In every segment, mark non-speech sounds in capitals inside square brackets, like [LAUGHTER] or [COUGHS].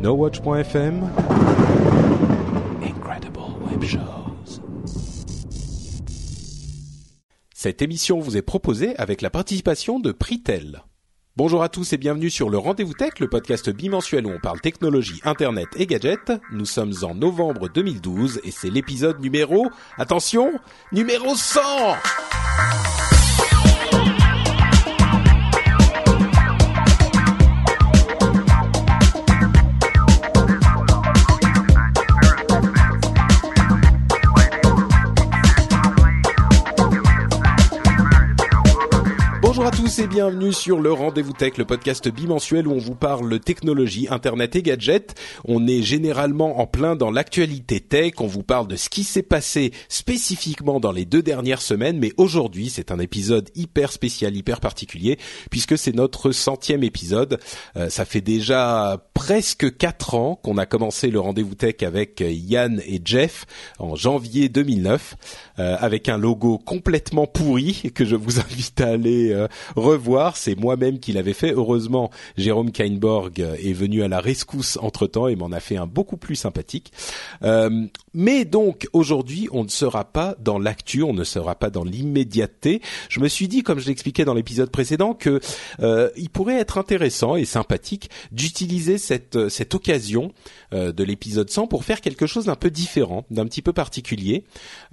NoWatch.fm Incredible Web Shows Cette émission vous est proposée avec la participation de Pritel. Bonjour à tous et bienvenue sur le Rendez-vous Tech, le podcast bimensuel où on parle technologie, internet et gadgets. Nous sommes en novembre 2012 et c'est l'épisode numéro, attention, numéro 100 tous et bienvenue sur le Rendez-vous Tech, le podcast bimensuel où on vous parle technologie, internet et gadgets. On est généralement en plein dans l'actualité tech, on vous parle de ce qui s'est passé spécifiquement dans les deux dernières semaines, mais aujourd'hui c'est un épisode hyper spécial, hyper particulier, puisque c'est notre centième épisode. Euh, ça fait déjà presque quatre ans qu'on a commencé le Rendez-vous Tech avec Yann et Jeff en janvier 2009, euh, avec un logo complètement pourri que je vous [LAUGHS] invite à aller euh, revoir. C'est moi-même qui l'avais fait. Heureusement, Jérôme Kainborg est venu à la rescousse entre-temps et m'en a fait un beaucoup plus sympathique. Euh, mais donc, aujourd'hui, on ne sera pas dans l'actu, on ne sera pas dans l'immédiateté. Je me suis dit, comme je l'expliquais dans l'épisode précédent, que euh, il pourrait être intéressant et sympathique d'utiliser cette, cette occasion euh, de l'épisode 100 pour faire quelque chose d'un peu différent, d'un petit peu particulier.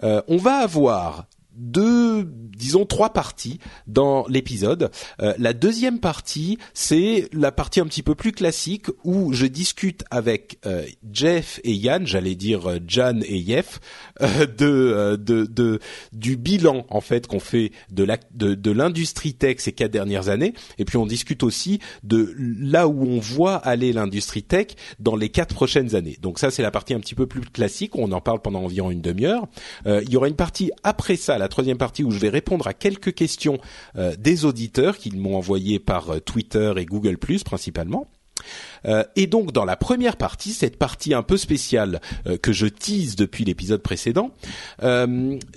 Euh, on va avoir deux, disons trois parties dans l'épisode. Euh, la deuxième partie, c'est la partie un petit peu plus classique où je discute avec euh, Jeff et Yann, j'allais dire euh, Jan et Yef, euh, de, euh, de, de du bilan en fait qu'on fait de la, de, de l'industrie tech ces quatre dernières années. Et puis on discute aussi de là où on voit aller l'industrie tech dans les quatre prochaines années. Donc ça c'est la partie un petit peu plus classique. On en parle pendant environ une demi-heure. il y aura une partie après ça troisième partie où je vais répondre à quelques questions euh, des auditeurs qui m'ont envoyé par euh, Twitter et Google principalement. Euh, et donc dans la première partie, cette partie un peu spéciale que je tease depuis l'épisode précédent,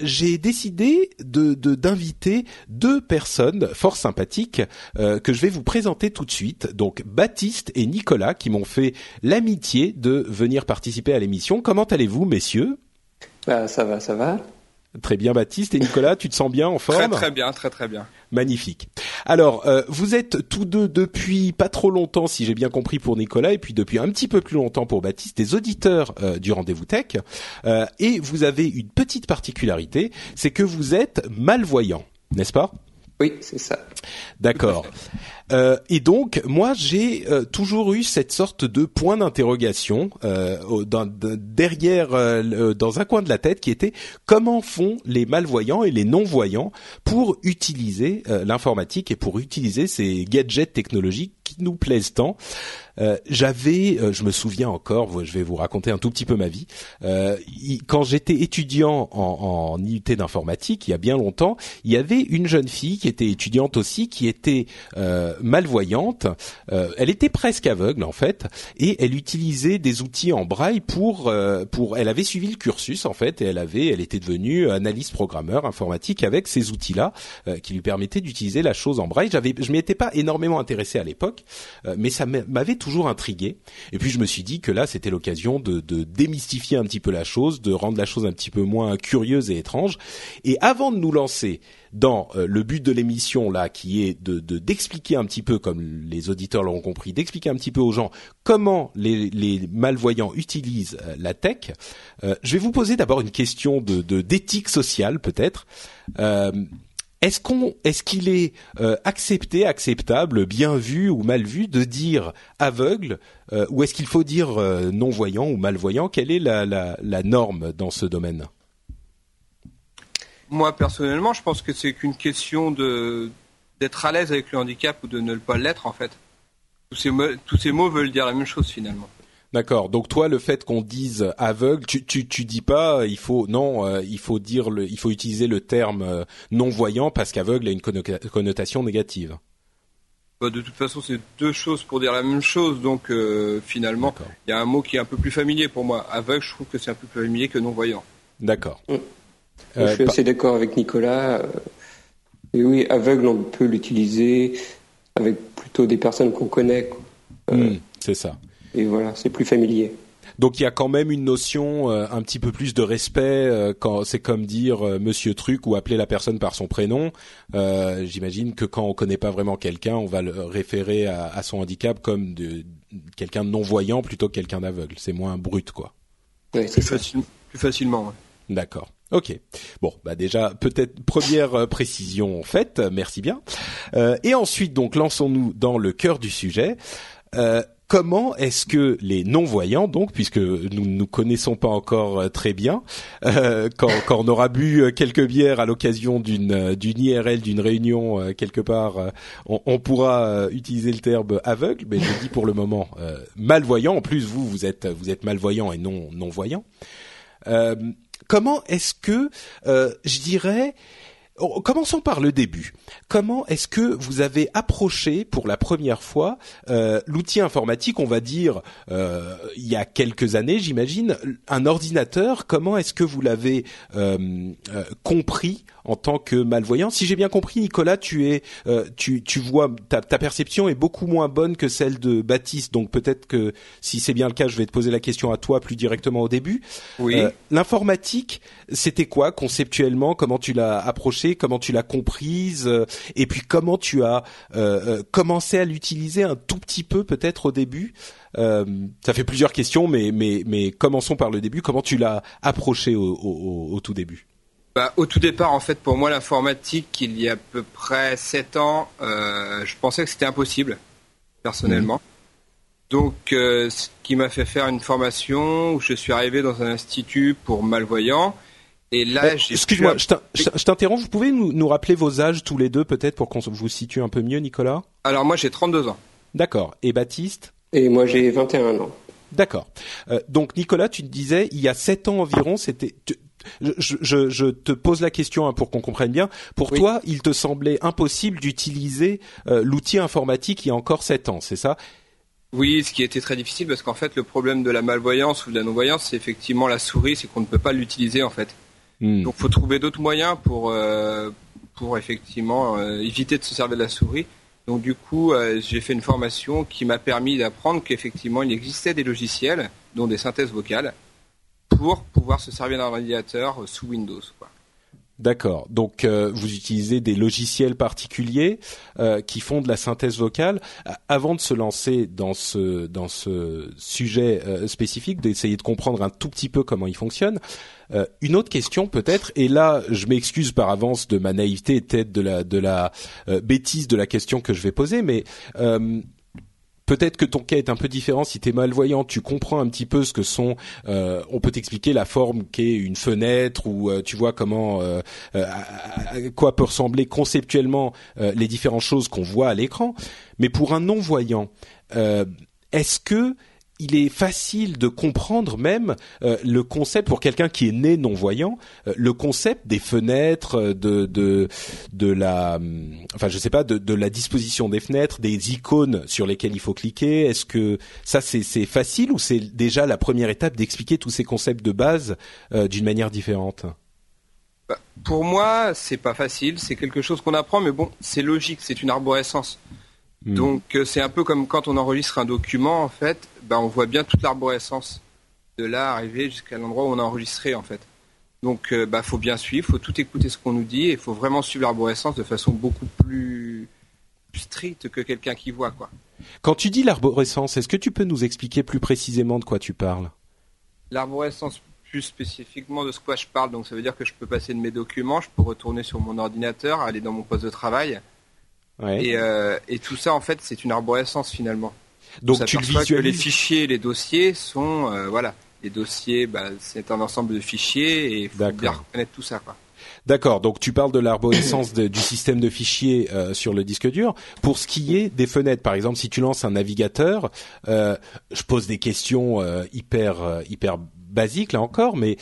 j'ai décidé de d'inviter deux personnes fort sympathiques que je vais vous présenter tout de suite. Donc Baptiste et Nicolas qui m'ont fait l'amitié de venir participer à l'émission. Comment allez-vous, messieurs? Bah, Ça va, ça va. Très bien Baptiste et Nicolas, tu te sens bien en forme? Très très bien, très très bien. Magnifique. Alors, euh, vous êtes tous deux depuis pas trop longtemps, si j'ai bien compris pour Nicolas, et puis depuis un petit peu plus longtemps pour Baptiste, des auditeurs euh, du rendez-vous tech, euh, et vous avez une petite particularité, c'est que vous êtes malvoyant, n'est-ce pas? Oui, c'est ça. D'accord. [LAUGHS] Euh, et donc, moi, j'ai euh, toujours eu cette sorte de point d'interrogation euh, derrière, euh, dans un coin de la tête, qui était comment font les malvoyants et les non-voyants pour utiliser l'informatique et pour utiliser ces gadgets technologiques qui nous plaisent tant. Euh, J'avais, euh, je me souviens encore, je vais vous raconter un tout petit peu ma vie. Euh, quand j'étais étudiant en, en IUT d'informatique, il y a bien longtemps, il y avait une jeune fille qui était étudiante aussi, qui était euh, malvoyante. Euh, elle était presque aveugle en fait, et elle utilisait des outils en braille pour euh, pour. Elle avait suivi le cursus en fait, et elle avait, elle était devenue analyste programmeur informatique avec ces outils-là qui lui permettaient d'utiliser la chose en braille. J'avais, je m'y étais pas énormément intéressé à l'époque, euh, mais ça m'a- m'avait toujours intrigué. Et puis je me suis dit que là, c'était l'occasion de, démystifier un petit peu la chose, de rendre la chose un petit peu moins curieuse et étrange. Et avant de nous lancer dans euh, le but de l'émission là, qui est de de- d'expliquer un petit peu, comme les auditeurs l'auront compris, d'expliquer un petit peu aux gens comment les, malvoyants utilisent euh, la tech. je vais vous poser d'abord une question de d'éthique sociale peut-être. Est-ce qu'on, est-ce qu'il est euh, accepté, acceptable, bien vu ou mal vu de dire aveugle, euh, ou est-ce qu'il faut dire euh, non voyant ou malvoyant? Quelle est la, la, norme dans ce domaine? Moi personnellement, je pense que c'est qu'une question de d'être à l'aise avec le handicap ou de ne pas l'être en fait. Tous ces, tous ces mots veulent dire la même chose finalement. D'accord. Donc toi, le fait qu'on dise aveugle, tu, tu tu dis pas il faut non, euh, il faut dire le, il faut utiliser le terme euh, non voyant parce qu'aveugle a une connotation négative. Bah, de toute façon, c'est deux choses pour dire la même chose. Donc euh, finalement, il y a un mot qui est un peu plus familier pour moi. Aveugle, je trouve que c'est un peu plus familier que non voyant. D'accord. Mm. je suis assez d'accord avec Nicolas. Et oui, aveugle, on peut l'utiliser avec plutôt des personnes qu'on connaît. Hmm, c'est ça. Et voilà, c'est plus familier. Donc il y a quand même une notion euh, un petit peu plus de respect euh, quand c'est comme dire euh, Monsieur Truc ou appeler la personne par son prénom. J'imagine que quand on connaît pas vraiment quelqu'un, on va le référer à, son handicap comme de quelqu'un de non voyant plutôt que quelqu'un d'aveugle. C'est moins brut quoi. Oui, plus, plus facilement. D'accord. Ok. Bon, bah déjà peut-être première euh, précision faite. Merci bien. Euh, et ensuite, donc, lançons-nous dans le cœur du sujet. Euh, comment est-ce que les non-voyants, donc, puisque nous ne nous connaissons pas encore très bien, quand, quand, on aura bu quelques bières à l'occasion d'une d'une IRL, d'une réunion quelque part, on, on, pourra utiliser le terme aveugle, mais je dis pour le moment malvoyant. En plus, vous, vous êtes vous êtes malvoyant et non non voyant comment est-ce que, euh, je dirais, Commençons par le début. Comment est-ce que vous avez approché pour la première fois euh, l'outil informatique, on va dire, euh, il y a quelques années, j'imagine, un ordinateur Comment est-ce que vous l'avez compris en tant que malvoyant? Si j'ai bien compris, Nicolas, tu es, euh, tu, tu vois, ta, ta, perception est beaucoup moins bonne que celle de Baptiste. Donc peut-être que si c'est bien le cas, je vais te poser la question à toi plus directement au début. Oui. Euh, l'informatique, c'était quoi conceptuellement? Comment tu l'as approché? Comment tu l'as comprise euh, Et puis comment tu as commencé à l'utiliser un tout petit peu peut-être au début ça fait plusieurs questions, mais, mais, mais commençons par le début. Comment tu l'as approché au, au, au tout début? Bah, au tout départ, en fait, pour moi, l'informatique, il y a à peu près 7 ans, euh, je pensais que c'était impossible, personnellement. Mmh. Donc, euh, ce qui m'a fait faire une formation où je suis arrivé dans un institut pour malvoyants. Et là, euh, Excuse-moi, je t'interromps. Vous pouvez nous, nous, rappeler vos âges tous les deux, peut-être, pour qu'on vous situe un peu mieux, Nicolas? Alors, moi, j'ai 32 ans. D'accord. Et Baptiste? Et moi, j'ai 21 ans. D'accord. Euh, donc Nicolas, tu te disais, il y a sept ans environ, c'était je, je, je, te pose la question hein, pour qu'on comprenne bien. Pour toi, il te semblait impossible d'utiliser euh, l'outil informatique il y a encore sept ans, c'est ça? Oui, ce qui était très difficile parce qu'en fait le problème de la malvoyance ou de la non-voyance, c'est effectivement la souris, c'est qu'on ne peut pas l'utiliser en fait. Hmm. Donc, faut trouver d'autres moyens pour euh, pour effectivement euh, éviter de se servir de la souris. Donc, du coup, j'ai fait une formation qui m'a permis d'apprendre qu'effectivement il existait des logiciels, dont des synthèses vocales, pour pouvoir se servir d'un ordinateur euh, sous Windows. D'accord. Donc euh, vous utilisez des logiciels particuliers euh, qui font de la synthèse vocale. Avant de se lancer dans ce dans ce sujet spécifique, d'essayer de comprendre un tout petit peu comment il fonctionne. une autre question peut-être, et là je m'excuse par avance de ma naïveté et peut-être de la de la bêtise de la question que je vais poser, mais peut-être que ton cas est un peu différent. Si tu es malvoyant, tu comprends un petit peu ce que sont. Euh, on peut t'expliquer la forme qu'est une fenêtre ou euh, tu vois comment euh, à quoi peut ressembler conceptuellement les différentes choses qu'on voit à l'écran. Mais pour un non voyant, est-ce que il est facile de comprendre même euh, le concept pour quelqu'un qui est né non voyant, euh, le concept des fenêtres, euh, de de de la, hum, enfin je sais pas, de, de la disposition des fenêtres, des icônes sur lesquelles il faut cliquer. Est-ce que ça c'est c'est facile ou c'est déjà la première étape d'expliquer tous ces concepts de base d'une manière différente? Bah, pour moi, c'est pas facile. C'est quelque chose qu'on apprend, mais bon, c'est logique. C'est une arborescence. Hmm. Donc c'est un peu comme quand on enregistre un document, en fait, bah, on voit bien toute l'arborescence de là arriver jusqu'à l'endroit où on a enregistré en fait. Donc il euh, bah, faut bien suivre, faut tout écouter ce qu'on nous dit et il faut vraiment suivre l'arborescence de façon beaucoup plus, stricte que quelqu'un qui voit quoi. Quand tu dis l'arborescence, est-ce que tu peux nous expliquer plus précisément de quoi tu parles? L'arborescence plus spécifiquement de ce quoi je parle, donc ça veut dire que je peux passer de mes documents, je peux retourner sur mon ordinateur, aller dans mon poste de travail. Et, euh, et tout ça en fait c'est une arborescence finalement. Donc tu visualises. Que les fichiers, les dossiers sont, euh, voilà, les dossiers, bah, c'est un ensemble de fichiers et il faut bien reconnaître tout ça, quoi. D'accord, donc tu parles de l'arborescence du système de fichiers euh, sur le disque dur. Pour ce qui est des fenêtres, par exemple, si tu lances un navigateur, euh, je pose des questions euh, hyper hyper basiques là encore, mais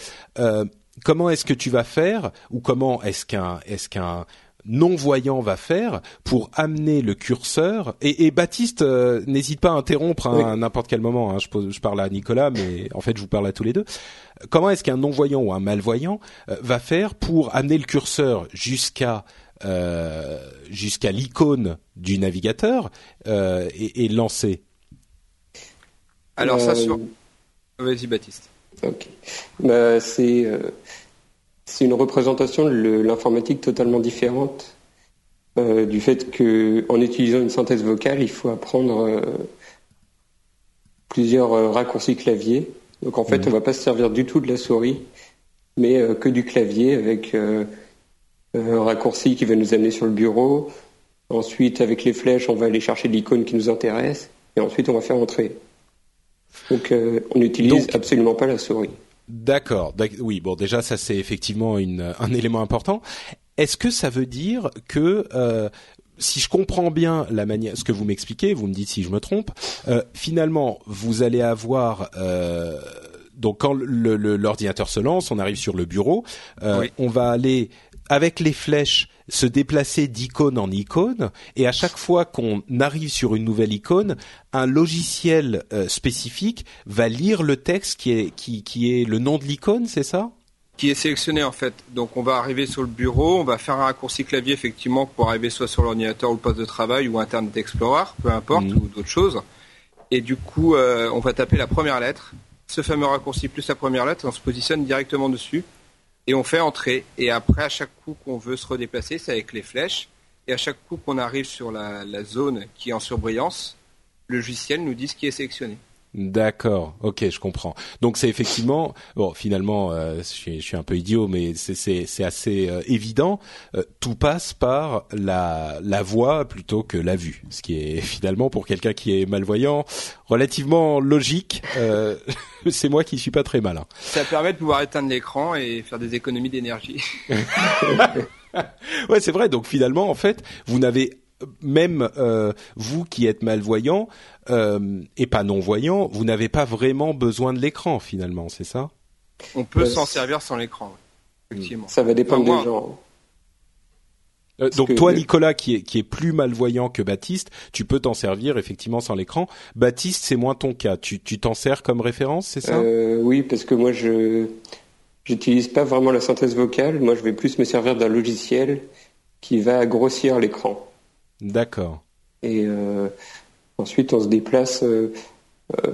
comment est-ce que tu vas faire ou comment est-ce qu'un est-ce qu'un non-voyant va faire pour amener le curseur. Et, Baptiste n'hésite pas à interrompre hein, à n'importe quel moment hein, je, je, parle à Nicolas mais en fait je vous parle à tous les deux. Comment est-ce qu'un non-voyant ou un malvoyant euh, va faire pour amener le curseur jusqu'à euh, jusqu'à l'icône du navigateur euh, et, et, lancer? Alors ça sur... Vas-y Baptiste. Ok. Bah, c'est c'est une représentation de l'informatique totalement différente du fait qu'en utilisant une synthèse vocale, il faut apprendre plusieurs raccourcis clavier donc en fait, mhm. on va pas se servir du tout de la souris, mais euh, que du clavier avec euh, un raccourci qui va nous amener sur le bureau. Ensuite, avec les flèches, on va aller chercher l'icône qui nous intéresse, et ensuite on va faire entrer. Donc euh, on n'utilise absolument pas la souris. D'accord. Oui, bon, déjà ça c'est effectivement une, un élément important. Est-ce que ça veut dire que si je comprends bien la manière, ce que vous m'expliquez, vous me dites si je me trompe. Euh, finalement, vous allez avoir euh, donc quand l'ordinateur se lance, on arrive sur le bureau, euh, on va aller avec les flèches se déplacer d'icône en icône et à chaque fois qu'on arrive sur une nouvelle icône, un logiciel spécifique va lire le texte qui est qui, qui est le nom de l'icône, c'est ça? Qui est sélectionné en fait. Donc on va arriver sur le bureau, on va faire un raccourci clavier effectivement pour arriver soit sur l'ordinateur ou le poste de travail ou Internet Explorer, peu importe, mhm. ou d'autres choses. Et du coup, euh, on va taper la première lettre, ce fameux raccourci plus la première lettre, on se positionne directement dessus et on fait entrer. Et après, à chaque coup qu'on veut se redéplacer, c'est avec les flèches. Et à chaque coup qu'on arrive sur la, zone qui est en surbrillance, le logiciel nous dit ce qui est sélectionné. D'accord, ok, je comprends. Donc c'est effectivement, bon, finalement, euh, je, suis, je, suis, un peu idiot, mais c'est assez euh, évident. Euh, tout passe par la, la voix plutôt que la vue, ce qui est [LAUGHS] finalement pour quelqu'un qui est malvoyant relativement logique. [LAUGHS] c'est moi qui suis pas très malin. Ça permet de pouvoir éteindre l'écran et faire des économies d'énergie. [LAUGHS] ouais, c'est vrai. Donc finalement, en fait, vous n'avez même euh, vous qui êtes malvoyant euh, et pas non-voyant, vous n'avez pas vraiment besoin de l'écran finalement, c'est ça? On peut euh, s'en servir sans l'écran, effectivement. Ça va dépendre des gens. donc toi, Nicolas, qui est, qui est plus malvoyant que Baptiste, tu peux t'en servir effectivement sans l'écran. Baptiste, c'est moins ton cas. Tu t'en sers comme référence, c'est ça? Oui, parce que moi, je j'utilise pas vraiment la synthèse vocale. Moi, je vais plus me servir d'un logiciel qui va grossir l'écran. D'accord. Et euh, ensuite, on se déplace. Euh, euh,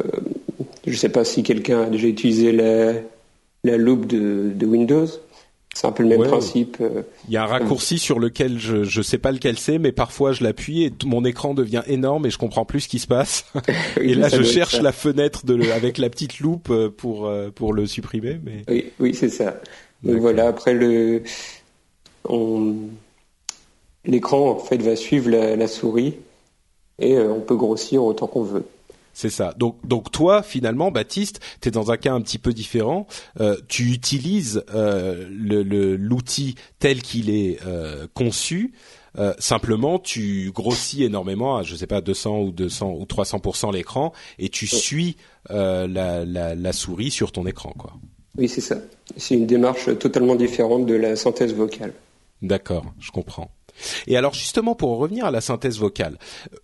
je ne sais pas si quelqu'un a déjà utilisé la, la loupe de, de Windows. C'est un peu le même principe. Il y a un raccourci sur lequel je ne sais pas lequel c'est, mais parfois je l'appuie et mon écran devient énorme et je comprends plus ce qui se passe. [LAUGHS] et là, je cherche la fenêtre de avec la petite loupe pour pour le supprimer. Mais oui, oui, c'est ça. Donc voilà. Après le, on l'écran en fait va suivre la, souris et euh, on peut grossir autant qu'on veut. C'est ça. Donc, donc toi, finalement, Baptiste, tu es dans un cas un petit peu différent. Euh, tu utilises euh, l'outil tel qu'il est conçu. simplement, tu grossis énormément, à, je sais pas, 200 ou 200 ou 300% l'écran, et tu suis la, la, la, souris sur ton écran, quoi. Oui, c'est ça. C'est une démarche totalement différente de la synthèse vocale. D'accord, je comprends. Et alors justement pour revenir à la synthèse vocale,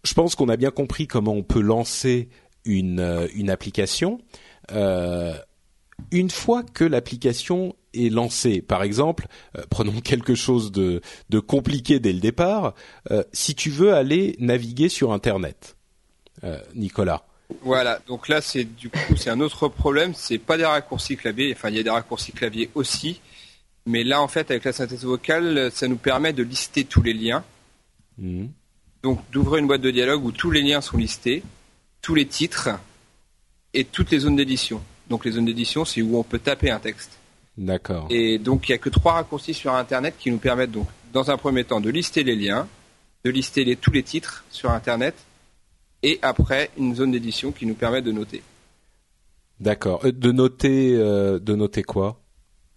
je pense qu'on a bien compris comment on peut lancer une, euh, application. Euh, une fois que l'application est lancée, par exemple, euh, prenons quelque chose de, compliqué dès le départ, si tu veux aller naviguer sur Internet, Nicolas. Voilà, donc là c'est du coup c'est un autre problème, c'est pas des raccourcis clavier, enfin il y a des raccourcis clavier aussi, mais là, en fait, avec la synthèse vocale, ça nous permet de lister tous les liens. Mhm. Donc, d'ouvrir une boîte de dialogue où tous les liens sont listés, tous les titres et toutes les zones d'édition. Donc, les zones d'édition, c'est où on peut taper un texte. D'accord. Et donc, il n'y a que trois raccourcis sur Internet qui nous permettent, donc, dans un premier temps, de lister les liens, de lister les, tous les titres sur Internet, et après, une zone d'édition qui nous permet de noter. D'accord. Euh, de noter, euh, de noter quoi?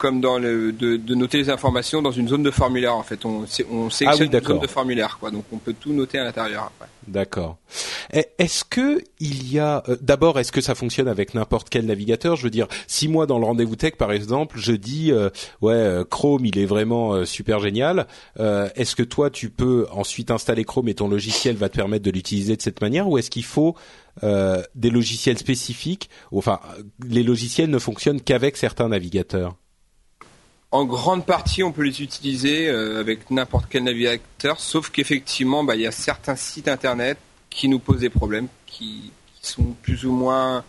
Comme dans le de, noter les informations dans une zone de formulaire en fait. On, on sélectionne ah une zone de formulaire quoi, donc on peut tout noter à l'intérieur après. D'accord. Est-ce que il y a euh, d'abord est-ce que ça fonctionne avec n'importe quel navigateur? Je veux dire, si moi dans le rendez-vous tech par exemple, je dis euh, ouais euh, Chrome il est vraiment super génial. est-ce que toi tu peux ensuite installer Chrome et ton logiciel va te permettre de l'utiliser de cette manière? Ou est-ce qu'il faut des logiciels spécifiques? Enfin, les logiciels ne fonctionnent qu'avec certains navigateurs. En grande partie, on peut les utiliser euh, avec n'importe quel navigateur, sauf qu'effectivement, bah, il y a certains sites internet qui nous posent des problèmes, qui, sont plus ou moins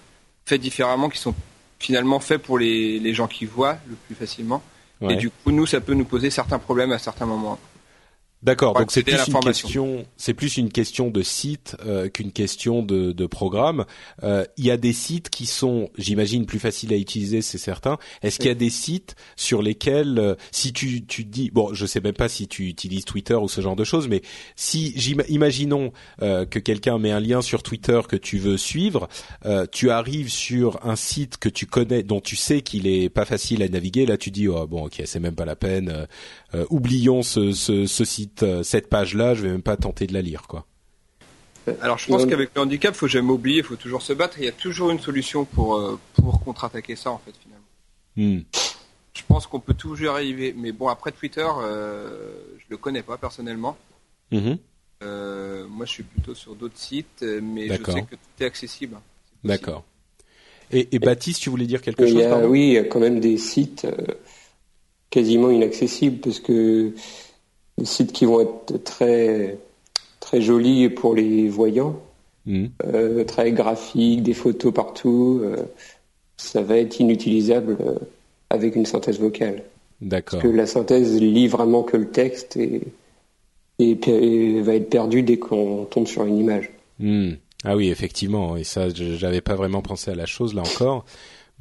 faits différemment, qui sont finalement faits pour les, gens qui voient le plus facilement. Et du coup, nous, ça peut nous poser certains problèmes à certains moments. D'accord, donc c'est plus une question, c'est plus une question de site euh, qu'une question de, de programme. Euh, il y a des sites qui sont, j'imagine, plus faciles à utiliser, c'est certain. Est-ce qu'il y a des sites sur lesquels, euh, si tu tu dis, bon, je sais même pas si tu utilises Twitter ou ce genre de choses, mais si imaginons euh, que quelqu'un met un lien sur Twitter que tu veux suivre, tu arrives sur un site que tu connais, dont tu sais qu'il est pas facile à naviguer, là tu dis, oh bon, ok, c'est même pas la peine, oublions ce, ce, ce site euh, cette page-là, je vais même pas tenter de la lire, quoi. Alors je pense qu'avec le handicap, faut jamais oublier, il faut toujours se battre. Il y a toujours une solution pour euh, pour contre-attaquer ça en fait finalement. Hmm. Je pense qu'on peut toujours y arriver, mais bon après Twitter, euh, je le connais pas personnellement. Mhm. Euh, moi, je suis plutôt sur d'autres sites, mais je sais que tout est accessible. D'accord. Et, et, Baptiste, tu voulais dire quelque chose Oui, il y a quand même des sites quasiment inaccessibles parce que des sites qui vont être très très jolis pour les voyants, mmh. euh, très graphiques, des photos partout. Euh, ça va être inutilisable euh, avec une synthèse vocale. D'accord. Parce que la synthèse lit vraiment que le texte et, et, va être perdue dès qu'on tombe sur une image. Mmh. Ah oui, effectivement. Et ça, j'avais pas vraiment pensé à la chose là encore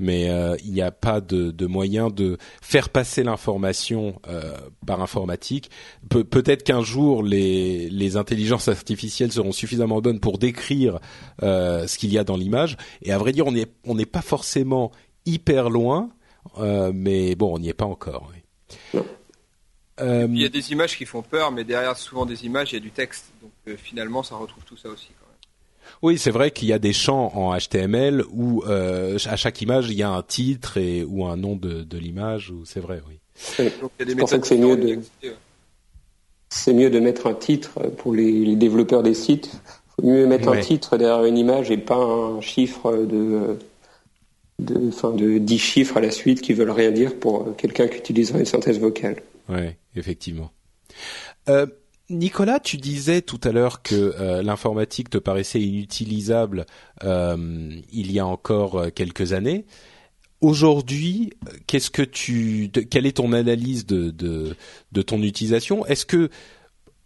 mais euh, il n'y a pas de, de, moyen de faire passer l'information euh, par informatique. Peut-être qu'un jour les, les intelligences artificielles seront suffisamment bonnes pour décrire euh, ce qu'il y a dans l'image. Et à vrai dire, on n'est on n'est pas forcément hyper loin, mais bon, on n'y est pas encore. Oui. il y a des images qui font peur, mais derrière souvent des images, il y a du texte. Donc finalement, ça retrouve tout ça aussi. Oui, c'est vrai qu'il y a des champs en HTML où euh, à chaque image il y a un titre et ou un nom de, de l'image. Ou c'est vrai, oui. C'est pour ça que c'est mieux de c'est mieux de mettre un titre pour les, développeurs des sites. Il faut mieux mettre un titre derrière une image et pas un chiffre de de enfin de 10 chiffres à la suite qui veulent rien dire pour quelqu'un qui utilisera une synthèse vocale. Oui, effectivement. Euh, Nicolas, tu disais tout à l'heure que euh, l'informatique te paraissait inutilisable euh, il y a encore euh, quelques années. Aujourd'hui, qu'est-ce que tu, quelle est ton analyse de, de, ton utilisation? Est-ce que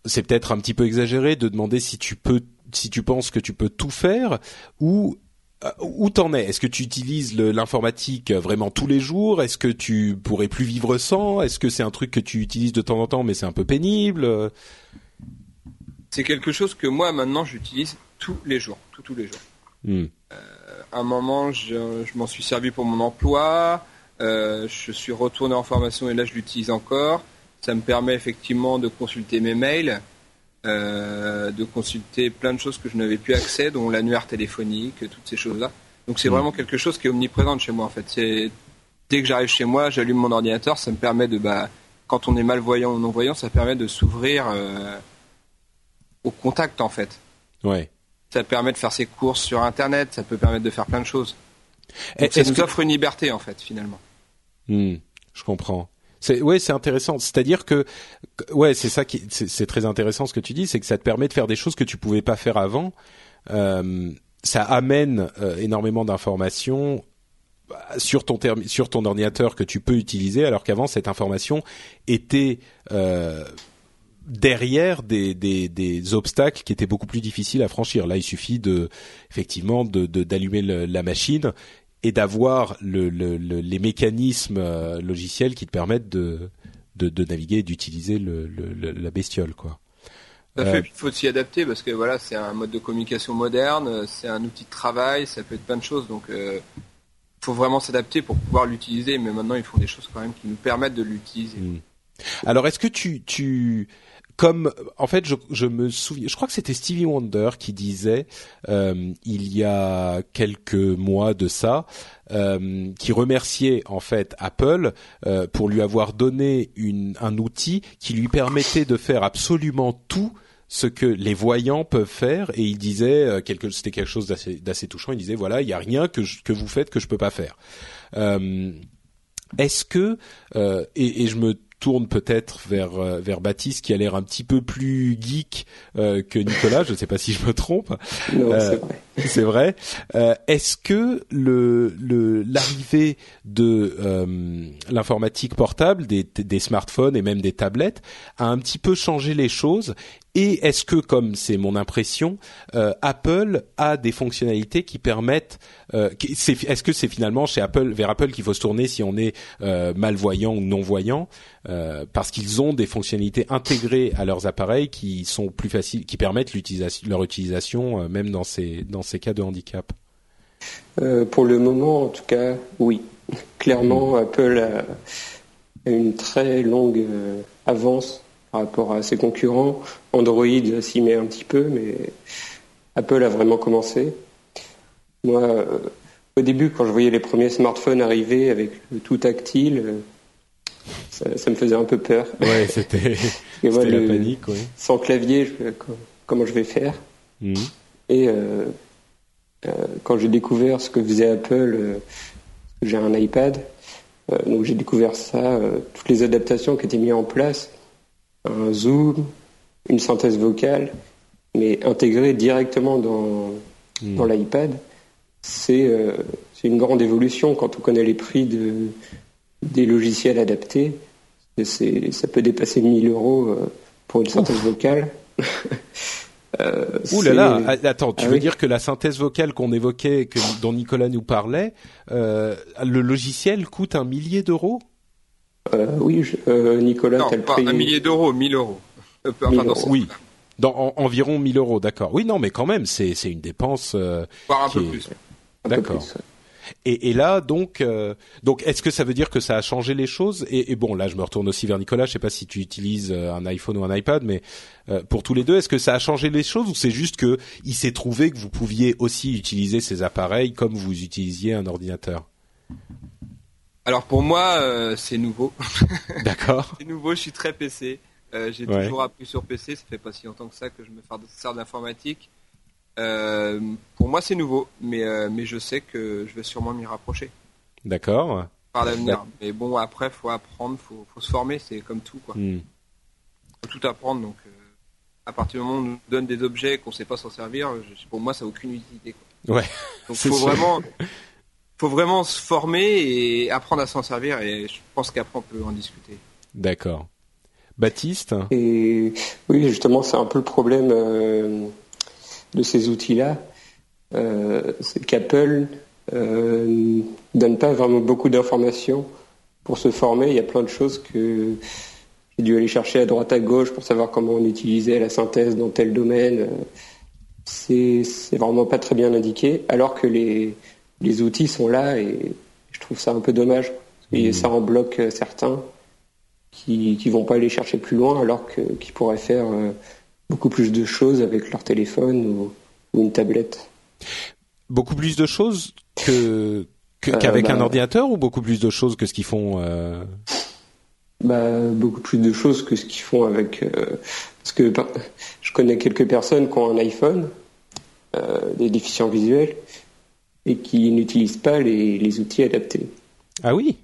c'est peut-être un petit peu exagéré de demander si tu peux, si tu penses que tu peux tout faire ou où t'en es? Est-ce que tu utilises l'informatique vraiment tous les jours? Est-ce que tu pourrais plus vivre sans? Est-ce que c'est un truc que tu utilises de temps en temps mais c'est un peu pénible? C'est quelque chose que moi maintenant j'utilise tous les jours, tous, tous les jours. Hmm. Euh, à un moment, je, m'en suis servi pour mon emploi. Euh, je suis retourné en formation et là je l'utilise encore. Ça me permet effectivement de consulter mes mails, euh, de consulter plein de choses que je n'avais plus accès, dont l'annuaire téléphonique, toutes ces choses-là. Donc c'est hmm. vraiment quelque chose qui est omniprésent chez moi en fait. Dès que j'arrive chez moi, j'allume mon ordinateur, ça me permet de bah quand on est malvoyant ou non voyant, ça permet de s'ouvrir au contact en fait. Ouais. Ça permet de faire ses courses sur Internet, ça peut permettre de faire plein de choses. Ça nous offre une liberté en fait finalement. Hmm, je comprends. C'est ouais, c'est intéressant. C'est-à-dire que ouais, c'est ça qui c'est très intéressant ce que tu dis, c'est que ça te permet de faire des choses que tu pouvais pas faire avant. Euh, ça amène euh, énormément d'informations bah, sur ton sur ton ordinateur que tu peux utiliser, alors qu'avant cette information était euh, derrière des, des, des, obstacles qui étaient beaucoup plus difficiles à franchir. Là, il suffit de effectivement de d'allumer la machine et d'avoir le, le, les mécanismes euh, logiciels qui te permettent de de, de naviguer, d'utiliser le, la bestiole, quoi. Euh, il faut s'y adapter parce que voilà, c'est un mode de communication moderne, c'est un outil de travail, ça peut être plein de choses. Donc, euh, faut vraiment s'adapter pour pouvoir l'utiliser. Mais maintenant, ils font des choses quand même qui nous permettent de l'utiliser. Hmm. Alors, est-ce que tu, tu, comme en fait je, je, me souviens je crois que c'était Stevie Wonder qui disait euh, il y a quelques mois de ça euh, qui remerciait en fait Apple euh, pour lui avoir donné une, un outil qui lui permettait de faire absolument tout ce que les voyants peuvent faire. Et il disait euh, quelque c'était quelque chose d'assez touchant. Il disait voilà il y a rien que que vous faites que je peux pas faire. Euh, est-ce que et, et, je me tourne peut-être vers euh, vers Baptiste qui a l'air un petit peu plus geek euh, que Nicolas. je ne sais pas si je me trompe. Non, euh, c'est vrai. [LAUGHS] Est-ce que le l'arrivée de l'informatique portable, des, des smartphones et même des tablettes a un petit peu changé les choses? Et est-ce que, comme c'est mon impression, euh, Apple a des fonctionnalités qui permettent euh, Est-ce que c'est finalement chez Apple, vers Apple qu'il faut se tourner si on est euh, malvoyant ou non voyant, euh, parce qu'ils ont des fonctionnalités intégrées à leurs appareils qui sont plus faciles, qui permettent leur utilisation euh, même dans ces dans ces cas de handicap. pour le moment, en tout cas, oui. [LAUGHS] Clairement, Apple a une très longue avance par rapport à ses concurrents. Android s'y met un petit peu, mais Apple a vraiment commencé. Moi, euh, au début, quand je voyais les premiers smartphones arriver avec le tout tactile, euh, ça, me faisait un peu peur. Ouais, c'était [LAUGHS] la panique. Sans clavier, comment je vais faire? Mhm. Et euh, quand j'ai découvert ce que faisait Apple, j'ai un iPad, donc j'ai découvert ça, toutes les adaptations qui étaient mises en place un zoom, une synthèse vocale, mais intégrée directement dans, hmm. dans l'iPad, euh, c'est une grande évolution quand on connaît les prix de, des logiciels adaptés. Ça peut dépasser 1000 euros euh, pour une synthèse vocale. [LAUGHS] euh, Ouh là là, ah, attends, tu ah veux dire que la synthèse vocale qu'on évoquait, que, dont Nicolas nous parlait, euh, le logiciel coûte un millier d'euros? Euh, oui, euh, Nicolas, non, pas un millier d'euros, 1000 euros. Euh, oui. Dans environ 1000 euros, d'accord. Oui, non, mais quand même, c'est c'est une dépense. Euh, un peu plus. D'accord. Et, et, là, donc, donc, est-ce que ça veut dire que ça a changé les choses? Et, et, bon, là, je me retourne aussi vers Nicolas. Je sais pas si tu utilises un iPhone ou un iPad, mais pour tous les deux, est-ce que ça a changé les choses ou c'est juste que il s'est trouvé que vous pouviez aussi utiliser ces appareils comme vous utilisiez un ordinateur? Alors pour moi, euh, c'est nouveau. [LAUGHS] D'accord. c'est nouveau, je suis très PC. Euh, j'ai toujours appris sur PC, ça fait pas si longtemps que ça que je me sers d'informatique. Euh, pour moi, c'est nouveau, mais, mais je sais que je vais sûrement m'y rapprocher. D'accord. Par l'avenir. Mais bon, après, faut apprendre, faut, faut se former, c'est comme tout, quoi. Hmm. Faut tout apprendre, donc à partir du moment où on nous donne des objets qu'on sait pas s'en servir, pour moi, ça n'a aucune utilité. Quoi. Ouais. Donc [LAUGHS] faut vraiment, faut vraiment se former et apprendre à s'en servir et je pense qu'après on peut en discuter. D'accord. Baptiste? Et Oui, justement, c'est un peu le problème euh, de ces outils-là. Euh, c'est qu'Apple euh, donne pas vraiment beaucoup d'informations pour se former. Il y a plein de choses que j'ai dû aller chercher à droite à gauche pour savoir comment on utilisait la synthèse dans tel domaine. C'est vraiment pas très bien indiqué, alors que les, les outils sont là et je trouve ça un peu dommage. Et mmh. ça en bloque euh, certains qui ne vont pas aller chercher plus loin alors qu'ils pourraient faire beaucoup plus de choses avec leur téléphone ou, une tablette. Beaucoup plus de choses que euh, qu'avec un bah, ordinateur ou beaucoup plus de choses que ce qu'ils font bah, beaucoup plus de choses que ce qu'ils font avec parce que je connais quelques personnes qui ont un iPhone des déficients visuels et qui n'utilisent pas les, outils adaptés. Ah oui?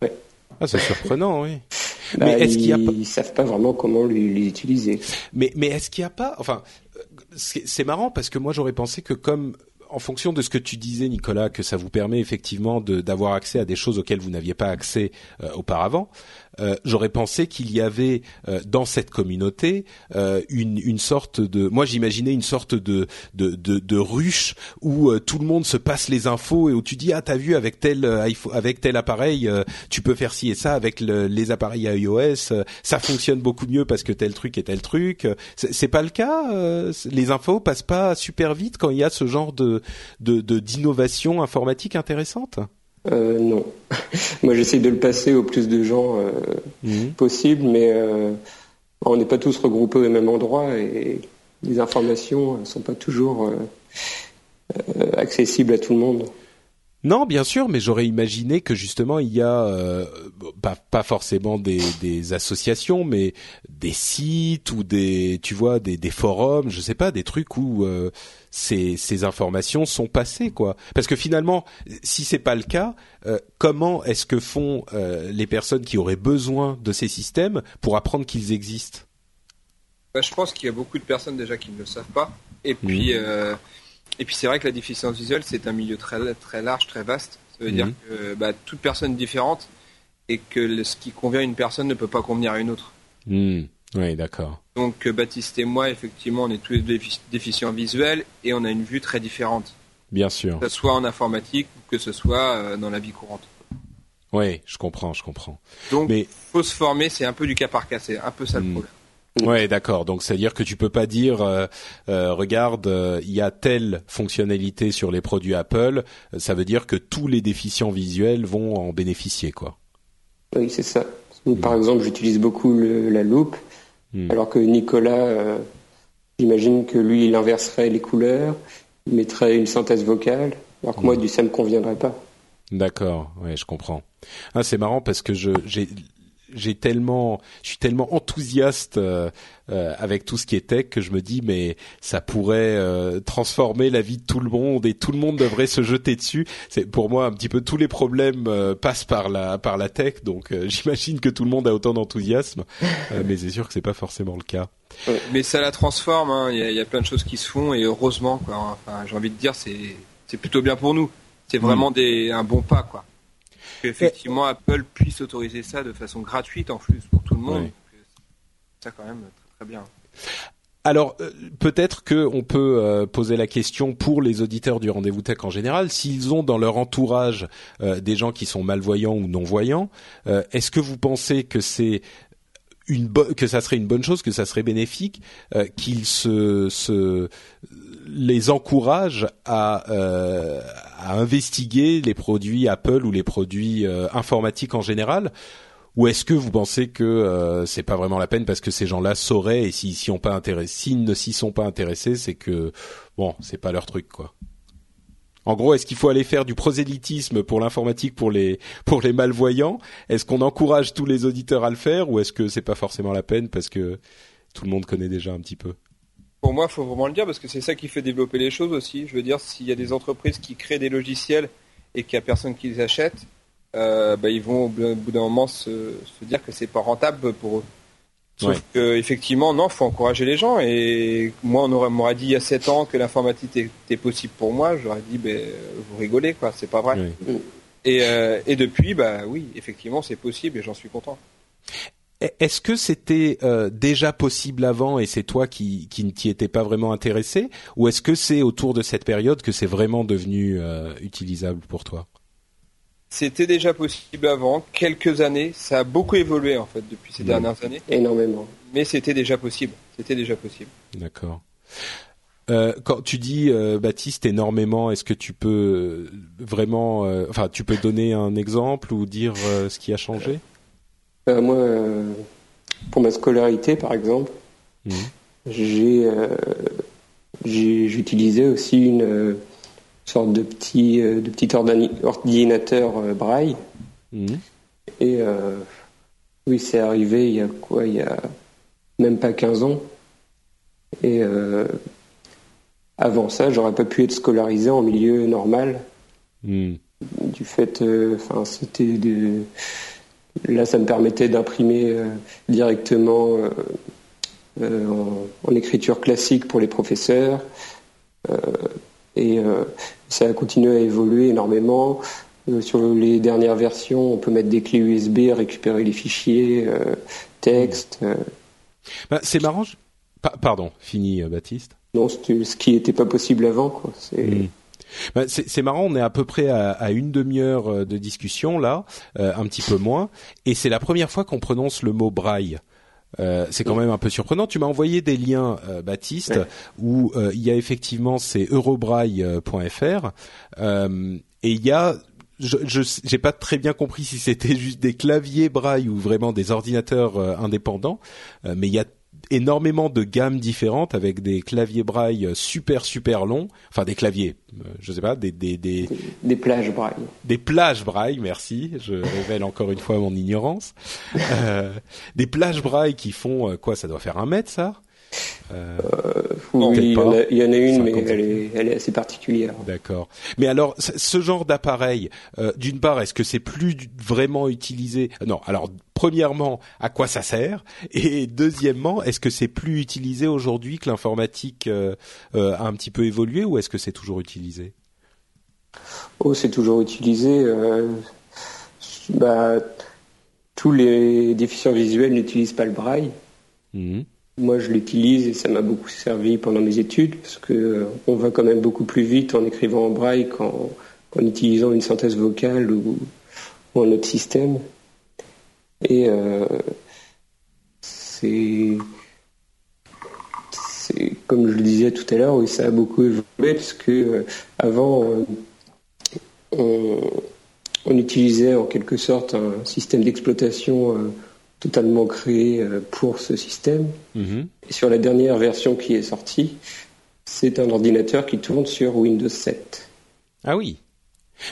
Ouais. Ah, c'est surprenant, oui. [LAUGHS] Bah, mais est-ce qu'il y a pas... Ils savent pas vraiment comment les, utiliser. Mais, mais est-ce qu'il n'y a pas... Enfin, c'est marrant parce que moi j'aurais pensé que comme en fonction de ce que tu disais, Nicolas, que ça vous permet effectivement d'avoir accès à des choses auxquelles vous n'aviez pas accès euh, auparavant. Euh, j'aurais pensé qu'il y avait euh, dans cette communauté euh, une, une sorte de, moi j'imaginais une sorte de de, de, de ruche où tout le monde se passe les infos et où tu dis ah t'as vu avec tel avec tel appareil tu peux faire ci et ça avec les appareils iOS ça fonctionne beaucoup mieux parce que tel truc et tel truc. C'est pas le cas les infos passent pas super vite quand il y a ce genre de de d'innovation informatique intéressante? Non. [LAUGHS] Moi, j'essaye de le passer au plus de gens mhm. possible, mais on n'est pas tous regroupés au même endroit et les informations ne sont pas toujours accessibles à tout le monde. Non, bien sûr, mais j'aurais imaginé que justement il y a euh, pas, forcément des, associations, mais des sites ou des, tu vois, des, forums, je sais pas, des trucs où euh, ces, ces informations sont passées, quoi. Parce que finalement, si c'est pas le cas, euh, comment est-ce que font les personnes qui auraient besoin de ces systèmes pour apprendre qu'ils existent? Bah, Je pense qu'il y a beaucoup de personnes déjà qui ne le savent pas, et puis. Mmh. Et puis c'est vrai que la déficience visuelle, c'est un milieu très, très large, très vaste. Ça veut dire que bah, toute personne différente et que ce qui convient à une personne ne peut pas convenir à une autre. Hmm. Oui, d'accord. Donc euh, Baptiste et moi, effectivement, on est tous les déficients visuels et on a une vue très différente. Bien sûr. Que ce soit en informatique ou que ce soit euh, dans la vie courante. Oui, je comprends, je comprends. Donc, Mais... faut se former, c'est un peu du cas par cas, c'est un peu ça le hmm. problème. Ouais, d'accord. Donc c'est-à-dire que tu peux pas dire, euh, euh, regarde, euh, il y a telle fonctionnalité sur les produits Apple. Ça veut dire que tous les déficients visuels vont en bénéficier, quoi. Oui, c'est ça. Par exemple, j'utilise beaucoup la loupe, hmm. alors que Nicolas, j'imagine que lui, il inverserait les couleurs, il mettrait une synthèse vocale, alors que moi, hmm. du ça me conviendrait pas. D'accord, ouais, je comprends. Ah, c'est marrant parce que je j'ai j'ai tellement, je suis tellement enthousiaste euh, euh, avec tout ce qui est tech que je me dis mais ça pourrait euh, transformer la vie de tout le monde et tout le monde devrait se jeter dessus. C'est pour moi un petit peu tous les problèmes passent par la par la tech, donc [LAUGHS] j'imagine que tout le monde a autant d'enthousiasme, mais c'est sûr que c'est pas forcément le cas. Mais ça la transforme. Hein. Il y, a, plein de choses qui se font et heureusement quoi. Enfin, j'ai envie de dire c'est c'est plutôt bien pour nous. C'est vraiment mm. des un bon pas quoi qu'effectivement Apple puisse autoriser ça de façon gratuite en plus pour tout le monde. Ça quand même très, très bien. Alors euh, peut-être que on peut euh, poser la question pour les auditeurs du rendez-vous tech en général, s'ils ont dans leur entourage euh, des gens qui sont malvoyants ou non voyants, est-ce que vous pensez que c'est une que ça serait une bonne chose, que ça serait bénéfique, qu'ils se, se les encourage à, euh, à investiguer les produits Apple ou les produits euh, informatiques en général ou est-ce que vous pensez que euh, c'est pas vraiment la peine parce que ces gens-là sauraient et s'ils ont pas ne s'y sont pas intéressés, c'est que bon, c'est pas leur truc quoi. En gros, est-ce qu'il faut aller faire du prosélytisme pour l'informatique pour les pour les malvoyants? Est-ce qu'on encourage tous les auditeurs à le faire ou est-ce que c'est pas forcément la peine parce que tout le monde connaît déjà un petit peu? Pour moi, il faut vraiment le dire parce que c'est ça qui fait développer les choses aussi. Je veux dire, s'il y a des entreprises qui créent des logiciels et qu'il n'y a personne qui les achète, euh, bah, ils vont au bout d'un moment se, dire que c'est pas rentable pour eux. Sauf que effectivement, non, faut encourager les gens. Et moi, on m'aurait dit il y a 7 ans que l'informatique était possible pour moi, j'aurais dit, ben, vous rigolez, quoi, c'est pas vrai. Et, euh, et depuis, bah oui, effectivement, c'est possible et j'en suis content. Est-ce que c'était euh, déjà possible avant et c'est toi qui, qui ne t'y étais pas vraiment intéressé ou est-ce que c'est autour de cette période que c'est vraiment devenu euh, utilisable pour toi? C'était déjà possible avant, quelques années. Ça a beaucoup évolué en fait depuis ces dernières années. Énormément. Mais c'était déjà possible. C'était déjà possible. D'accord. Euh, quand tu dis Baptiste énormément, est-ce que tu peux vraiment, enfin, tu peux donner un exemple ou dire ce qui a changé? Euh, moi, euh, pour ma scolarité, par exemple, mmh. j'ai euh, j'utilisais aussi une sorte de petit, de petit ordinateur braille. Mmh. Et oui, c'est arrivé il y a quoi Il y a même pas 15 ans. Et avant ça, j'aurais pas pu être scolarisé en milieu normal. Mmh. Du fait, enfin, c'était de Là, ça me permettait d'imprimer euh, directement euh, euh, en, écriture classique pour les professeurs. et ça a continué à évoluer énormément. sur les dernières versions, on peut mettre des clés USB, récupérer les fichiers, texte. Bah, c'est marrant. pardon, fini Baptiste. Non, ce qui n'était pas possible avant. Quoi. C'est... Bah, c'est marrant, on est à peu près à, une demi-heure euh, de discussion là, euh, un petit peu moins, et c'est la première fois qu'on prononce le mot braille. Euh, c'est quand même un peu surprenant. Tu m'as envoyé des liens, Baptiste, où il y a effectivement c'est eurobraille.fr et il y a je j'ai pas très bien compris si c'était juste des claviers braille ou vraiment des ordinateurs indépendants, mais il y a énormément de gammes différentes avec des claviers braille super super longs, enfin des claviers, euh, je sais pas, des des des des, plages braille. Des plages braille, merci. Je révèle encore une fois mon ignorance. Euh, des plages braille qui font euh, quoi Ça doit faire un mètre, ça? Euh, oui, il y, en a, il y, en a, une, mais elle est, elle est, assez particulière. D'accord. Mais alors, ce genre d'appareil, euh, d'une part, est-ce que c'est plus vraiment utilisé Non. Alors, premièrement, à quoi ça sert? Et deuxièmement, est-ce que c'est plus utilisé aujourd'hui que l'informatique euh, euh, a un petit peu évolué, ou est-ce que c'est toujours utilisé? Oh, c'est toujours utilisé. bah, tous les déficients visuels n'utilisent pas le braille. Mmh. Moi, je l'utilise et ça m'a beaucoup servi pendant mes études parce que euh, on va quand même beaucoup plus vite en écrivant en braille qu'en utilisant une synthèse vocale ou, un autre système. Et euh, c'est comme je le disais tout à l'heure, oui, ça a beaucoup évolué parce que euh, avant on, on, utilisait en quelque sorte un système d'exploitation totalement créé euh, pour ce système. Mhm. Et sur la dernière version qui est sortie, c'est un ordinateur qui tourne sur Windows 7. Ah oui.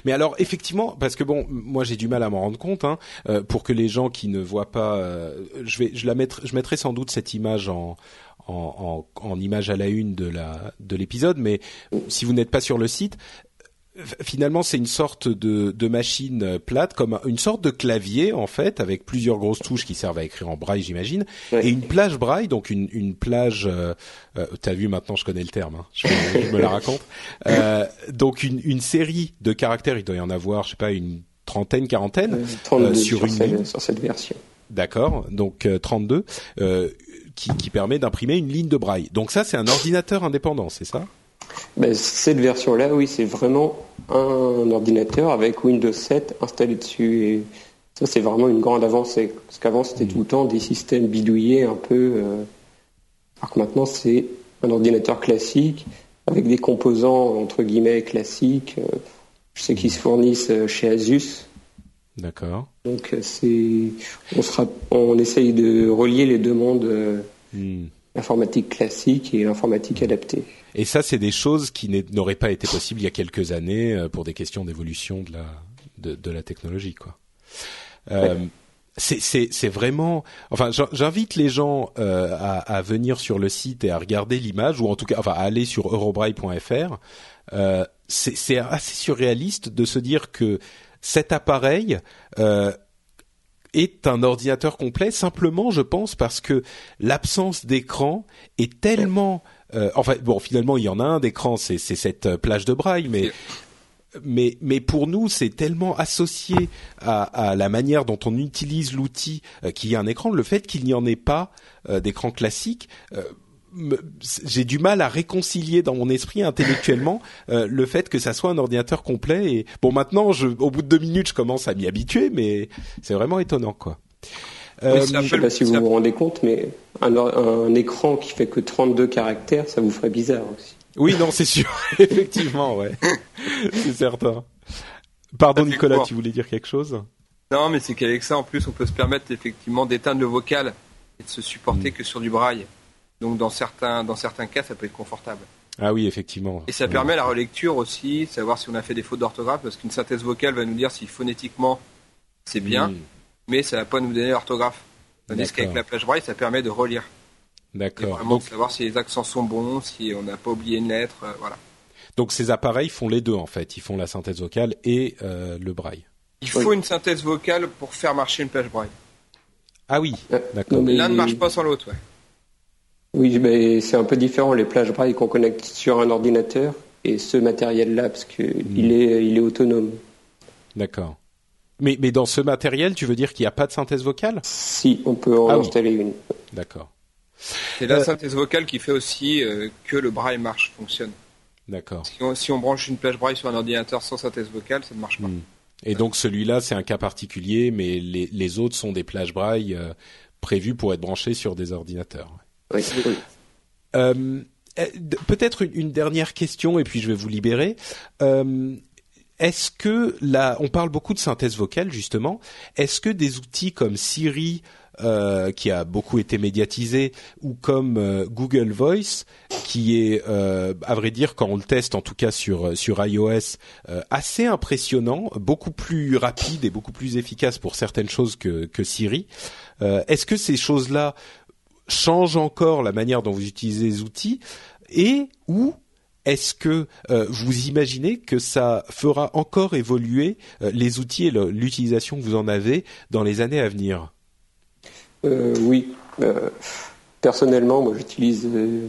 Mais alors effectivement, parce que bon, moi j'ai du mal à m'en rendre compte, hein, euh, pour que les gens qui ne voient pas, euh, je vais, je la je mettrai sans doute cette image en, en, en, en image à la une de la de l'épisode, mais si vous n'êtes pas sur le site, finalement c'est une sorte de, de, machine plate comme une sorte de clavier en fait avec plusieurs grosses touches qui servent à écrire en braille j'imagine et une plage braille donc une, une plage euh, euh, t'as vu maintenant je connais le terme hein, je, me la raconte. Euh, donc une, une série de caractères il doit y en avoir je sais pas une trentaine quarantaine euh, sur, une sur cette version. D'accord donc 32 qui, qui permet d'imprimer une ligne de braille. Donc ça c'est un ordinateur indépendant c'est ça? Ben, cette version-là, oui, c'est vraiment un ordinateur avec Windows 7 installé dessus. Et ça, c'est vraiment une grande avancée. Parce qu'avant, c'était tout le temps des systèmes bidouillés un peu. Euh, alors que maintenant, c'est un ordinateur classique avec des composants entre guillemets classiques. Euh, je sais qu'ils se fournissent euh, chez Asus. D'accord. Donc c'est, on sera, on essaye de relier les deux mondes, l'informatique classique et l'informatique adaptée. Et ça, c'est des choses qui n'auraient pas été possibles il y a quelques années euh, pour des questions d'évolution de la de, de, la technologie, quoi. Euh, c'est vraiment. Enfin, j'invite les gens euh, à, à, venir sur le site et à regarder l'image, ou en tout cas, enfin, à aller sur eurobraille.fr. Euh, c'est assez surréaliste de se dire que cet appareil euh, est un ordinateur complet simplement, je pense, parce que l'absence d'écran est tellement euh, enfin bon, finalement il y en a un d'écran, c'est cette euh, plage de braille, mais mais mais pour nous c'est tellement associé à, à, la manière dont on utilise l'outil euh, qu'il y a un écran, le fait qu'il n'y en ait pas d'écran classique. j'ai du mal à réconcilier dans mon esprit intellectuellement le fait que ça soit un ordinateur complet. Et bon, maintenant, je, au bout de deux minutes, je commence à m'y habituer, mais c'est vraiment étonnant, quoi. Euh, je ne sais pas si vous vous rendez compte, mais un, un, écran qui fait que 32 caractères, ça vous ferait bizarre aussi. Oui, non, c'est sûr, [LAUGHS] effectivement, ouais, [LAUGHS] c'est certain. Pardon Nicolas, tu voulais dire quelque chose? Non, mais c'est qu'avec ça, en plus, on peut se permettre effectivement d'éteindre le vocal et de se supporter mm. que sur du braille. Donc dans certains, dans certains cas, ça peut être confortable. Ah oui, effectivement. Et ça permet la relecture aussi, savoir si on a fait des fautes d'orthographe, parce qu'une synthèse vocale va nous dire si phonétiquement c'est bien. Mm mais ça va pas nous donner l'orthographe. Tandis qu'avec la plage braille, ça permet de relire. D'accord. Vraiment Donc, savoir si les accents sont bons, si on n'a pas oublié une lettre, euh, voilà. Donc ces appareils font les deux en fait, ils font la synthèse vocale et euh, le braille. Il faut une synthèse vocale pour faire marcher une plage braille. Ah oui, euh, d'accord. L'un ne marche pas sans l'autre, ouais. Oui, mais c'est un peu différent les plages braille qu'on connecte sur un ordinateur et ce matériel-là parce qu'il hmm. est, il est autonome. D'accord. Mais, mais dans ce matériel, tu veux dire qu'il n'y a pas de synthèse vocale? Si, on peut en ah installer une. D'accord. C'est la euh, synthèse vocale qui fait aussi euh, que le braille marche, fonctionne. D'accord. Si on, branche une plage braille sur un ordinateur sans synthèse vocale, ça ne marche pas. Hmm. Et donc celui-là, c'est un cas particulier, mais les, les autres sont des plages braille euh, prévues pour être branchées sur des ordinateurs. Oui. Euh, Peut-être une, une, dernière question, et puis je vais vous libérer. Est-ce que là, on parle beaucoup de synthèse vocale justement. Est-ce que des outils comme Siri euh, qui a beaucoup été médiatisé, ou comme euh, Google Voice, qui est, euh, à vrai dire, quand on le teste, en tout cas sur sur iOS, assez impressionnant, beaucoup plus rapide et beaucoup plus efficace pour certaines choses que que Siri. Est-ce que ces choses-là changent encore la manière dont vous utilisez les outils et ou est-ce que vous imaginez que ça fera encore évoluer les outils et l'utilisation que vous en avez dans les années à venir? Euh, Oui. Euh, personnellement, moi, j'utilise euh,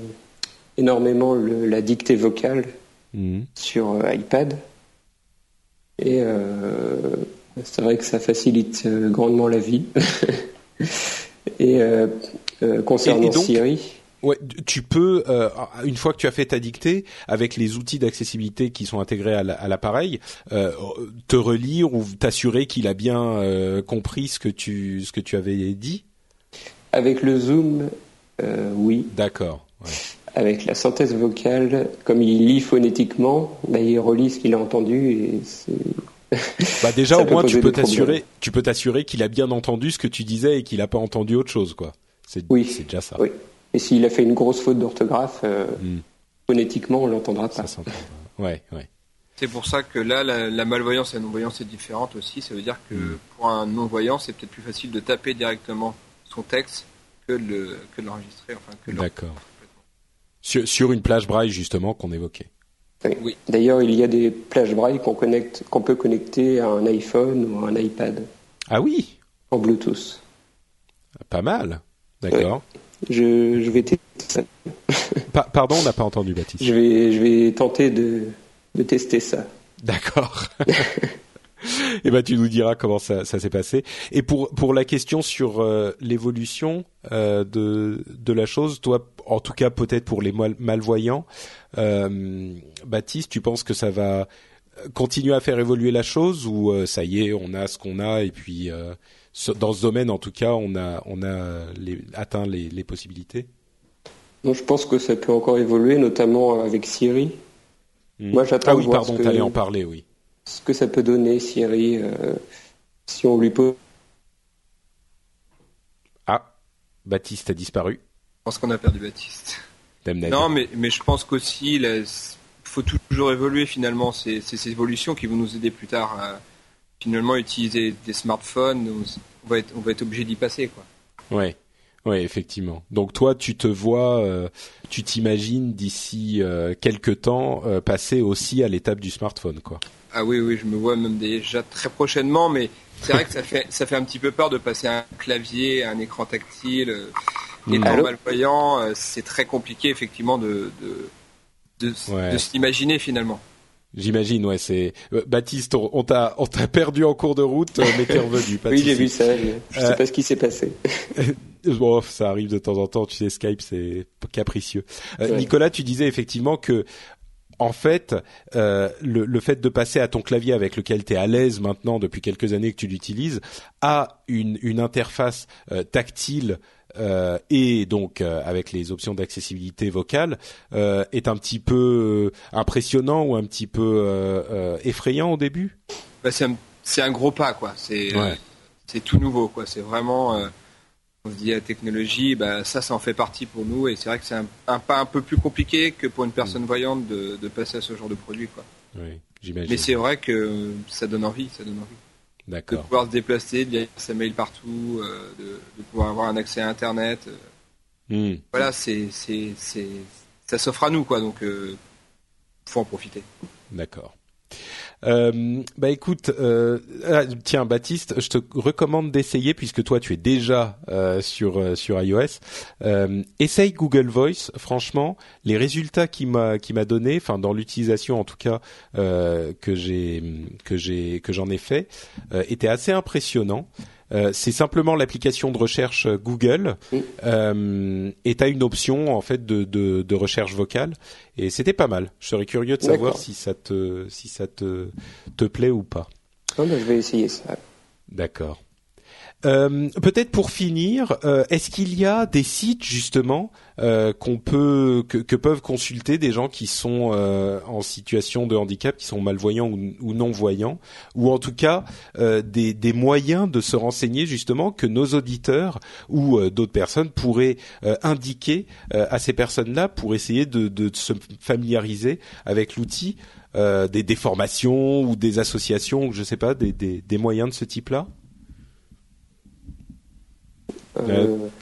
énormément la dictée vocale mhm. sur iPad. Et c'est vrai que ça facilite grandement la vie. [LAUGHS] et concernant Siri. Ouais, tu peux une fois que tu as fait ta dictée avec les outils d'accessibilité qui sont intégrés à l'appareil, te relire ou t'assurer qu'il a bien compris ce que tu ce que tu avais dit? Avec le zoom, euh, oui. D'accord. Avec la synthèse vocale, comme il lit phonétiquement, bah, il relit ce qu'il a entendu et bah déjà [LAUGHS] au moins tu peux t'assurer, tu peux t'assurer qu'il a bien entendu ce que tu disais et qu'il n'a pas entendu autre chose quoi. C'est oui. c'est déjà ça. Oui. Et s'il a fait une grosse faute d'orthographe, euh, hmm. phonétiquement on l'entendra pas. Ça ouais, ouais. C'est pour ça que là, la, malvoyance et la non-voyance est différente aussi. Ça veut dire que hmm. pour un non-voyant, c'est peut-être plus facile de taper directement son texte que de, l'enregistrer. Enfin, D'accord. Sur, sur, une plage braille justement qu'on évoquait. Oui. D'ailleurs, il y a des plages braille qu'on connecte, qu'on peut connecter à un iPhone ou à un iPad. Ah oui. En Bluetooth. Pas mal. D'accord. Je, je, vais tester ça. pardon, on n'a pas entendu Baptiste. Je vais, je vais tenter de, de tester ça. D'accord. et eh ben tu nous diras comment ça, ça s'est passé. Et pour pour la question sur euh, l'évolution euh, de de la chose, toi, en tout cas peut-être pour les malvoyants, euh, Baptiste, tu penses que ça va continuer à faire évoluer la chose ou ça y est, on a ce qu'on a et puis dans ce domaine en tout cas, on a on a les, atteint les, les possibilités. Non, je pense que ça peut encore évoluer, notamment avec Siri. Hmm. Moi, j'attends. Ah oui, pardon, tu t'allais en parler, oui ce que ça peut donner, Siri, euh, si on lui pose. Ah, Baptiste a disparu. Je pense qu'on a perdu Baptiste. Non, mais, mais je pense qu'aussi, il faut toujours évoluer finalement. C'est ces évolutions qui vont nous aider plus tard à finalement utiliser des smartphones. On va être, on va être obligé d'y passer, quoi. Ouais. Oui, effectivement. Donc toi, tu te vois, euh, tu t'imagines d'ici euh, quelques temps euh, passer aussi à l'étape du smartphone, quoi. Ah oui, oui, je me vois même déjà très prochainement, mais c'est vrai que ça fait ça fait un petit peu peur de passer un clavier, un écran tactile. Et mmh. malvoyant, c'est très compliqué effectivement de de, de, de s'imaginer finalement. J'imagine, ouais, c'est Baptiste, on, t'a on t'a perdu en cours de route, mais t'es revenu. [LAUGHS] oui, j'ai vu ça. Je sais pas ce qui s'est passé. [LAUGHS] Bon, ça arrive de temps en temps. Tu sais, Skype, c'est capricieux. Euh, Nicolas, tu disais effectivement que en fait, euh, le, le, fait de passer à ton clavier avec lequel tu es à l'aise maintenant depuis quelques années que tu l'utilises, a une, une interface euh, tactile euh, et donc euh, avec les options d'accessibilité vocale, est un petit peu impressionnant ou un petit peu effrayant au début? Bah, c'est un, un, gros pas, quoi. C'est c'est tout nouveau, quoi. C'est vraiment on se dit la technologie, bah, ça, ça en fait partie pour nous. Et c'est vrai que c'est un, pas un peu plus compliqué que pour une personne mm. voyante de, passer à ce genre de produit. Quoi. Oui, j'imagine. Mais c'est vrai que ça donne envie, ça donne envie. De pouvoir se déplacer, de lire sa mail partout, euh, de, pouvoir avoir un accès à Internet. Euh. Mm. Voilà, c'est, c'est, c'est, ça s'offre à nous, quoi. Donc, euh, faut en profiter. D'accord. Euh, bah écoute, euh, ah, tiens Baptiste, je te recommande d'essayer puisque toi tu es déjà euh, sur euh, sur iOS. Euh, essaye Google Voice. Franchement, les résultats qui m'a qui m'a donné, enfin dans l'utilisation en tout cas que j'ai que j'ai que j'en ai fait, étaient assez impressionnants. Euh, c'est simplement l'application de recherche Google euh, et tu as une option en fait de, de, de recherche vocale et c'était pas mal. Je serais curieux de savoir si ça te si ça te te plaît ou pas. Ben, je vais essayer ça. D'accord. Euh, Peut-être pour finir, euh, est-ce qu'il y a des sites justement euh, qu'on peut que, peuvent consulter des gens qui sont en situation de handicap, qui sont malvoyants ou, non voyants, ou en tout cas des, moyens de se renseigner justement que nos auditeurs ou d'autres personnes pourraient indiquer à ces personnes-là pour essayer de, se familiariser avec l'outil. des, des formations ou des associations, je sais pas, des, moyens de ce type-là?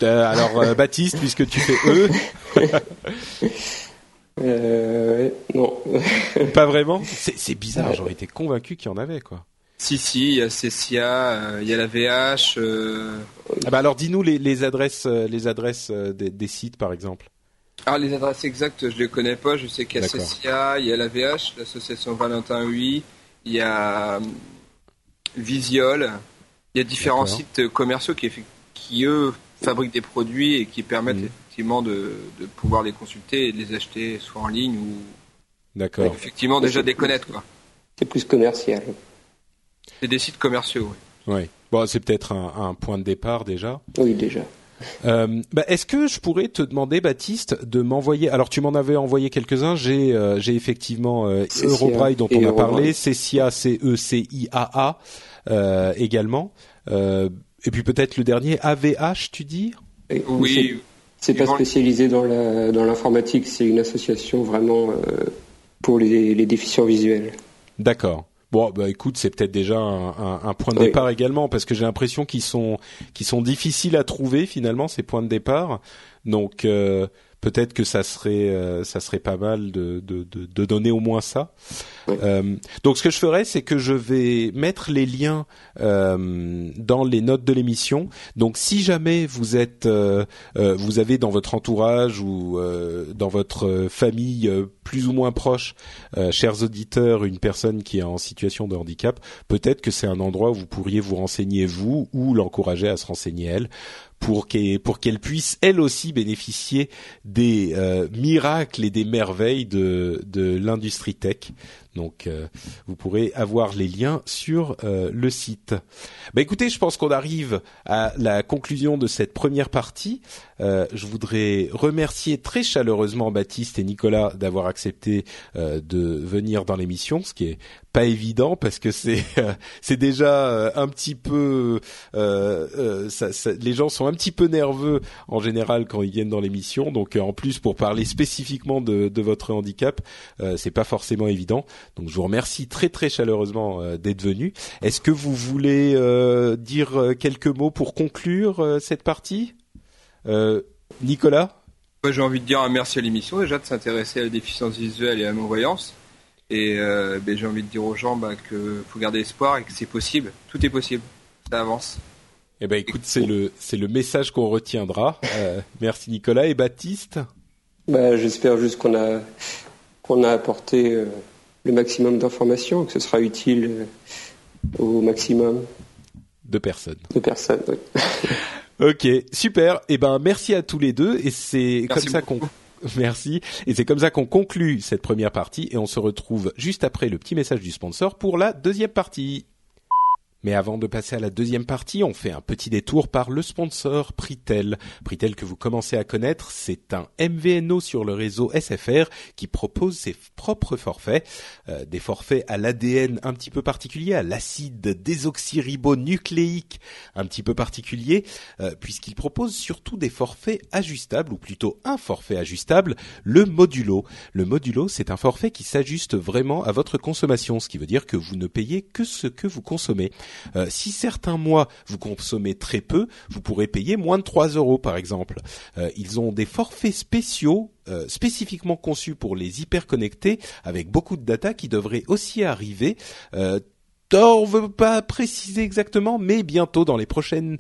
Alors euh, Baptiste, puisque tu fais E. [LAUGHS] euh, non. Pas vraiment. C'est bizarre. J'aurais été convaincu qu'il y en avait quoi. Si si, il y a CCA, il y a la VH. Ah bah alors dis-nous les, les, adresses, les adresses des, des, sites par exemple. Ah les adresses exactes, je les connais pas. Je sais qu'il y a CCA, il y a la VH, l'association Valentin Oui, il y a Visiol, il y a différents sites commerciaux qui effectivement qui eux fabriquent des produits et qui permettent mmh. effectivement de, de, pouvoir les consulter et de les acheter soit en ligne ou D'accord. effectivement déjà des connaître quoi. C'est plus commercial. C'est des sites commerciaux. Oui. Ouais. Bon, c'est peut-être un, un, point de départ déjà. Oui, déjà. Euh, bah, Est-ce que je pourrais te demander, Baptiste, de m'envoyer Alors, tu m'en avais envoyé quelques-uns. J'ai euh, effectivement euh, Eurobraille dont on a parlé, CECIA, C-E-C-I-A-A euh, également. Et puis peut-être le dernier, AVH, tu dis? Oui. C'est pas spécialisé dans la dans l'informatique, c'est une association vraiment euh, pour les, les, déficients visuels. D'accord. Bon, bah écoute, c'est peut-être déjà un, un, un, point de oui. départ également, parce que j'ai l'impression qu'ils sont qu'ils sont difficiles à trouver finalement ces points de départ. Donc euh, peut-être que ça serait euh, ça serait pas mal de, de, de, de donner au moins ça. Oui. Euh, donc ce que je ferai, c'est que je vais mettre les liens euh, dans les notes de l'émission. Donc si jamais vous êtes euh, euh, vous avez dans votre entourage ou dans votre famille plus ou moins proche, chers auditeurs, une personne qui est en situation de handicap, peut-être que c'est un endroit où vous pourriez vous renseigner vous ou l'encourager à se renseigner elle pour qu'elle puisse elle aussi bénéficier des euh, miracles et des merveilles de l'industrie tech. Donc euh, vous pourrez avoir les liens sur euh, le site. Bah écoutez, je pense qu'on arrive à la conclusion de cette première partie. Euh, je voudrais remercier très chaleureusement Baptiste et Nicolas d'avoir accepté de venir dans l'émission, ce qui est pas évident parce que c'est c'est déjà un petit peu les gens sont un petit peu nerveux en général quand ils viennent dans l'émission. Donc en plus pour parler spécifiquement de, de votre handicap, c'est pas forcément évident. Donc je vous remercie très très chaleureusement euh, d'être venu. Est-ce que vous voulez euh, dire euh, quelques mots pour conclure euh, cette partie? Nicolas? J'ai envie de dire un merci à l'émission déjà de s'intéresser à la déficience visuelle et à la non-voyance. Et ben, j'ai envie de dire aux gens bah, qu'il faut garder espoir et que c'est possible. Tout est possible. Ça avance. Eh ben écoute, c'est le c'est le message qu'on retiendra. merci Nicolas et Baptiste? Bah, j'espère juste qu'on a qu'on a apporté le maximum d'informations, que ce sera utile au maximum de personnes. De personnes, oui. [LAUGHS] ok, super. Et eh ben merci à tous les deux et c'est comme ça qu'on [LAUGHS] Merci. Et c'est comme ça qu'on conclut cette première partie et on se retrouve juste après le petit message du sponsor pour la deuxième partie. Mais avant de passer à la deuxième partie, on fait un petit détour par le sponsor Pritel. Pritel que vous commencez à connaître, c'est un MVNO sur le réseau SFR qui propose ses propres forfaits, euh, des forfaits à l'ADN un petit peu particulier, à l'acide désoxyribonucléique un petit peu particulier, euh, puisqu'il propose surtout des forfaits ajustables, ou plutôt un forfait ajustable, le modulo. Le modulo, c'est un forfait qui s'ajuste vraiment à votre consommation, ce qui veut dire que vous ne payez que ce que vous consommez. Euh, si certains mois vous consommez très peu, vous pourrez payer moins de 3 euros par exemple. Euh, ils ont des forfaits spéciaux euh, spécifiquement conçus pour les hyper connectés avec beaucoup de data qui devraient aussi arriver. On ne veut pas préciser exactement, mais bientôt dans les prochaines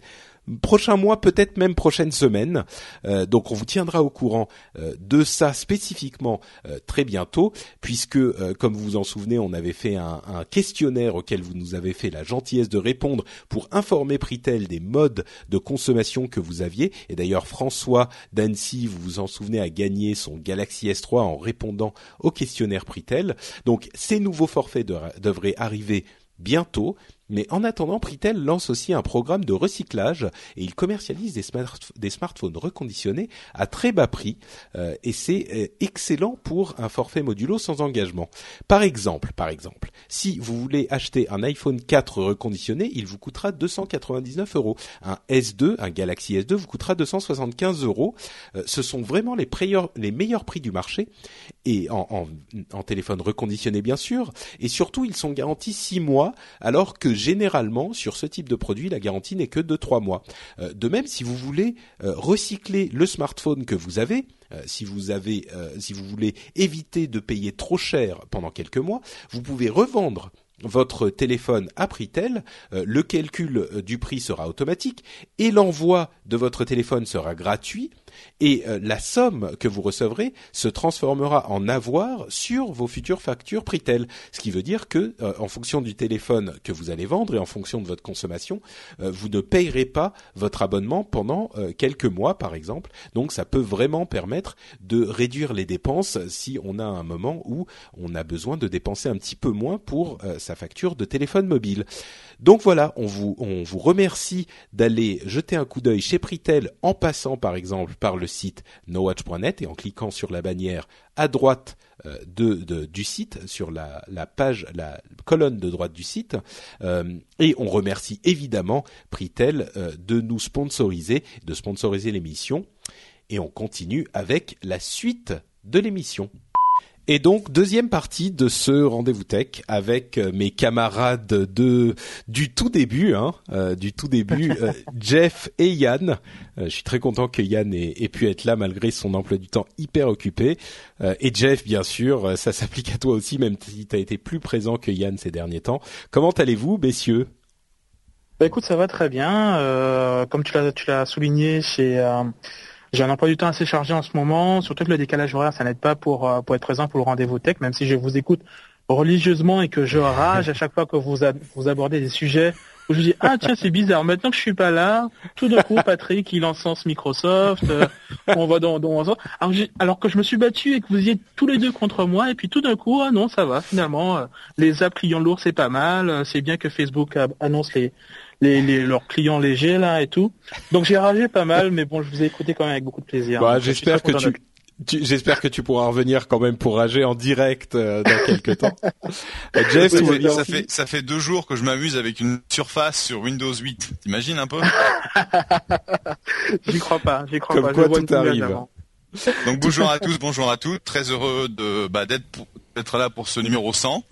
prochain mois, peut-être même prochaine semaine. Euh, donc on vous tiendra au courant euh, de ça spécifiquement euh, très bientôt, puisque comme vous vous en souvenez, on avait fait un, questionnaire auquel vous nous avez fait la gentillesse de répondre pour informer Pritel des modes de consommation que vous aviez. Et d'ailleurs François d'Annecy, vous vous en souvenez, a gagné son Galaxy S3 en répondant au questionnaire Pritel. Donc ces nouveaux forfaits de, devraient arriver bientôt Mais en attendant, Pritel lance aussi un programme de recyclage et il commercialise des, smartphones reconditionnés à très bas prix euh, et c'est euh, excellent pour un forfait modulo sans engagement. Par exemple, par exemple, si vous voulez acheter un iPhone 4 reconditionné, il vous coûtera 299 euros. Un S2, un Galaxy S2 vous coûtera 275 euros. Euh, ce sont vraiment les, meilleurs prix du marché et en, en, en téléphone reconditionné bien sûr. Et surtout, ils sont garantis 6 mois alors que généralement, sur ce type de produit, la garantie n'est que de trois mois. Euh, de même, si vous voulez euh, recycler le smartphone que vous avez, euh, si vous avez, si vous voulez éviter de payer trop cher pendant quelques mois, vous pouvez revendre votre téléphone à prix tel, le calcul du prix sera automatique et l'envoi de votre téléphone sera gratuit et euh, la somme que vous recevrez se transformera en avoir sur vos futures factures Pritel, ce qui veut dire que euh, en fonction du téléphone que vous allez vendre et en fonction de votre consommation, euh, vous ne payerez pas votre abonnement pendant quelques mois par exemple. Donc ça peut vraiment permettre de réduire les dépenses si on a un moment où on a besoin de dépenser un petit peu moins pour sa facture de téléphone mobile. Donc voilà, on vous, on vous remercie d'aller jeter un coup d'œil chez Pritel en passant par exemple par le site nowatch.net et en cliquant sur la bannière à droite euh, de, du site, sur la, page, la colonne de droite du site. Euh, et on remercie évidemment Pritel euh, de nous sponsoriser, de sponsoriser l'émission. Et on continue avec la suite de l'émission. Et donc deuxième partie de ce rendez-vous tech avec euh, mes camarades de du tout début, hein, euh, du tout début, [LAUGHS] euh, Jeff et Yann. je suis très content que Yann ait, pu être là malgré son emploi du temps hyper occupé. et Jeff, bien sûr, ça s'applique à toi aussi, même si tu as été plus présent que Yann ces derniers temps. Comment allez-vous, messieurs? Bah, écoute, ça va très bien. comme tu l'as tu l'as souligné, chez j'ai un emploi du temps assez chargé en ce moment, surtout que le décalage horaire, ça n'aide pas pour, euh, pour être présent pour le rendez-vous tech, même si je vous écoute religieusement et que je rage à chaque fois que vous, vous abordez des sujets où je dis ah tiens c'est bizarre maintenant que je suis pas là tout d'un coup Patrick il encense Microsoft euh, on va dans, dans alors, alors, que je me suis battu et que vous y êtes tous les deux contre moi et puis tout d'un coup ah non ça va finalement euh, les apps clients lourds c'est pas mal c'est bien que Facebook annonce les les, leurs clients légers là et tout. Donc j'ai ragé pas mal, mais bon, je vous ai écouté quand même avec beaucoup de plaisir. Bah, j'espère que tu, j'espère que tu pourras revenir quand même pour rager en direct euh, dans [LAUGHS] quelques temps. Euh, Jeff, ça fait ça fait deux jours que je m'amuse avec une surface sur Windows 8. T'imagines un peu? [LAUGHS] J'y crois pas, j'y crois Comme pas. Quoi, tout arrive. Donc bonjour à tous, bonjour à toutes. Très heureux de bah, d'être d'être là pour ce numéro 100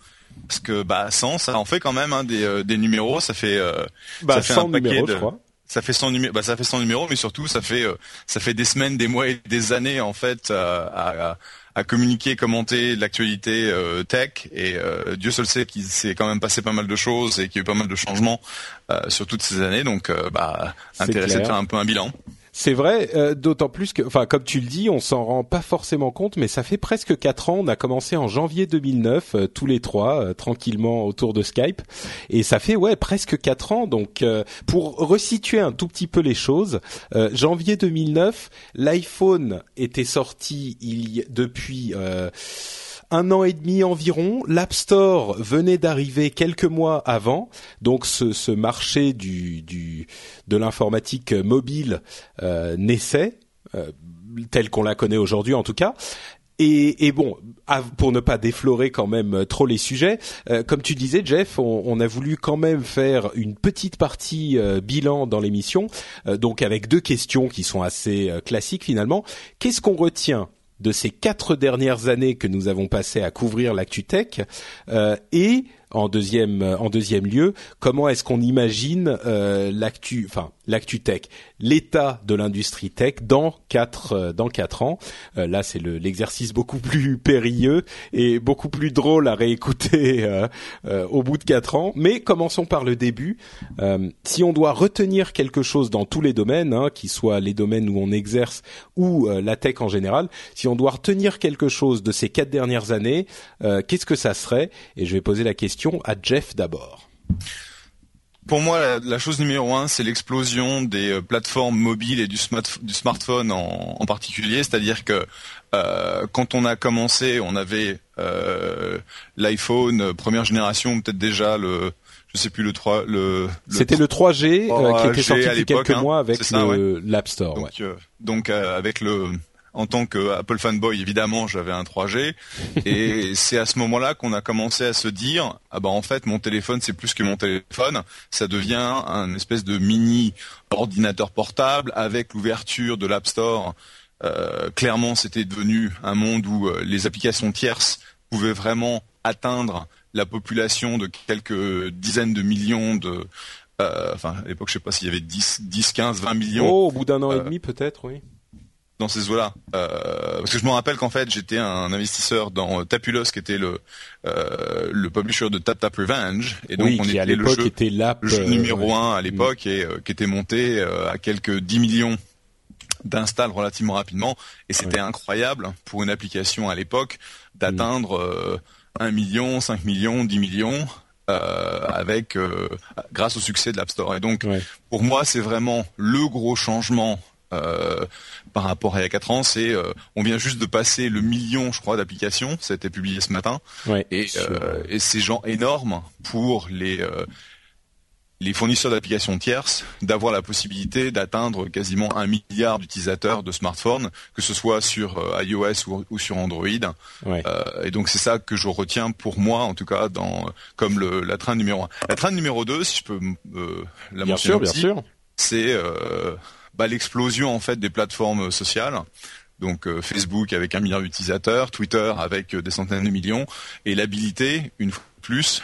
parce que bah 100 ça en fait quand même hein, des, euh, des numéros ça fait euh, bah, ça fait un paquet numéros, de, je crois. ça fait 100 numéros bah ça fait 100 numéros mais surtout ça fait euh, ça fait des semaines des mois et des années en fait à, à, communiquer commenter l'actualité tech. Et Dieu seul sait qu'il s'est quand même passé pas mal de choses et qu'il y a eu pas mal de changements sur toutes ces années. Donc bah intéressé de faire un peu un bilan c'est vrai, euh, d'autant plus que, enfin, comme tu le dis, on s'en rend pas forcément compte, mais ça fait presque quatre ans. On a commencé en janvier 2009, euh, tous les trois, euh, tranquillement autour de Skype, et ça fait ouais presque quatre ans. Donc, pour resituer un tout petit peu les choses, janvier 2009, l'iPhone était sorti il y, depuis un an et demi environ. L'App Store venait d'arriver quelques mois avant, donc ce, ce marché du, du de l'informatique mobile euh, naissait. Euh, telle qu'on la connaît aujourd'hui en tout cas. Et, et, bon, pour ne pas déflorer quand même trop les sujets, euh, comme tu disais, Jeff, on, on, a voulu quand même faire une petite partie euh, bilan dans l'émission, donc avec deux questions qui sont assez classiques finalement. Qu'est-ce qu'on retient de ces quatre dernières années que nous avons passées à couvrir l'actu tech euh, et en deuxième en deuxième lieu comment est-ce qu'on imagine euh, l'actu enfin l'actu tech, l'état de l'industrie tech dans quatre euh, dans quatre ans? Euh, là, c'est l'exercice beaucoup plus périlleux et beaucoup plus drôle à réécouter euh, au bout de quatre ans. Mais commençons par le début. si on doit retenir quelque chose dans tous les domaines, hein, qui soient les domaines où on exerce ou la tech en général, si on doit retenir quelque chose de ces quatre dernières années, qu'est-ce que ça serait? Et je vais poser la question à Jeff d'abord. pour moi, la, chose numéro un, c'est l'explosion des euh, plateformes mobiles et du, du smartphone en, particulier. C'est-à-dire que euh, quand on a commencé, on avait euh, l'iPhone première génération, peut-être déjà le, je sais plus le 3, le. C'était le 3G qui était sorti il quelques hein. mois avec l'App Store. Donc, donc avec le en tant que Apple fanboy, évidemment, j'avais un 3G. Et [LAUGHS] c'est à ce moment-là qu'on a commencé à se dire, ah bah en fait, mon téléphone, c'est plus que mon téléphone. Ça devient un espèce de mini ordinateur portable avec l'ouverture de l'App Store. Euh, clairement, c'était devenu un monde où euh, les applications tierces pouvaient vraiment atteindre la population de quelques dizaines de millions de, euh, enfin à l'époque je sais pas s'il y avait 10, 10, 15, 20 millions. Oh, au bout d'un an et demi peut-être, oui dans ces eaux-là. Euh, parce que je me rappelle qu'en fait, j'étais un investisseur dans Tapulos, qui était le euh, le publisher de Tap Tap Revenge, et donc on était le jeu, était le jeu numéro un à l'époque et euh, qui était monté euh, à quelques 10 millions d'installs relativement rapidement, et c'était incroyable pour une application à l'époque d'atteindre 1 million, 5 millions, 10 millions. avec grâce au succès de l'App Store. Et donc, pour moi, c'est vraiment le gros changement euh, par rapport à il y a 4 ans, c'est euh, on vient juste de passer le million, je crois, d'applications. Ça a été publié ce matin. et, euh, et c'est genre énorme pour les les fournisseurs d'applications tierces d'avoir la possibilité d'atteindre quasiment un milliard d'utilisateurs de smartphones, que ce soit sur iOS ou, sur Android. et donc c'est ça que je retiens pour moi, en tout cas, dans comme le, la train numéro 1. La train numéro 2, si je peux la bien sûr, bien sûr. c'est bah, l'explosion en fait des plateformes sociales. Donc euh, Facebook avec un milliard d'utilisateurs, Twitter avec euh, des centaines de millions, et l'habilité, une fois plus,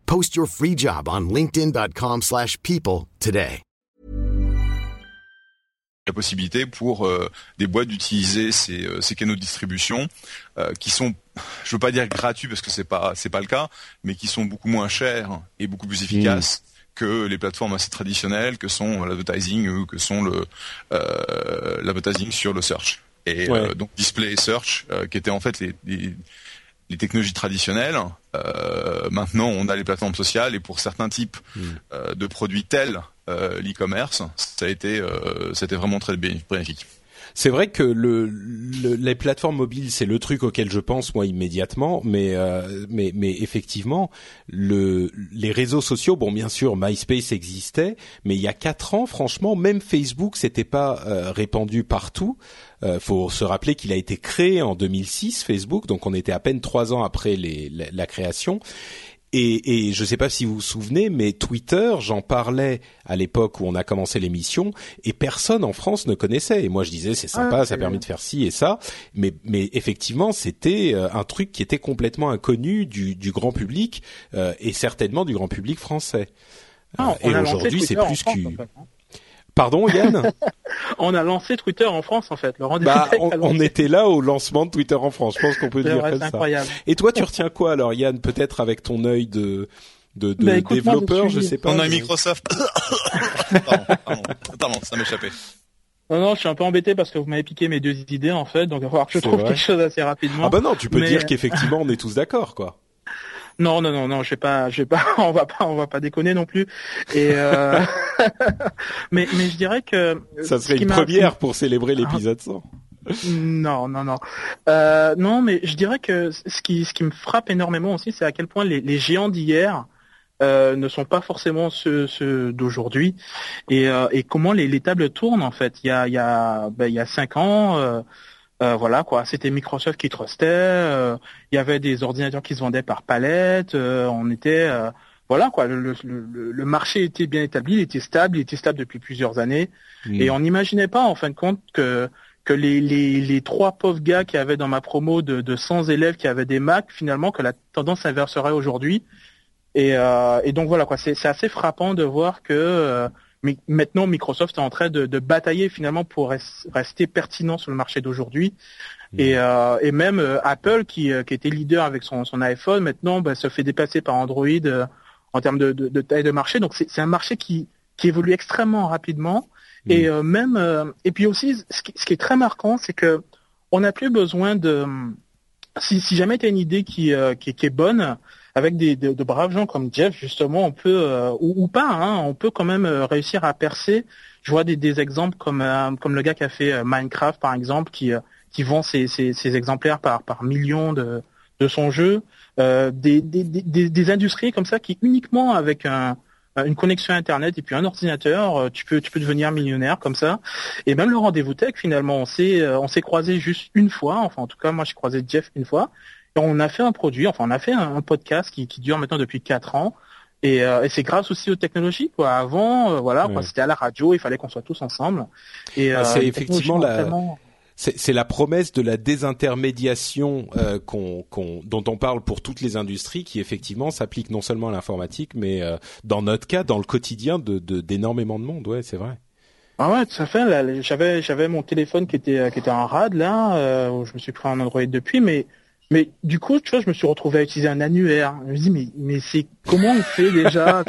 Post your free job on linkedin.com/people today. La possibilité pour euh, des boîtes d'utiliser ces, euh, ces, canaux de distribution euh, qui sont, je veux pas dire gratuits parce que c'est pas c'est pas le cas, mais qui sont beaucoup moins chers et beaucoup plus efficaces. Mmh. que les plateformes assez traditionnelles que sont l'advertising ou que sont le l'advertising sur le search et ouais. donc display et search qui étaient en fait les, les les technologies traditionnelles. Euh, maintenant, on a les plateformes sociales et pour certains types hmm. euh, de produits tels euh, l'e-commerce, ça a été, c'était vraiment très bénéfique. C'est vrai que le, les plateformes mobiles, c'est le truc auquel je pense moi immédiatement, mais mais mais effectivement, le, les réseaux sociaux, bon bien sûr, MySpace existait, mais il y a quatre ans, franchement, même Facebook, s'était pas répandu partout. Euh, faut se rappeler qu'il a été créé en 2006, Facebook, donc on était à peine trois ans après les, la, création. Et, et, je ne sais pas si vous vous souvenez, mais Twitter, j'en parlais à l'époque où on a commencé l'émission, et personne en France ne connaissait. Et moi, je disais c'est sympa, ah, ça permet de faire ci et ça, mais, mais effectivement, c'était euh, un truc qui était complètement inconnu du, du grand public euh, et certainement du grand public français. Ah, et aujourd'hui, c'est plus que. Pardon, Yann [LAUGHS] On a lancé Twitter en France, en fait. Laurent bah, on, était là au lancement de Twitter en France. Je pense qu'on peut dire comme ça. Incroyable. Et toi, tu retiens quoi alors, Yann Peut-être avec ton œil de de, de bah, développeur, je, sais pas. On a Microsoft. [LAUGHS] pardon, pardon, ça m'échappait. Non, non, je suis un peu embêté parce que vous m'avez piqué mes deux idées en fait, donc il va falloir que je trouve quelque chose assez rapidement. Ah bah non, tu peux dire qu'effectivement on est tous d'accord, quoi. Non, non, non, non, je vais pas, je vais pas, [LAUGHS] on va pas, on va pas déconner non plus. Et euh... [LAUGHS] mais, mais je dirais que ça serait une première pour célébrer l'épisode 100. Non, non, non, euh, non, mais je dirais que ce qui, ce qui me frappe énormément aussi, c'est à quel point les, les géants d'hier ne sont pas forcément ceux, d'aujourd'hui et, comment les, tables tournent en fait. Il y a il y a ben, il y a cinq ans. Voilà quoi, c'était Microsoft qui trustait. il y avait des ordinateurs qui se vendaient par palette. on était voilà quoi, le, marché était bien établi, il était stable, il était stable depuis plusieurs années, et on n'imaginait pas en fin de compte que que les, les, trois pauvres gars qui avaient dans ma promo de, de 100 élèves qui avaient des Mac, finalement que la tendance s'inverserait aujourd'hui. Et, euh, et donc voilà quoi, c'est assez frappant de voir que euh, maintenant Microsoft est en train de, de batailler finalement pour rester pertinent sur le marché d'aujourd'hui. Et, mm. euh, et même Apple qui, qui était leader avec son, son iPhone maintenant bah, se fait dépasser par Android en termes de, de, de taille de marché. Donc c'est un marché qui, qui évolue extrêmement rapidement. Mm. Et euh, même euh, et puis aussi ce qui, ce qui est très marquant, c'est que on n'a plus besoin de si, si jamais tu as une idée qui, euh, qui, qui, est bonne, avec des, de, de, braves gens comme Jeff, justement, on peut, ou, ou, pas, hein, on peut quand même réussir à percer. Je vois des, des exemples comme, comme le gars qui a fait Minecraft, par exemple, qui, qui vend ses, ses, ses exemplaires par, par millions de, de son jeu. Euh, des, des, des, des, industries comme ça qui uniquement avec un, une connexion internet et puis un ordinateur, euh, tu peux tu peux devenir millionnaire comme ça. Et même le rendez-vous tech finalement, on s'est euh, on s'est croisé juste une fois. Enfin en tout cas moi j'ai croisé Jeff une fois. On a fait un produit, enfin on a fait un, podcast qui, qui dure maintenant depuis quatre ans. Et, et c'est grâce aussi aux technologies quoi. Avant voilà c'était à la radio, il fallait qu'on soit tous ensemble. Et ah, c'est effectivement la c'est la promesse de la désintermédiation euh, dont on parle pour toutes les industries, qui effectivement s'applique non seulement à l'informatique, mais euh, dans notre cas, dans le quotidien de d'énormément de, monde. Ouais, c'est vrai. Ah ouais, tout à fait. J'avais j'avais mon téléphone qui était qui était en rad là, euh, où je me suis pris un Android depuis, mais mais du coup, tu vois, je me suis retrouvé à utiliser un annuaire. Je me dis mais mais c'est comment on fait déjà?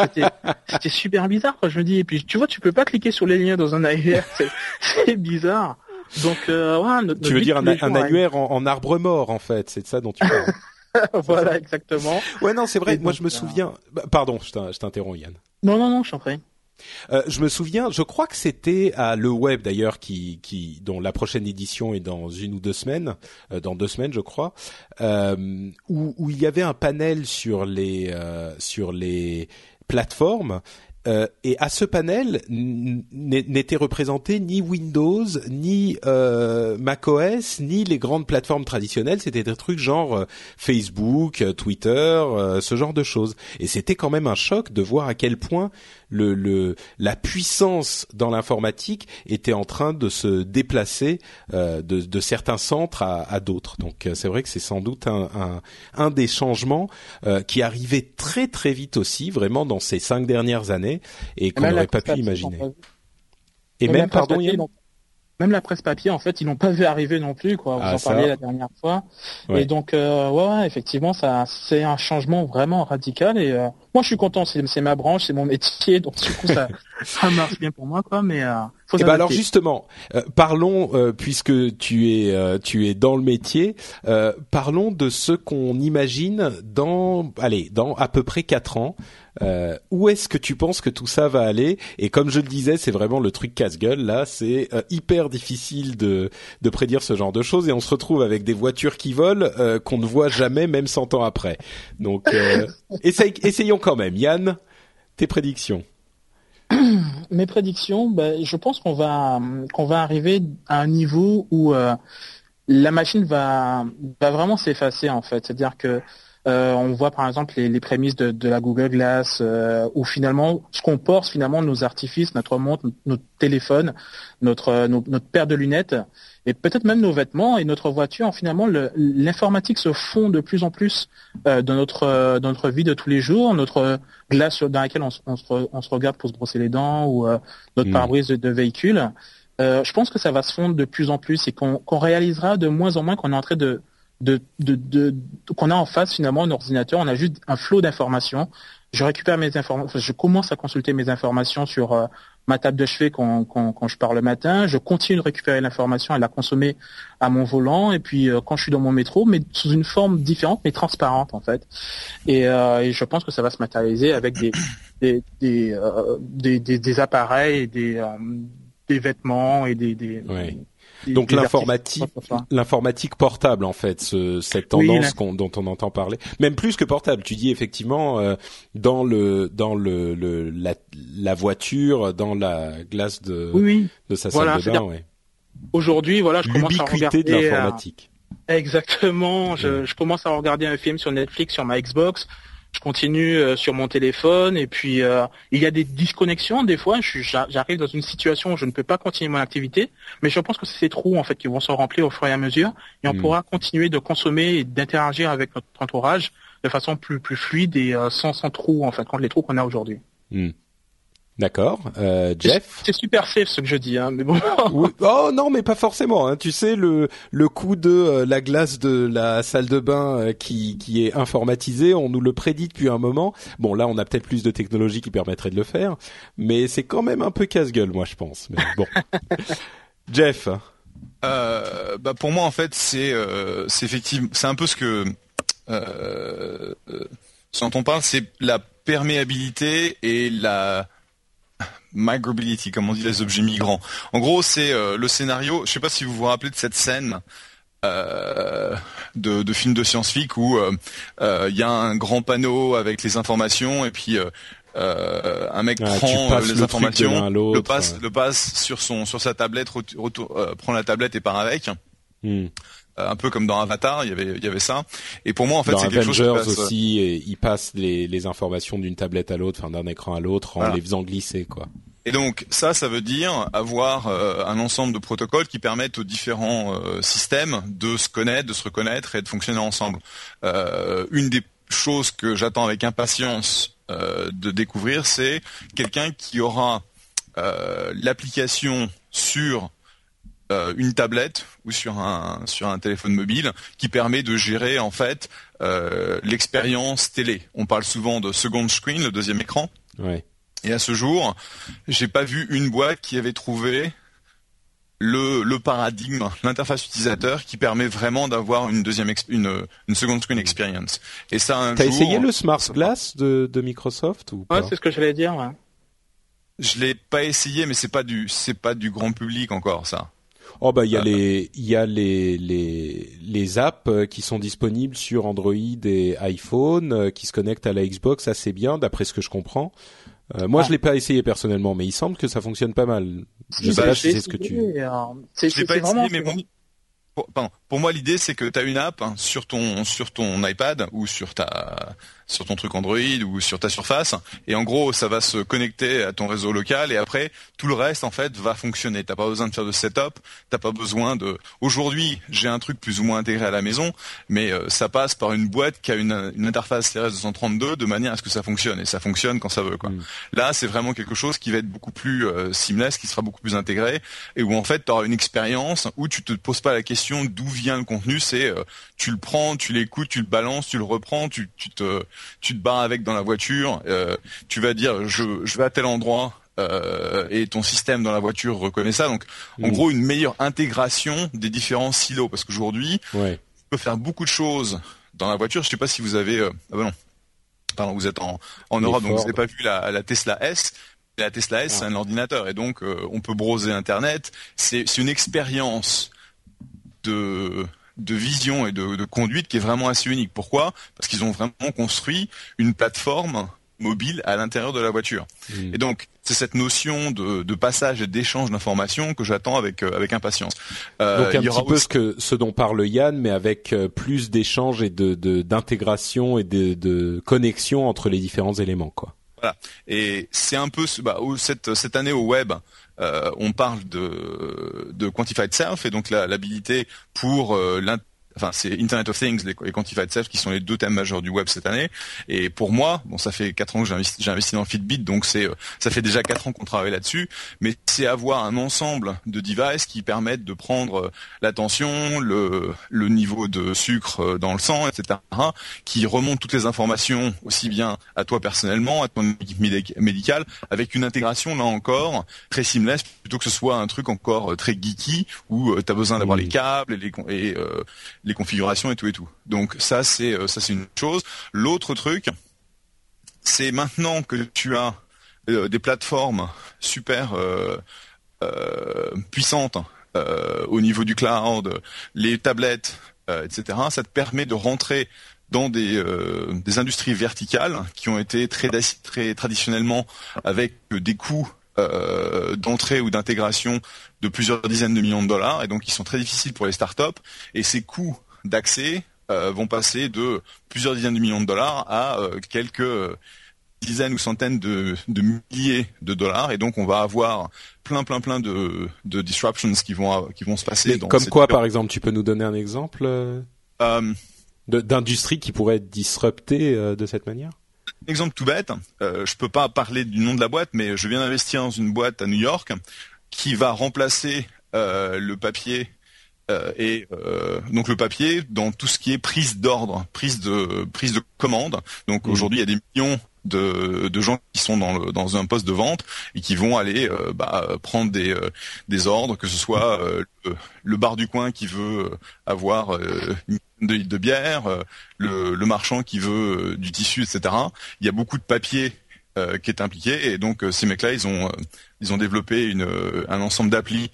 C'était super bizarre. Quoi. Je me dis et puis tu vois, tu peux pas cliquer sur les liens dans un annuaire. C'est bizarre. Donc, euh, tu veux dire un, annuaire en, arbre mort, en fait, c'est de ça dont tu parles. [LAUGHS] voilà, exactement. Ouais, non, c'est vrai. moi, je me souviens. Bah, pardon, je t'interromps, Yann. Non, non, non, je t'en prie. Euh, je me souviens, je crois que c'était à Le Web d'ailleurs, dont la prochaine édition est dans une ou deux semaines, euh, dans deux semaines je crois, euh, où, il y avait un panel sur les sur les plateformes et à ce panel n'était représenté ni Windows, ni macOS, ni les grandes plateformes traditionnelles. C'était des trucs genre Facebook, Twitter, ce genre de choses. Et c'était quand même un choc de voir à quel point le, le la puissance dans l'informatique était en train de se déplacer de, de, certains centres à, à d'autres. Donc c'est vrai que c'est sans doute un, un, un des changements qui arrivait très très vite aussi, vraiment dans ces cinq dernières années et qu'on n'aurait pas pu imaginer. Et même, pardon, même la presse papier, en fait, ils n'ont pas vu arriver non plus, quoi. Vous ah, en parliez la dernière fois. Et donc, euh, ouais, effectivement, ça, c'est un changement vraiment radical. Et euh, moi, je suis content. C'est ma branche, c'est mon métier, donc du coup, ça, [LAUGHS] ça marche bien pour moi, quoi. Mais euh, faut et eh ben alors justement, euh, parlons euh, puisque tu es euh, tu es dans le métier, parlons de ce qu'on imagine dans allez dans à peu près quatre ans. où est-ce que tu penses que tout ça va aller? Et comme je le disais, c'est vraiment le truc casse-gueule. Là, c'est hyper difficile de de prédire ce genre de choses et on se retrouve avec des voitures qui volent qu'on ne voit jamais, même 100 ans après. Donc, [LAUGHS] essayons quand même. Yann, tes prédictions. [CLEARS THROAT] mes prédictions, ben, je pense qu'on va qu'on va arriver à un niveau où euh, la machine va va vraiment s'effacer en fait. C'est-à-dire que euh, on voit par exemple les, prémices de, de, la Google Glass, euh, où finalement ce qu'on porte finalement nos artifices, notre montre, notre téléphone, notre notre paire de lunettes, et peut-être même nos vêtements et notre voiture. Finalement, l'informatique se fond de plus en plus euh, dans notre dans notre vie de tous les jours, notre glace dans laquelle on, on, se, on se, regarde pour se brosser les dents ou euh, notre mm. pare-brise de, véhicule. Euh, je pense que ça va se fondre de plus en plus et qu'on réalisera de moins en moins qu'on est en train de de, de, de qu'on a en face finalement un ordinateur, on a juste un flot d'informations. Je récupère mes informations, je commence à consulter mes informations sur euh, ma table de chevet quand, quand, quand, je pars le matin. Je continue de récupérer l'information et la consommer à mon volant. Et puis euh, quand je suis dans mon métro, mais sous une forme différente, mais transparente en fait. Et, euh, et je pense que ça va se matérialiser avec des [COUGHS] des des, des, des, des, appareils, des des vêtements et des, des Donc l'informatique, l'informatique portable en fait, cette tendance dont on entend parler, même plus que portable. Tu dis effectivement euh, dans le dans le, le la, voiture, dans la glace de de sa salle de bain. Ouais. Aujourd'hui, voilà, je commence à regarder de l'informatique. Exactement. Je, je, commence à regarder un film sur Netflix sur ma Xbox je continue euh, sur mon téléphone et puis euh, il y a des disconnexions des fois. J'arrive dans une situation où je ne peux pas continuer mon activité, mais je pense que c'est ces trous en fait qui vont se remplir au fur et à mesure et on hmm. pourra continuer de consommer et d'interagir avec notre entourage de façon plus plus fluide et euh, sans sans trous en fait, contre les trous qu'on a aujourd'hui. Hmm. D'accord, euh, Jeff. C'est super safe ce que je dis, hein, mais bon. [LAUGHS] Oh non, mais pas forcément. Hein. Tu sais le le coup de euh, la glace de la salle de bain euh, qui qui est informatisée, on nous le prédit depuis un moment. Bon là, on a peut-être plus de technologie qui permettrait de le faire, mais c'est quand même un peu casse-gueule, moi je pense. Mais bon, [LAUGHS] Jeff. Euh, bah pour moi en fait c'est c'est effectivement c'est un peu ce que euh, ce dont on parle, c'est la perméabilité et la migrability, comme on dit les objets migrants. En gros, c'est euh, le scénario. Je sais pas si vous vous rappelez de cette scène euh, de, de film de science-fiction où euh, il y a un grand panneau avec les informations et puis un mec prend les informations, le passe, le passe sur son sur sa tablette, prend la tablette et part avec. Hmm. Un peu comme dans Avatar, il y avait il y avait ça. Et pour moi en fait c'est quelque chose qui passe... aussi, et il passe les, les informations d'une tablette à l'autre, enfin d'un écran à l'autre en les faisant glisser quoi. Et donc ça, ça veut dire avoir euh, un ensemble de protocoles qui permettent aux différents euh, systèmes de se connaître, de se reconnaître et de fonctionner ensemble. Euh, une des choses que j'attends avec impatience de découvrir, c'est quelqu'un qui aura l'application sur une tablette ou sur un sur un téléphone mobile qui permet de gérer en fait l'expérience télé. On parle souvent de second screen, le deuxième écran. Ouais. Et à ce jour, j'ai pas vu une boîte qui avait trouvé le, le paradigme, l'interface utilisateur qui permet vraiment d'avoir une deuxième une, une second screen experience. Et ça un T'as essayé le Smart Glass de, de Microsoft ou pas Ouais, c'est ce que j'allais dire. Ouais. Je l'ai pas essayé, mais c'est pas du c'est pas du grand public encore ça. Oh bah il y a euh, les il y a les les les apps euh, qui sont disponibles sur Android et iPhone euh, qui se connectent à la Xbox assez bien d'après ce que je comprends. Euh, moi, ah. je l'ai pas essayé personnellement, mais il semble que ça fonctionne pas mal. Je sais pas si c'est ce que tu. Euh, je l'ai pas essayé, mais bon, pour, pour moi, l'idée c'est que tu as une app hein, sur ton sur ton iPad ou sur ta sur ton truc Android ou sur ta surface et en gros ça va se connecter à ton réseau local et après tout le reste en fait va fonctionner. T'as pas besoin de faire de setup, t'as pas besoin de. Aujourd'hui j'ai un truc plus ou moins intégré à la maison, mais euh, ça passe par une boîte qui a une, une interface CRS232 de manière à ce que ça fonctionne et ça fonctionne quand ça veut quoi. Mm. Là c'est vraiment quelque chose qui va être beaucoup plus euh, seamless, qui sera beaucoup plus intégré et où en fait tu auras une expérience où tu te poses pas la question d'où vient le contenu, c'est euh, tu le prends, tu l'écoutes, tu le balances, tu le reprends, tu, tu te tu te barres avec dans la voiture, euh, tu vas dire je, je vais à tel endroit, euh, et ton système dans la voiture reconnaît ça. Donc, en mm. gros, une meilleure intégration des différents silos. Parce qu'aujourd'hui, ouais. tu peux faire beaucoup de choses dans la voiture. Je sais pas si vous avez... Euh... Ah ben non. Pardon, vous êtes en, en Europe, donc vous n'avez pas vu la, la Tesla S. La Tesla S, c'est ah. un ordinateur. Et donc, euh, on peut broser Internet. C'est une expérience de de vision et de, conduite qui est vraiment assez unique. Pourquoi? Parce qu'ils ont vraiment construit une plateforme mobile à l'intérieur de la voiture. Hmm. Et donc, c'est cette notion de, passage et d'échange d'informations que j'attends avec euh, avec impatience. Euh, donc un petit peu ce que ce dont parle Yann, mais avec euh, plus d'échanges et de d'intégration et de, de connexion entre les différents éléments, quoi. Voilà. Et c'est un peu bah, cette cette année au web, on parle de, de quantified self et donc l'habilité pour euh, enfin c'est Internet of Things les, les Quantified Self qui sont les deux thèmes majeurs du web cette année. Et pour moi bon ça fait quatre ans que j'ai investi, investi, dans Fitbit donc c'est euh, ça fait déjà quatre ans qu'on travaille là-dessus. Mais c'est avoir un ensemble de devices qui permettent de prendre euh, l'attention le, le niveau de sucre euh, dans le sang etc qui remontent toutes les informations aussi bien à toi personnellement à ton équipe médicale avec une intégration là encore très seamless plutôt que ce soit un truc encore très geeky où tu as besoin d'avoir les câbles et les et, les configurations et tout et tout. Donc ça c'est euh, ça c'est une chose. L'autre truc, c'est maintenant que tu as euh, des plateformes super euh, puissantes au niveau du cloud, les tablettes, etc. Ça te permet de rentrer dans des, industries verticales qui ont été très traditionnellement avec des coûts euh, d'entrée ou d'intégration de plusieurs dizaines de millions de dollars et donc qui sont très difficiles pour les startups et ces coûts d'accès euh, vont passer de plusieurs dizaines de millions de dollars à euh, quelques dizaines ou centaines de, milliers de dollars et donc on va avoir plein plein plein de, de disruptions qui vont qui vont se passer. comme quoi par exemple tu peux nous donner un exemple d'industrie qui pourrait être disruptée de cette manière? Exemple tout bête, euh, je peux pas parler du nom de la boîte, mais je viens d'investir dans une boîte à New York qui va remplacer euh, le papier euh, et euh, donc le papier dans tout ce qui est prise d'ordre, prise de prise de commande. Donc mmh. aujourd'hui, il y a des millions de, de, gens qui sont dans, le, dans un poste de vente et qui vont aller bah, prendre des, des ordres, que ce soit le, le, bar du coin qui veut avoir une de, de bière, euh, le, le, marchand qui veut euh, du tissu, etc. Il y a beaucoup de papier euh, qui est impliqué et donc ces mecs-là, ils ont ils ont développé une, un ensemble d'applis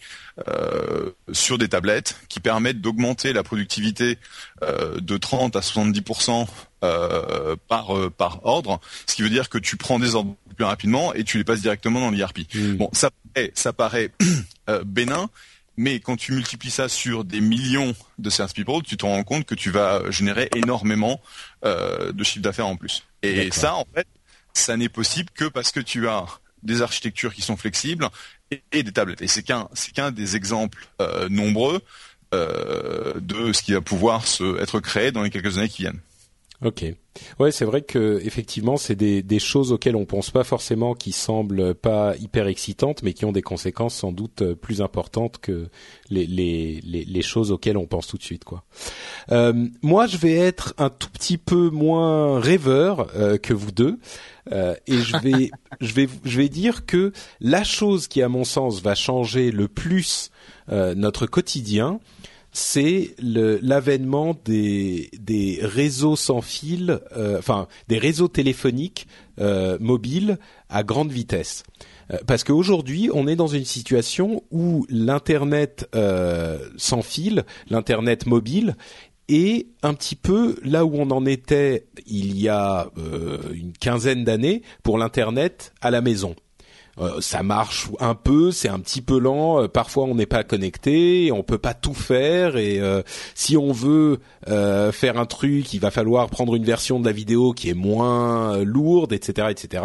sur des tablettes qui permettent d'augmenter la productivité de 30 à 70 par par ordre, ce qui veut dire que tu prends des ordres plus rapidement et tu les passes directement dans l'IRP. Bon, ça ça paraît [CLEARS THROAT] bénin, mais quand tu multiplies ça sur des millions de people, tu te rends compte que tu vas générer énormément euh, de chiffre d'affaires en plus. Et ça, en fait, ça n'est possible que parce que tu as des architectures qui sont flexibles et, des tablettes. Et c'est qu'un, c'est qu'un des exemples euh, nombreux euh, de ce qui va pouvoir se, être créé dans les quelques années qui viennent. Ok. Ouais, c'est vrai que effectivement, c'est des, des choses auxquelles on pense pas forcément, qui semblent pas hyper excitantes, mais qui ont des conséquences sans doute euh, plus importantes que les les, les, les choses auxquelles on pense tout de suite, quoi. Euh, moi, je vais être un tout petit peu moins rêveur euh, que vous deux. Euh, et je vais, [LAUGHS] je vais, je vais dire que la chose qui, à mon sens, va changer le plus euh, notre quotidien, c'est l'avènement des, réseaux sans fil, euh, enfin des réseaux téléphoniques euh, mobiles à grande vitesse. Euh, parce qu'aujourd'hui, on est dans une situation où l'internet sans fil, l'internet mobile, est un petit peu là où on en était il y a une quinzaine d'années pour l'internet à la maison. Euh, ça marche un peu, c'est un petit peu lent. Euh, parfois, on n'est pas connecté, on peut pas tout faire. Et euh, si on veut faire un truc, il va falloir prendre une version de la vidéo qui est moins lourde, etc., etc.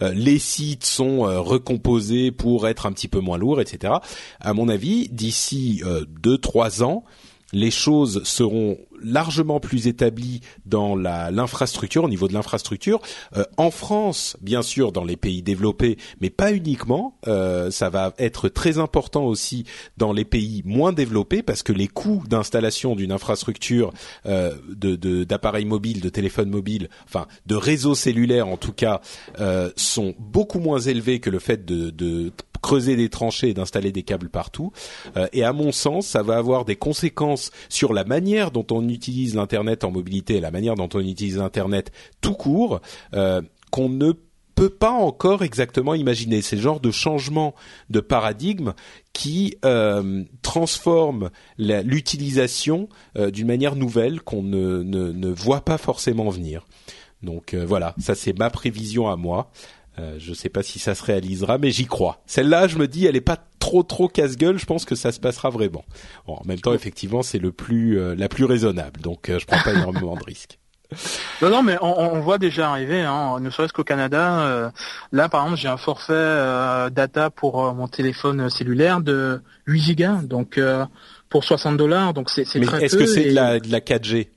les sites sont recomposés pour être un petit peu moins lourds, etc. À mon avis, d'ici deux trois ans, les choses seront largement plus établies dans l'infrastructure, au niveau de l'infrastructure. Euh, en France, bien sûr, dans les pays développés, mais pas uniquement. Euh, ça va être très important aussi dans les pays moins développés parce que les coûts d'installation d'une infrastructure euh, d'appareils de, mobiles, de téléphones mobiles, enfin de réseaux cellulaires en tout cas, sont beaucoup moins élevés que le fait de, de creuser des tranchées et d'installer des câbles partout. Euh, et à mon sens, ça va avoir des conséquences sur la manière dont on utilise l'internet en mobilité et la manière dont on utilise l'internet tout court euh, qu'on ne peut pas encore exactement imaginer. C'est le genre de changement de paradigme qui euh, transforme l'utilisation d'une manière nouvelle qu'on ne, ne, ne, voit pas forcément venir. Donc voilà, ça c'est ma prévision à moi. Euh, je ne sais pas si ça se réalisera, mais j'y crois. Celle-là, je me dis, elle est pas trop trop casse-gueule. Je pense que ça se passera vraiment. Bon, en même temps, effectivement, c'est le plus euh, la plus raisonnable, donc euh, je prends pas énormément de risques. [LAUGHS] Non, non, mais on, voit déjà arriver, hein, ne serait-ce qu'au Canada. là, par exemple, j'ai un forfait data pour mon téléphone cellulaire de 8 gigas, donc pour 60 dollars. Donc c'est très. Est-ce que c'est de, la, de la 4G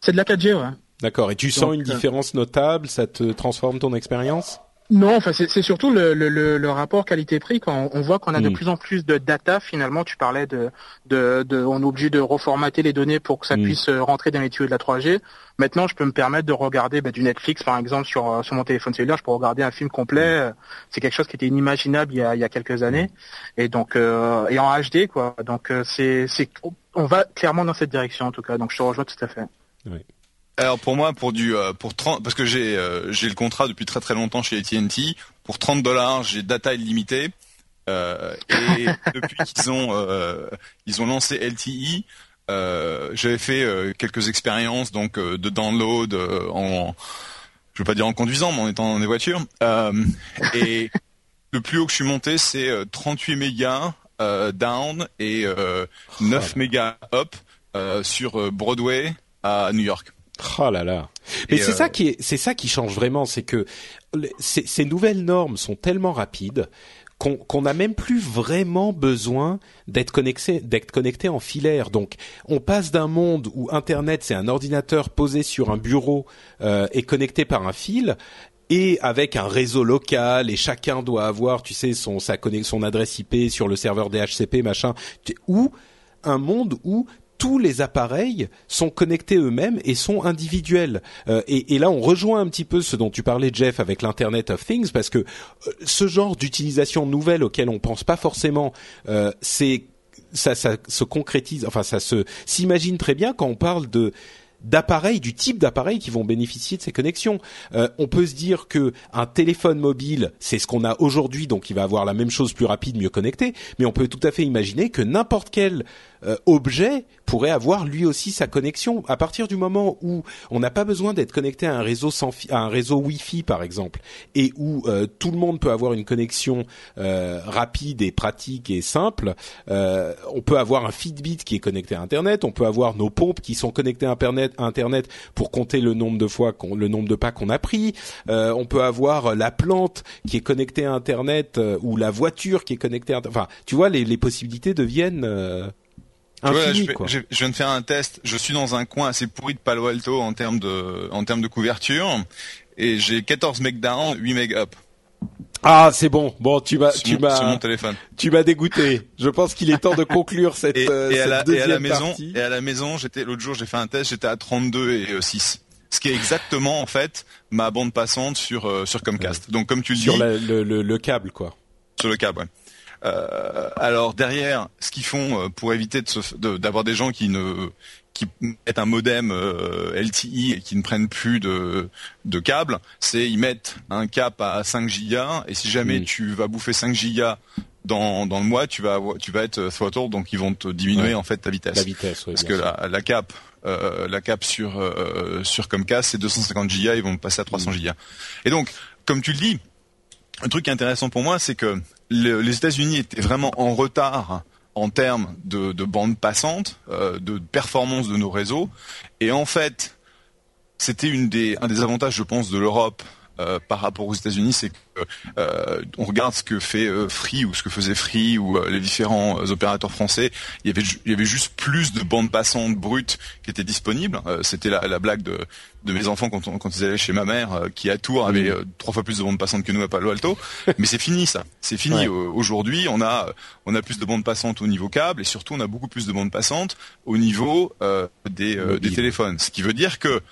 C'est de la 4G, ouais. D'accord. Et tu sens une différence notable? Ça te transforme ton expérience? Non, enfin c'est surtout le, le, le, rapport qualité-prix quand on voit qu'on a de hmm. plus en plus de data. Finalement, tu parlais de, de, de on est obligé de reformater les données pour que ça hmm. puisse euh, rentrer dans les tuyaux de la 3G. Maintenant, je peux me permettre de regarder bah, du Netflix, par exemple, sur euh, sur mon téléphone cellulaire. Je peux regarder un film complet. Hmm. C'est quelque chose qui était inimaginable il y a, il y a quelques années. Et donc euh, et en HD quoi. Donc c'est c'est on va clairement dans cette direction en tout cas. Donc je te rejoins tout à fait. Oui. Alors pour moi, pour du euh, pour 30, parce que j'ai euh, j'ai le contrat depuis très très longtemps chez AT&T. Pour 30 dollars, j'ai data illimitée. et [LAUGHS] depuis qu'ils ont ils ont lancé LTE, j'avais fait quelques expériences donc de download en je veux pas dire en conduisant, mais en étant dans des voitures. et le plus haut que je suis monté, c'est 38 mégas down et 9 mégas up sur Broadway à New York. Oh là là. Mais c'est ça qui est, c'est ça qui change vraiment, c'est que ces nouvelles normes sont tellement rapides qu'on n'a même plus vraiment besoin d'être connecté, d'être connecté en filaire. Donc, on passe d'un monde où Internet c'est un ordinateur posé sur un bureau euh, et connecté par un fil, et avec un réseau local et chacun doit avoir, tu sais, son sa son adresse IP sur le serveur DHCP machin, ou un monde où tous les appareils sont connectés eux-mêmes et sont individuels. Euh, et, là, on rejoint un petit peu ce dont tu parlais, Jeff, avec l'Internet of Things, parce que euh, ce genre d'utilisation nouvelle auquel on pense pas forcément, euh, c'est ça, ça se concrétise, enfin ça se s'imagine très bien quand on parle de d'appareils, du type d'appareils qui vont bénéficier de ces connexions. Euh, on peut se dire que un téléphone mobile, c'est ce qu'on a aujourd'hui, donc il va avoir la même chose plus rapide, mieux connecté. Mais on peut tout à fait imaginer que n'importe quel euh, objet pourrait avoir lui aussi sa connexion. À partir du moment où on n'a pas besoin d'être connecté à un réseau sans à un réseau Wi-Fi par exemple, et où euh, tout le monde peut avoir une connexion euh, rapide et pratique et simple, on peut avoir un Fitbit qui est connecté à Internet, on peut avoir nos pompes qui sont connectées à Internet, Internet pour compter le nombre de fois, qu'on, le nombre de pas qu'on a pris. on peut avoir la plante qui est connectée à Internet ou la voiture qui est connectée. à Enfin, tu vois, les, les possibilités deviennent je, viens de faire un test. Je suis dans un coin assez pourri de Palo Alto en termes de, en termes de couverture. Et j'ai 14 megs down, 8 megs up. Ah, c'est bon. Bon, tu m'as, tu m'as. Tu m'as dégoûté. Je pense qu'il est temps de conclure [LAUGHS] cette, et, euh, à la, et à la maison, Et à la maison, j'étais, l'autre jour, j'ai fait un test, j'étais à 32 et 6. Euh, Ce qui est exactement, en fait, ma bande passante sur, euh, sur Comcast. Donc, comme tu le sur dis. Sur le, le, le, câble, quoi. Sur le câble, ouais. Euh, alors derrière, ce qu'ils font euh, pour éviter d'avoir des gens qui ne qui mettent un modem euh, LTE et qui ne prennent plus de, de câble, c'est ils mettent un cap à 5 gigas et si jamais tu vas bouffer 5 gigas dans, dans le mois, tu vas tu vas être throttle donc ils vont te diminuer en fait ta vitesse. La vitesse, parce que la, la, cap euh, la cap sur sur Comcast c'est 250 gigas, ils vont passer à 300 gigas. Et donc comme tu le dis, un truc intéressant pour moi, c'est que les États-Unis étaient vraiment en retard en termes de, de bande passante, euh, de performance de nos réseaux, et en fait, c'était un des avantages, je pense, de l'Europe euh, par rapport aux États-Unis, c'est que euh, on regarde ce que fait euh, Free ou ce que faisait Free ou les différents opérateurs français. Il y avait il y avait juste plus de bandes passantes brutes qui étaient disponibles. C'était la, la, blague de, de mes enfants quand, quand ils allaient chez ma mère, qui à Tours avait trois fois plus de bandes passantes que nous à Palo Alto. [LAUGHS] Mais c'est fini ça, c'est fini. Aujourd'hui, on a on a plus de bandes passantes au niveau câble et surtout on a beaucoup plus de bandes passantes au niveau des, des téléphones. Ce qui veut dire que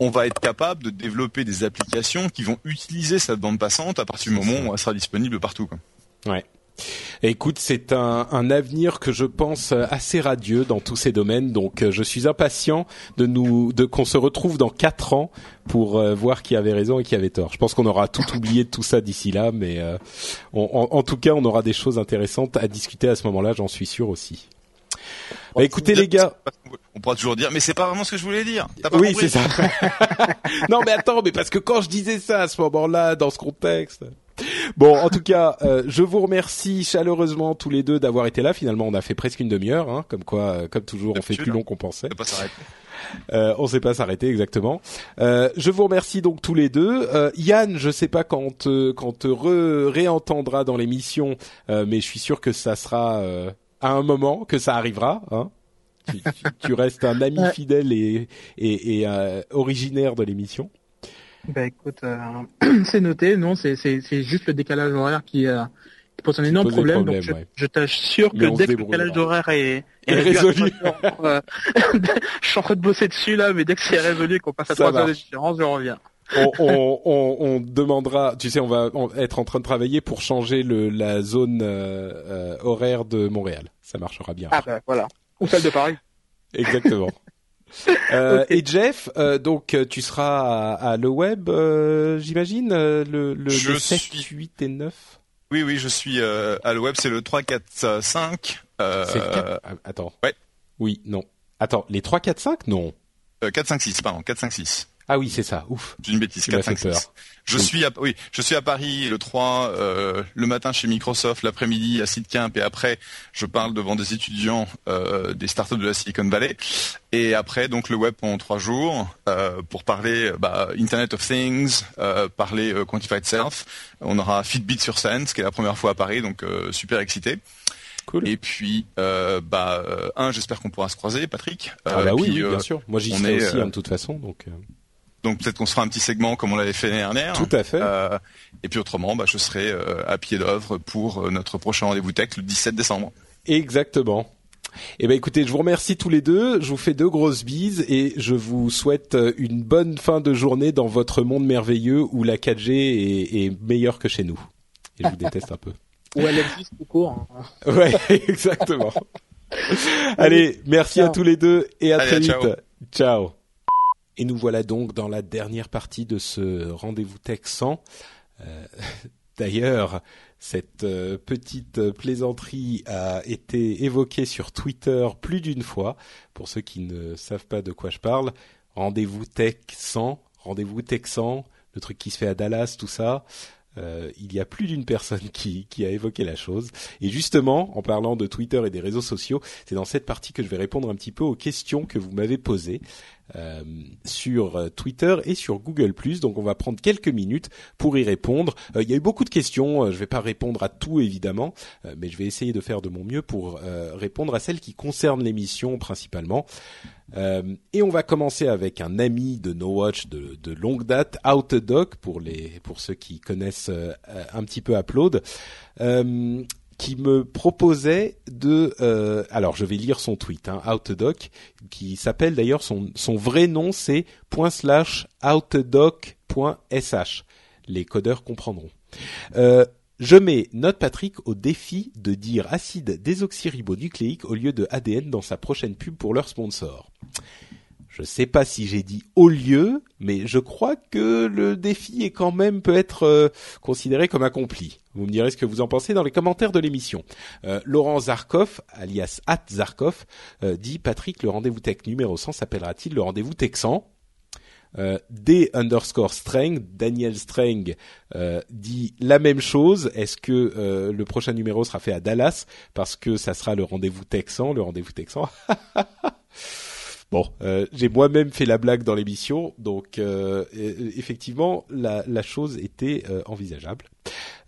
on va être capable de développer des applications qui vont utiliser cette bande passante à partir du moment où elle sera disponible partout. Quoi. Ouais. Écoute, c'est un, un, avenir que je pense assez radieux dans tous ces domaines. Donc, euh, je suis impatient de nous, de qu'on se retrouve dans quatre ans pour euh, voir qui avait raison et qui avait tort. Je pense qu'on aura tout oublié de tout ça d'ici là, mais euh, en, tout cas, on aura des choses intéressantes à discuter à ce moment-là. J'en suis sûr aussi. Bah, écoutez les gars, on pourra toujours dire, mais c'est pas vraiment ce que je voulais dire. oui, c'est ça. [LAUGHS] non, mais attends, mais parce que quand je disais ça à ce moment-là, dans ce contexte. Bon, en tout cas, euh, je vous remercie chaleureusement tous les deux d'avoir été là. Finalement, on a fait presque une demi-heure, hein, comme quoi, euh, comme toujours, on fait plus long qu'on pensait. On pas s'arrêter. Euh, on sait pas s'arrêter exactement. Euh, je vous remercie donc tous les deux. Euh, Yann, je sais pas quand quand te réentendra dans l'émission, mais je suis sûr que ça sera à un moment que ça arrivera. Hein tu, restes un ami fidèle et, et, et euh, originaire de l'émission. Bah écoute, euh, [CLEARS THROAT] c'est noté. Non, c'est c'est juste le décalage horaire qui, euh, qui pose un énorme problème. donc je, t'assure que dès que le décalage horaire est, est, résolu, euh, [LAUGHS] je suis en train de bosser dessus là, mais dès que c'est résolu, qu'on passe à trois heures de différence, je reviens. On, on, on, on, demandera, tu sais, on va être en train de travailler pour changer le, la zone euh, horaire de Montréal. Ça marchera bien. Ah ben voilà. Ou celle de Paris. [LAUGHS] Exactement. Euh, [LAUGHS] Et Jeff, euh, donc tu seras à, le web, euh, j'imagine, le, le, 7, 8 et 9 Oui, oui, je suis euh, à le web, c'est le 345. Euh... C'est le Attends. Ouais. Oui, non. Attends, les 3, 4, 5 Non. Euh, 4, 5, 6, pardon, 4, 5, 6. Ah oui, c'est ça. Ouf. J'ai une bêtise. 4, 5, 6. Je suis à, oui, je suis à Paris le 3, euh, le matin chez Microsoft, l'après-midi à Sitecamp et après je parle devant des étudiants euh, des startups de la Silicon Valley. Et après donc le web pendant trois jours euh, pour parler bah, Internet of Things, euh, parler euh, Quantified Self. On aura Fitbit sur scène, ce qui est la première fois à Paris, donc euh, super excité. Cool. Et puis, euh, bah, un, j'espère qu'on pourra se croiser, Patrick. ah bah oui, oui bien sûr. Moi, j'y serai aussi, hein, de toute façon, donc. Donc peut-être qu'on se fera un petit segment comme on l'avait fait l'année dernière. Tout à fait. Euh, et puis autrement, bah, je serai euh, à pied d'œuvre pour euh, notre prochain rendez-vous tech le 17 décembre. Exactement. Eh ben écoutez, je vous remercie tous les deux, je vous fais deux grosses bises et je vous souhaite une bonne fin de journée dans votre monde merveilleux où la 4G est, est meilleure que chez nous. Et je vous déteste un peu. Où elle existe tout court. Hein. Ouais, [LAUGHS] exactement. [LAUGHS] Allez, merci ciao. à tous les deux et à Allez, très ciao. vite. Ciao. Et nous voilà donc dans la dernière partie de ce rendez-vous 100. Euh, [LAUGHS] D'ailleurs, cette euh, petite plaisanterie a été évoquée sur Twitter plus d'une fois. Pour ceux qui ne savent pas de quoi je parle, rendez-vous tech 100, rendez-vous 100, le truc qui se fait à Dallas, tout ça. Euh, il y a plus d'une personne qui, qui, a évoqué la chose. Et justement, en parlant de Twitter et des réseaux sociaux, c'est dans cette partie que je vais répondre un petit peu aux questions que vous m'avez posées euh, sur Twitter et sur Google+. Donc on va prendre quelques minutes pour y répondre. Euh, il y a eu beaucoup de questions. Je vais pas répondre à tout évidemment, euh, mais je vais essayer de faire de mon mieux pour euh, répondre à celles qui concernent l'émission principalement. Euh, et on va commencer avec un ami de No Watch de, longue date, Outdoc, pour les pour ceux qui connaissent euh, un petit peu Upload, euh, qui me proposait de. alors je vais lire son tweet, hein, Outdoc, qui s'appelle d'ailleurs son son vrai nom c'est point slash outdoc.sh. Les codeurs comprendront. Je mets Note Patrick au défi de dire acide désoxyribonucléique au lieu de ADN dans sa prochaine pub pour leur sponsor. Je sais pas si j'ai dit au lieu, mais je crois que le défi est quand même peut être euh, considéré comme accompli. Vous me direz ce que vous en pensez dans les commentaires de l'émission. Euh, Laurent Zarkov, alias At Zarkov, euh, dit Patrick, le rendez-vous tech numéro 100 s'appellera-t-il le rendez-vous texan euh, D underscore Strang, Daniel Strang euh, dit la même chose. Est-ce que euh, le prochain numéro sera fait à Dallas? Parce que ça sera le rendez-vous texan, le rendez-vous texan [LAUGHS] Bon, euh, j'ai moi-même fait la blague dans l'émission, donc euh, effectivement la, chose était euh, envisageable.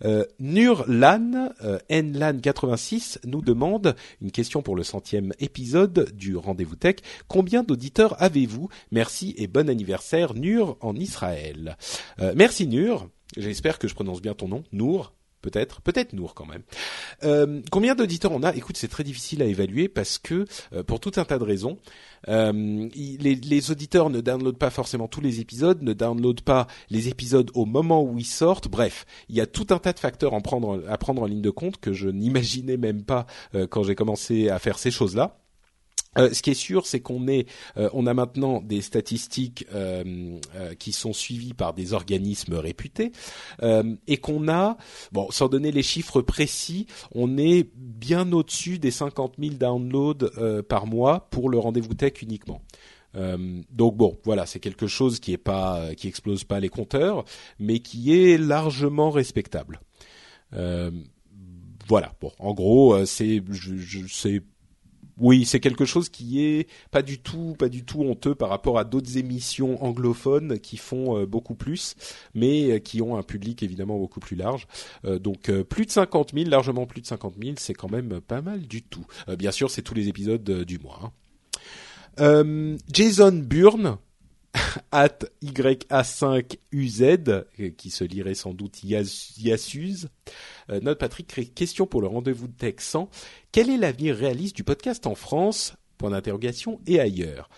Euh, Nurlan, euh, Nlan86 nous demande une question pour le centième épisode du Rendez-vous Tech. Combien d'auditeurs avez-vous? Merci et bon anniversaire Nur en Israël. Euh, merci Nur. J'espère que je prononce bien ton nom, Nour peut-être, peut-être Nour quand même. Euh, combien d'auditeurs on a? Écoute, c'est très difficile à évaluer parce que euh, pour tout un tas de raisons, euh, les, auditeurs ne downloadent pas forcément tous les épisodes, ne downloadent pas les épisodes au moment où ils sortent. Bref, il y a tout un tas de facteurs à prendre en ligne de compte que je n'imaginais même pas euh, quand j'ai commencé à faire ces choses-là. Euh, ce qui est sûr, c'est qu'on euh, a maintenant des statistiques euh, qui sont suivies par des organismes réputés et qu'on a, sans donner les chiffres précis, on est bien au-dessus des 50 000 downloads par mois pour le rendez-vous tech uniquement. Euh, donc bon, voilà, c'est quelque chose qui est pas, qui explose pas les compteurs, mais qui est largement respectable. Euh, voilà. Bon, en gros, c'est oui, c'est quelque chose qui est pas du tout, pas du tout honteux par rapport à d'autres émissions anglophones qui font euh, beaucoup plus, mais euh, qui ont un public évidemment beaucoup plus large. Euh, donc plus de 50 000, largement plus de 50 000, c'est quand même pas mal du tout. bien sûr, c'est tous les épisodes du mois. Hein. Jason Burn, [LAUGHS] at YA5UZ, qui se lirait sans doute Yasuz. Euh, note Patrick, question pour le rendez-vous de Tech 100. Quel est l'avenir réaliste du podcast en France? Point d'interrogation et ailleurs.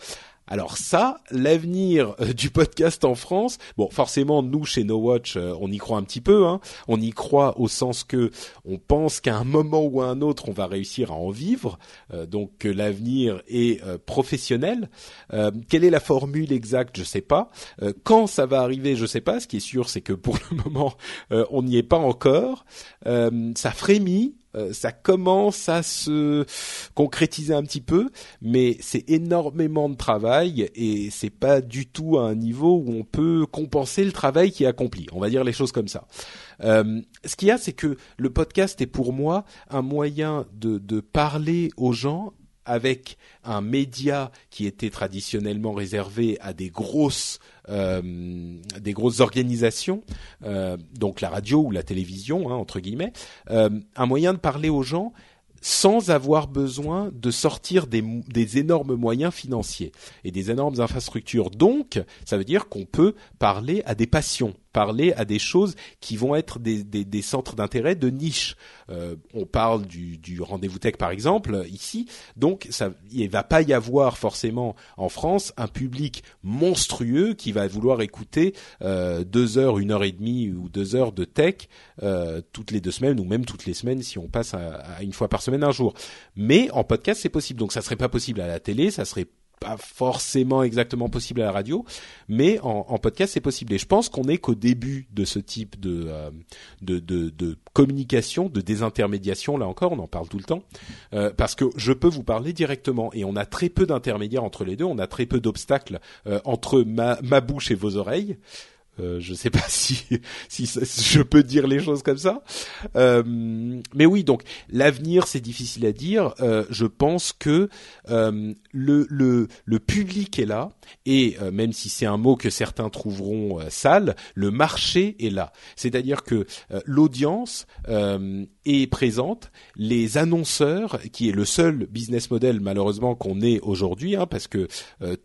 Alors ça, l'avenir euh, du podcast en France, bon, forcément, nous chez No Watch, euh, on y croit un petit peu. Hein. On y croit au sens que on pense qu'à un moment ou à un autre, on va réussir à en vivre. Euh, donc que l'avenir est professionnel. quelle est la formule exacte Je sais pas. quand ça va arriver, je sais pas. Ce qui est sûr, c'est que pour le [LAUGHS] moment, on n'y est pas encore. ça frémit euh, ça commence à se concrétiser un petit peu, mais c'est énormément de travail et c'est pas du tout à un niveau où on peut compenser le travail qui est accompli. On va dire les choses comme ça. Euh, ce qu'il y a, c'est que le podcast est pour moi un moyen de, de parler aux gens avec un média qui était traditionnellement réservé à des grosses euh, organisations, euh, donc la radio ou la télévision hein, entre guillemets, euh, un moyen de parler aux gens sans avoir besoin de sortir des, énormes moyens financiers et des énormes infrastructures. Donc, ça veut dire qu'on peut parler à des passions parler à des choses qui vont être des, des, des centres d'intérêt de niche. Euh, on parle du, du rendez-vous tech par exemple ici, donc ça, il va pas y avoir forcément en France un public monstrueux qui va vouloir écouter euh, deux heures, une heure et demie ou deux heures de tech euh, toutes les deux semaines ou même toutes les semaines si on passe à, à une fois par semaine un jour. Mais en podcast c'est possible, donc ça serait pas possible à la télé, ça serait pas forcément exactement possible à la radio, mais en, podcast c'est possible. Et je pense qu'on est qu'au début de ce type de, euh, de, de, communication, de désintermédiation. Là encore, on en parle tout le temps, euh, parce que je peux vous parler directement et on a très peu d'intermédiaires entre les deux. On a très peu d'obstacles euh, entre ma bouche et vos oreilles. Euh, je sais pas [LAUGHS] si je peux dire les choses comme ça. Euh, mais oui, donc l'avenir c'est difficile à dire. Euh, je pense que le le le public est là et même si c'est un mot que certains trouveront sale, le marché est là. C'est-à-dire que l'audience est présente, les annonceurs, qui est le seul business model malheureusement qu'on ait aujourd'hui, hein, parce que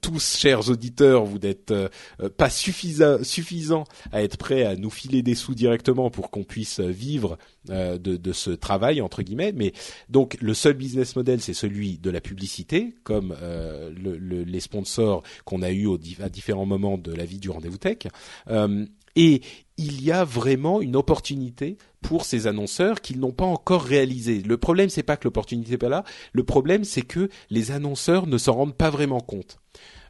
tous, chers auditeurs, vous n'êtes pas suffisants à être prêt à nous filer des sous directement pour qu'on puisse vivre euh, de, ce travail entre guillemets. Mais donc le seul business model, c'est celui de la publicité, comme euh, le, les sponsors qu'on a eu à différents moments de la vie du rendez-vous tech. Euh, et il y a vraiment une opportunité pour ces annonceurs qu'ils n'ont pas encore réalisé. Le problème, c'est pas que l'opportunité n'est pas là. Le problème, c'est que les annonceurs ne s'en rendent pas vraiment compte.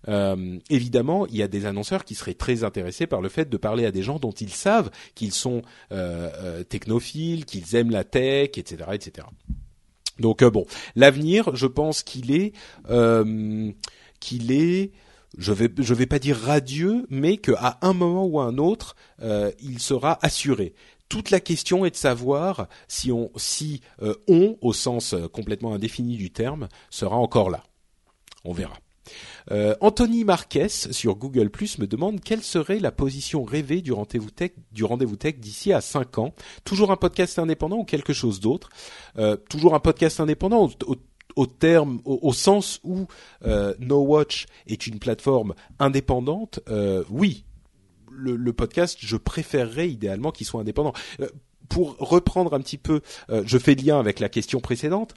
Euh, évidemment, il y a des annonceurs qui seraient très intéressés par le fait de parler à des gens dont ils savent qu'ils sont euh, euh technophiles, qu'ils aiment la tech, etc., etc. Donc euh, bon, l'avenir, je pense qu'il est qu'il est je vais je vais pas dire radieux, mais qu'à un moment ou à un autre, il sera assuré toute la question est de savoir si on si on au sens complètement indéfini du terme sera encore là. On verra. Euh, Anthony Marquez sur Google Plus me demande quelle serait la position rêvée du rendez-vous tech d'ici à 5 ans. Toujours un podcast indépendant ou quelque chose d'autre? Euh, Toujours un podcast indépendant au, terme, au, sens où euh, No Watch est une plateforme indépendante. oui, le, le, podcast, je préférerais idéalement qu'il soit indépendant pour reprendre un petit peu, je fais lien avec la question précédente.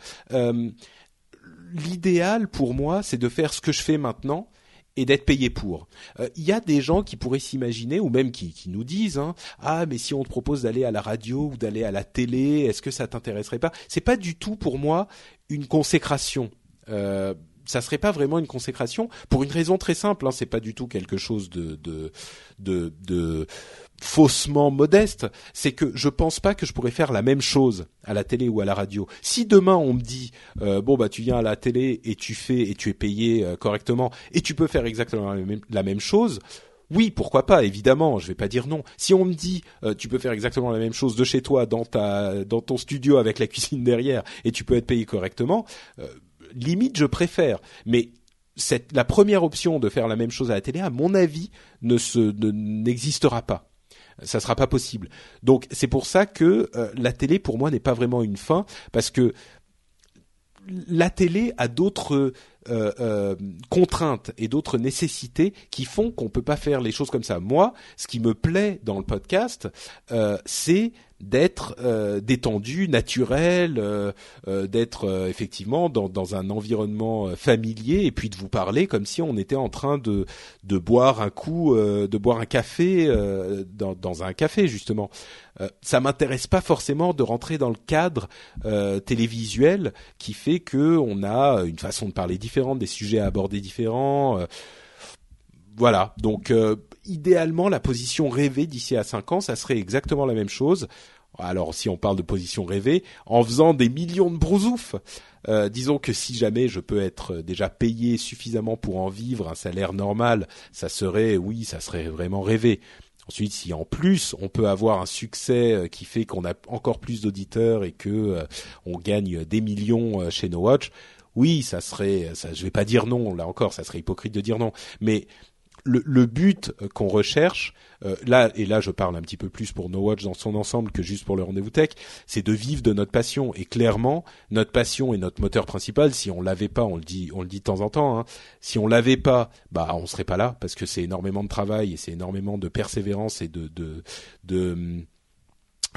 Euh, l'idéal pour moi, c'est de faire ce que je fais maintenant et d'être payé pour. Euh, il y a des gens qui pourraient s'imaginer, ou même qui, qui nous disent, hein, ah mais si on te propose d'aller à la radio ou d'aller à la télé, est-ce que ça t'intéresserait pas? C'est pas du tout pour moi une consécration. Euh, ça serait pas vraiment une consécration pour une raison très simple. Hein, c'est pas du tout quelque chose de de, de, de faussement modeste, c'est que je pense pas que je pourrais faire la même chose à la télé ou à la radio. Si demain on me dit euh, bon bah tu viens à la télé et tu fais et tu es payé euh, correctement et tu peux faire exactement la même, chose, oui, pourquoi pas, évidemment, je vais pas dire non. Si on me dit euh, tu peux faire exactement la même chose de chez toi dans ta dans ton studio avec la cuisine derrière et tu peux être payé correctement, limite je préfère. Mais cette, la première option de faire la même chose à la télé, à mon avis, ne se n'existera pas ça sera pas possible. Donc c'est pour ça que euh, la télé pour moi n'est pas vraiment une fin parce que la télé a d'autres euh, euh, contraintes et d'autres nécessités qui font qu'on peut pas faire les choses comme ça. Moi, ce qui me plaît dans le podcast, c'est d'être euh, détendu, naturel, euh, euh, d'être effectivement dans, dans, un environnement familier et puis de vous parler comme si on était en train de, de boire un coup, de boire un café dans, dans, un café justement. ça m'intéresse pas forcément de rentrer dans le cadre télévisuel qui fait que on a une façon de parler différente, des sujets à aborder différents voilà, donc idéalement, la position rêvée d'ici à 5 ans, ça serait exactement la même chose. Alors, si on parle de position rêvée, en faisant des millions de brousoufs, euh, disons que si jamais je peux être déjà payé suffisamment pour en vivre, un salaire normal, ça serait, oui, ça serait vraiment rêvé. Ensuite, si en plus on peut avoir un succès euh, qui fait qu'on a encore plus d'auditeurs et que euh, on gagne des millions chez No Watch, oui, ça serait, ça, je vais pas dire non, là encore, ça serait hypocrite de dire non, mais le, but euh, qu'on recherche, euh, là et là je parle un petit peu plus pour No Watch dans son ensemble que juste pour le rendez-vous tech, c'est de vivre de notre passion. Et clairement, notre passion est notre moteur principal. Si on l'avait pas, on le dit, on le dit de temps en temps. Hein, si on l'avait pas, bah on serait pas là parce que c'est énormément de travail et c'est énormément de persévérance et de de de,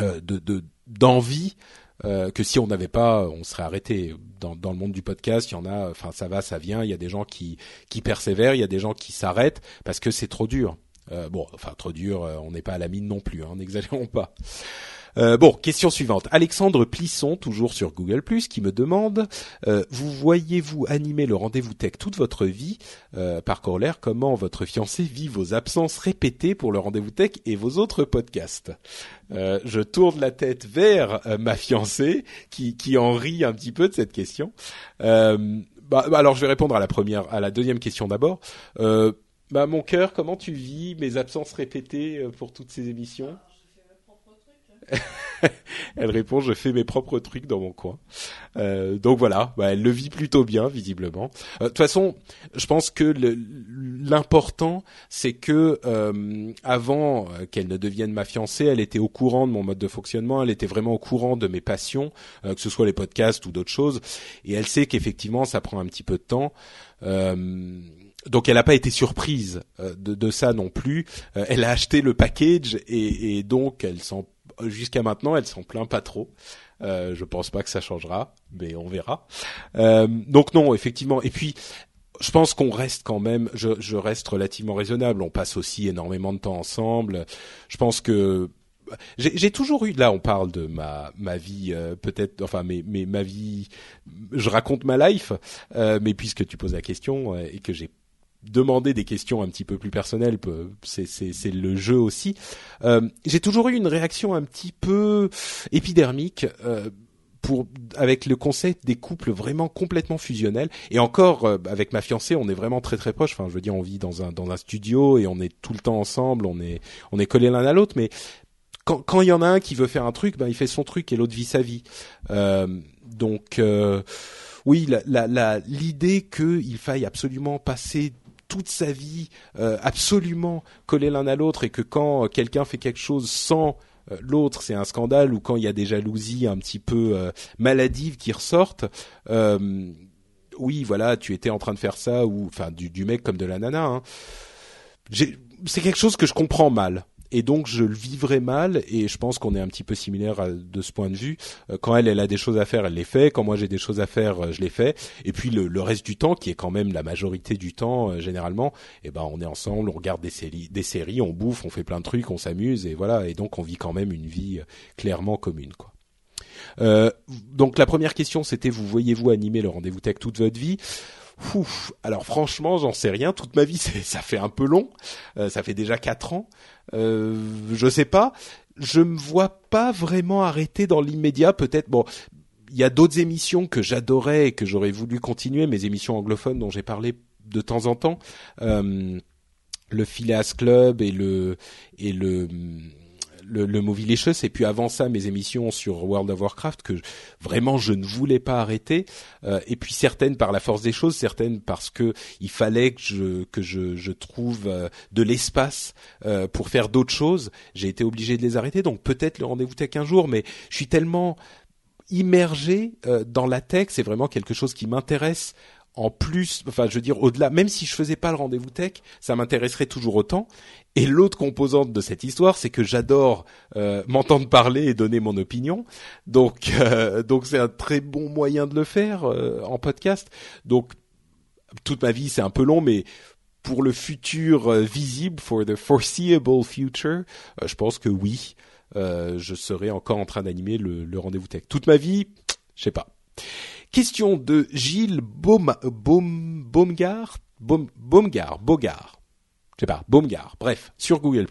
euh, de d'envie euh, que si on n'avait pas, on serait arrêté. Dans, dans, le monde du podcast, il y en a, enfin ça va, ça vient. Il y a des gens qui qui persévèrent, il y a des gens qui s'arrêtent parce que c'est trop dur. Euh, bon, enfin trop dur, euh, on n'est pas à la mine non plus, hein, [LAUGHS] n'exagérons pas. Euh, bon, question suivante. Alexandre Plisson, toujours sur Google+, qui me demande euh, vous voyez-vous animer le rendez-vous tech toute votre vie euh, Par corollaire, comment votre fiancé vit vos absences répétées pour le rendez-vous tech et vos autres podcasts? Je tourne la tête vers ma fiancée, qui, en rit un petit peu de cette question. Bah, bah, alors, je vais répondre à la première, à la deuxième question d'abord. bah, mon cœur, comment tu vis mes absences répétées pour toutes ces émissions? [LAUGHS] elle répond je fais mes propres trucs dans mon coin. Euh, donc voilà, bah, elle le vit plutôt bien visiblement. Euh, de toute façon, je pense que l'important c'est que euh, avant qu'elle ne devienne ma fiancée, elle était au courant de mon mode de fonctionnement, elle était vraiment au courant de mes passions, que ce soit les podcasts ou d'autres choses, et elle sait qu'effectivement ça prend un petit peu de temps. donc elle n'a pas été surprise de, de, ça non plus. elle a acheté le package et, et donc elle s'en jusqu'à maintenant, elle s'en plaint pas trop. Euh, je pense pas que ça changera, mais on verra. Euh, donc non, effectivement. Et puis, je pense qu'on reste quand même. Je, je, reste relativement raisonnable. On passe aussi énormément de temps ensemble. Je pense que j'ai toujours eu. Là, on parle de ma ma vie, euh, peut-être. Enfin, mais mais ma vie. Je raconte ma life. Euh, mais puisque tu poses la question euh, et que j'ai demander des questions un petit peu plus personnelles, c'est le jeu aussi. Euh, J'ai toujours eu une réaction un petit peu épidermique. Euh, pour avec le concept des couples vraiment complètement fusionnels et encore euh, avec ma fiancée on est vraiment très très proches enfin je veux dire on vit dans un dans un studio et on est tout le temps ensemble on est on est collés l'un à l'autre mais quand quand il y en a un qui veut faire un truc ben il fait son truc et l'autre vit sa vie euh, donc euh, oui, l'idée la, la, qu'il faille absolument passer toute sa vie euh, absolument collés l'un à l'autre et que quand quelqu'un fait quelque chose sans euh, l'autre c'est un scandale ou quand il y a des jalousies un petit peu euh, maladives qui ressortent oui voilà tu étais en train de faire ça ou enfin du, du mec comme de la nana hein. c'est quelque chose que je comprends mal et donc je le vivrai mal et je pense qu'on est un petit peu similaire de ce point de vue. Euh, quand elle, elle a des choses à faire, elle les fait. Quand moi j'ai des choses à faire, euh, je les fais. Et puis le, le, reste du temps, qui est quand même la majorité du temps euh, généralement, eh ben on est ensemble, on regarde des séries, des séries, on bouffe, on fait plein de trucs, on s'amuse et voilà. Et donc on vit quand même une vie clairement commune, quoi. Euh, donc la première question c'était vous voyez-vous animer le rendez-vous tech toute votre vie? Ouf, alors franchement, j'en sais rien. Toute ma vie, [LAUGHS] ça fait un peu long. Euh, ça fait déjà quatre ans. Euh, je sais pas. Je me vois pas vraiment arrêter dans l'immédiat. Peut-être. Bon, il y a d'autres émissions que j'adorais et que j'aurais voulu continuer. Mes émissions anglophones dont j'ai parlé de temps en temps. Euh, le Phileas Club et le et le le, le Movilicious et puis avant ça mes émissions sur World of Warcraft que vraiment je ne voulais pas arrêter. Euh, et puis certaines par la force des choses certaines parce que il fallait que je que je, je trouve euh, de l'espace euh, pour faire d'autres choses. J'ai été obligé de les arrêter. Donc peut-être le rendez-vous tech un jour mais je suis tellement immergé dans la tech c'est vraiment quelque chose qui m'intéresse en plus, enfin, je veux dire, au-delà, même si je faisais pas le rendez-vous tech, ça m'intéresserait toujours autant. Et l'autre composante de cette histoire, c'est que j'adore euh, m'entendre parler et donner mon opinion. Donc, euh, donc c'est un très bon moyen de le faire euh, en podcast. Donc, toute ma vie, c'est un peu long, mais pour le futur visible, for the foreseeable future, je pense que oui, je serai encore en train d'animer le, le rendez-vous tech. Toute ma vie, je sais pas. Question de Gilles Baum, Baum, Baumgart, Baum. Je sais pas, Baumgart. Bref, sur Google+.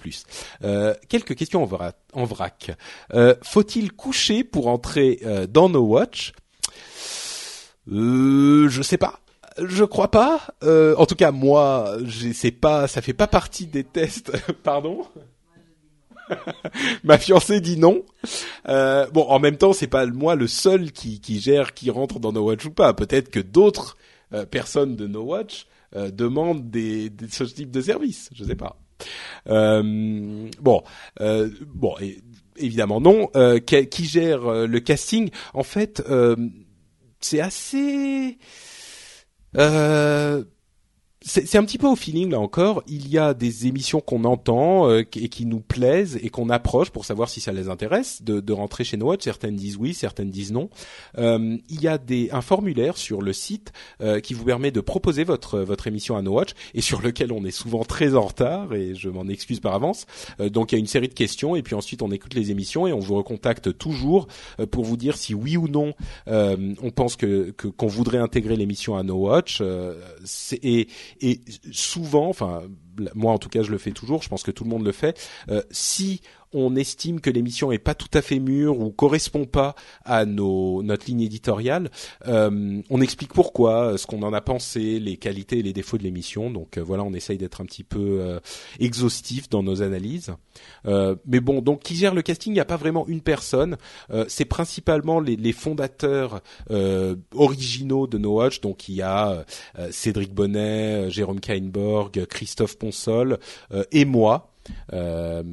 Euh, quelques questions en vrac. Euh, faut-il coucher pour entrer euh, dans No Watch euh, Je sais pas. Je crois pas. Euh, en tout cas, moi, c'est pas, ça fait pas partie des tests. [LAUGHS] Pardon? [LAUGHS] Ma fiancée dit non. Euh, bon, en même temps, c'est pas moi le seul qui, qui gère qui rentre dans No Watch ou pas. Peut-être que d'autres euh, personnes de No Watch euh, demandent des, des, ce type de service. Je sais pas. Euh, bon, euh, bon, évidemment non. Qui, qui, gère le casting? En fait, c'est assez. Euh, c'est un petit peu au feeling là encore. Il y a des émissions qu'on entend euh, et qui nous plaisent et qu'on approche pour savoir si ça les intéresse de, de rentrer chez No Certaines disent oui, certaines disent non. Euh, il y a des, un formulaire sur le site euh, qui vous permet de proposer votre votre émission à No Watch et sur lequel on est souvent très en retard et je m'en excuse par avance. Euh, donc il y a une série de questions et puis ensuite on écoute les émissions et on vous recontacte toujours euh, pour vous dire si oui ou non on pense que qu'on voudrait intégrer l'émission à No Watch. et et souvent, enfin moi en tout cas je le fais toujours, je pense que tout le monde le fait. Euh, si on estime que l'émission est pas tout à fait mûre ou correspond pas à nos, notre ligne éditoriale, euh, on explique pourquoi, ce qu'on en a pensé, les qualités et les défauts de l'émission. Donc euh, voilà, on essaye d'être un petit peu euh, exhaustif dans nos analyses. Euh, mais bon, donc qui gère le casting? Il n'y a pas vraiment une personne. Euh, c'est principalement les, les fondateurs originaux de No Watch. Donc il y a Cédric Bonnet, Jérôme Kainborg, Christophe Ponsol et moi. Euh,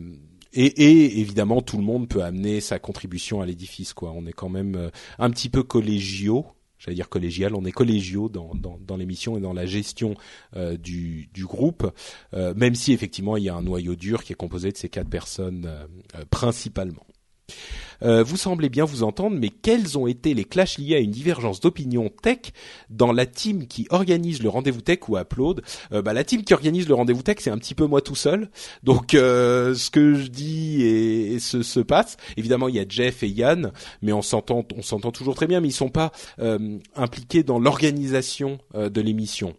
et, évidemment, tout le monde peut amener sa contribution à l'édifice. Quoi, on est quand même euh, un petit peu collégiaux. J'allais dire collégial, on est collégiaux dans, dans, l'émission et dans la gestion euh, du, du, groupe, euh, même si effectivement il y a un noyau dur qui est composé de ces quatre personnes euh, principalement. Euh, vous semblez bien vous entendre, mais quels ont été les clashs liés à une divergence d'opinion tech dans la team qui organise le rendez-vous tech ou Upload euh, bah, La team qui organise le rendez-vous tech, c'est un petit peu moi tout seul. Donc euh, ce que je dis et, et se, se, passe. Évidemment, il y a Jeff et Yann, mais on s'entend, on s'entend toujours très bien, mais ils sont pas euh, impliqués dans l'organisation euh, de l'émission.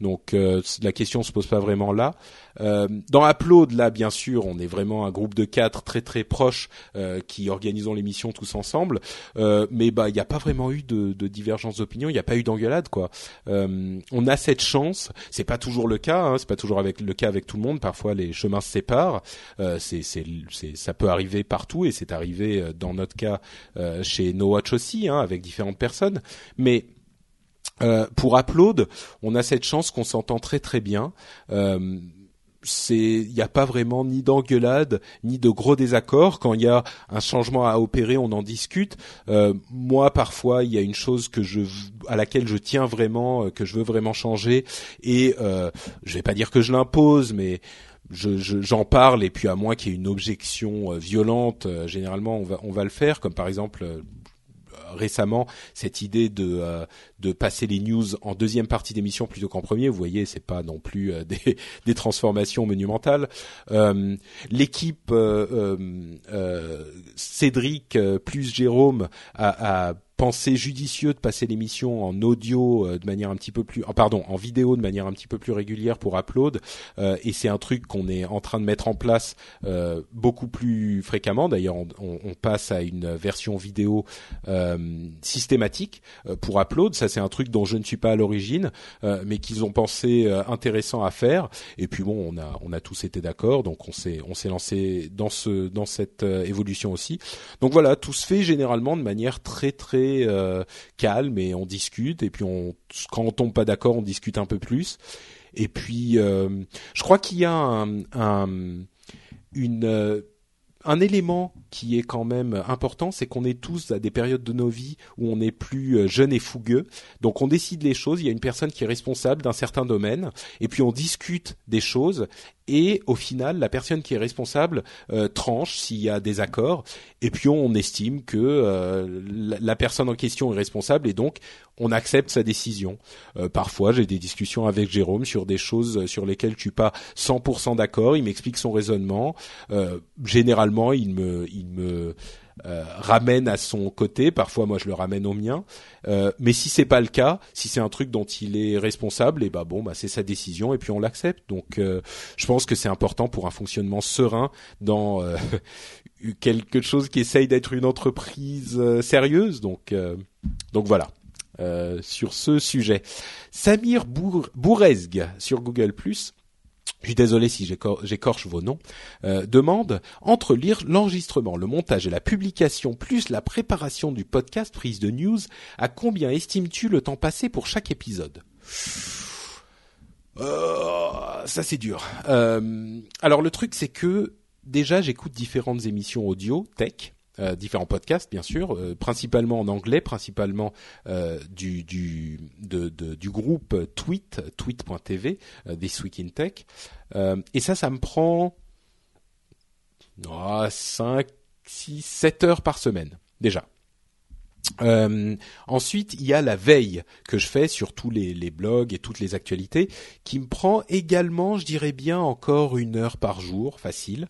Donc euh, la question se pose pas vraiment là. Euh, dans Upload, là, bien sûr, on est vraiment un groupe de quatre très très proches euh, qui organisons l'émission tous ensemble. Euh, mais bah, il n'y a pas vraiment eu de, de divergence d'opinion. Il n'y a pas eu d'engueulade, quoi. Euh, on a cette chance. C'est pas toujours le cas. Hein, c'est pas toujours avec le cas avec tout le monde. Parfois, les chemins se séparent. Euh, c'est, c'est, ça peut arriver partout et c'est arrivé dans notre cas chez No Watch aussi, hein, avec différentes personnes. Mais euh, pour Upload, on a cette chance qu'on s'entend très très bien. Euh, c'est il n'y a pas vraiment ni d'engueulade ni de gros désaccords. Quand il y a un changement à opérer on en discute. Euh, moi parfois il y a une chose que je à laquelle je tiens vraiment euh, que je veux vraiment changer. Et euh, je vais pas dire que je l'impose mais j'en je, parle. Et puis à moins qu'il y ait une objection euh, violente généralement on va on va le faire. Comme par exemple récemment cette idée de euh, de passer les news en deuxième partie d'émission plutôt qu'en premier. Vous voyez, c'est pas non plus euh, [LAUGHS] des, des transformations monumentales. Euh, l'équipe Cédric plus Jérôme a, a pensé judicieux de passer l'émission en audio euh, de manière un petit peu plus, oh, pardon, en vidéo de manière un petit peu plus régulière pour Upload. Euh, et c'est un truc qu'on est en train de mettre en place euh, beaucoup plus fréquemment. D'ailleurs, on, on, passe à une version vidéo systématique pour Upload. Ça, c'est un truc dont je ne suis pas à l'origine, mais qu'ils ont pensé intéressant à faire. Et puis bon, on a on a tous été d'accord, donc on s'est on s'est lancé dans ce dans cette évolution aussi. Donc voilà, tout se fait généralement de manière très très euh, calme et on discute. Et puis on, quand on tombe pas d'accord, on discute un peu plus. Et puis, euh, je crois qu'il y a un, un euh, un élément qui est quand même important, c'est qu'on est tous à des périodes de nos vies où on est plus euh, jeune et fougueux. Donc on décide les choses, il y a une personne qui est responsable d'un certain domaine, et puis on discute des choses, et au final, la personne qui est responsable euh, tranche s'il y a des accords, et puis on estime que euh, la, personne en question est responsable, et donc on accepte sa décision. parfois, j'ai des discussions avec Jérôme sur des choses sur lesquelles je suis pas 100% d'accord, il m'explique son raisonnement. généralement il me, il me euh, ramène à son côté. Parfois, moi, je le ramène au mien. Euh, mais si c'est pas le cas, si c'est un truc dont il est responsable, et eh bah bon, c'est sa décision et puis on l'accepte. Donc, euh, je pense que c'est important pour un fonctionnement serein dans [LAUGHS] quelque chose qui essaye d'être une entreprise sérieuse. Donc, donc voilà. sur ce sujet, Samir Bourrezg sur Google je suis désolé si j'écorche vos noms, euh, demande entre l'enregistrement, le montage et la publication, plus la préparation du podcast prise de news, à combien estimes-tu le temps passé pour chaque épisode? Euh, Ça c'est dur. Euh, alors le truc c'est que déjà j'écoute différentes émissions audio tech. Euh, différents podcasts bien sûr, euh, principalement en anglais, principalement euh, du du de, du groupe Tweet, tweet.tv, This Week in Tech. et ça, ça me prend 5, 6, 7 heures par semaine déjà. ensuite, il y a la veille que je fais sur tous les, les, blogs et toutes les actualités, qui me prend également, je dirais bien, encore une heure par jour, facile.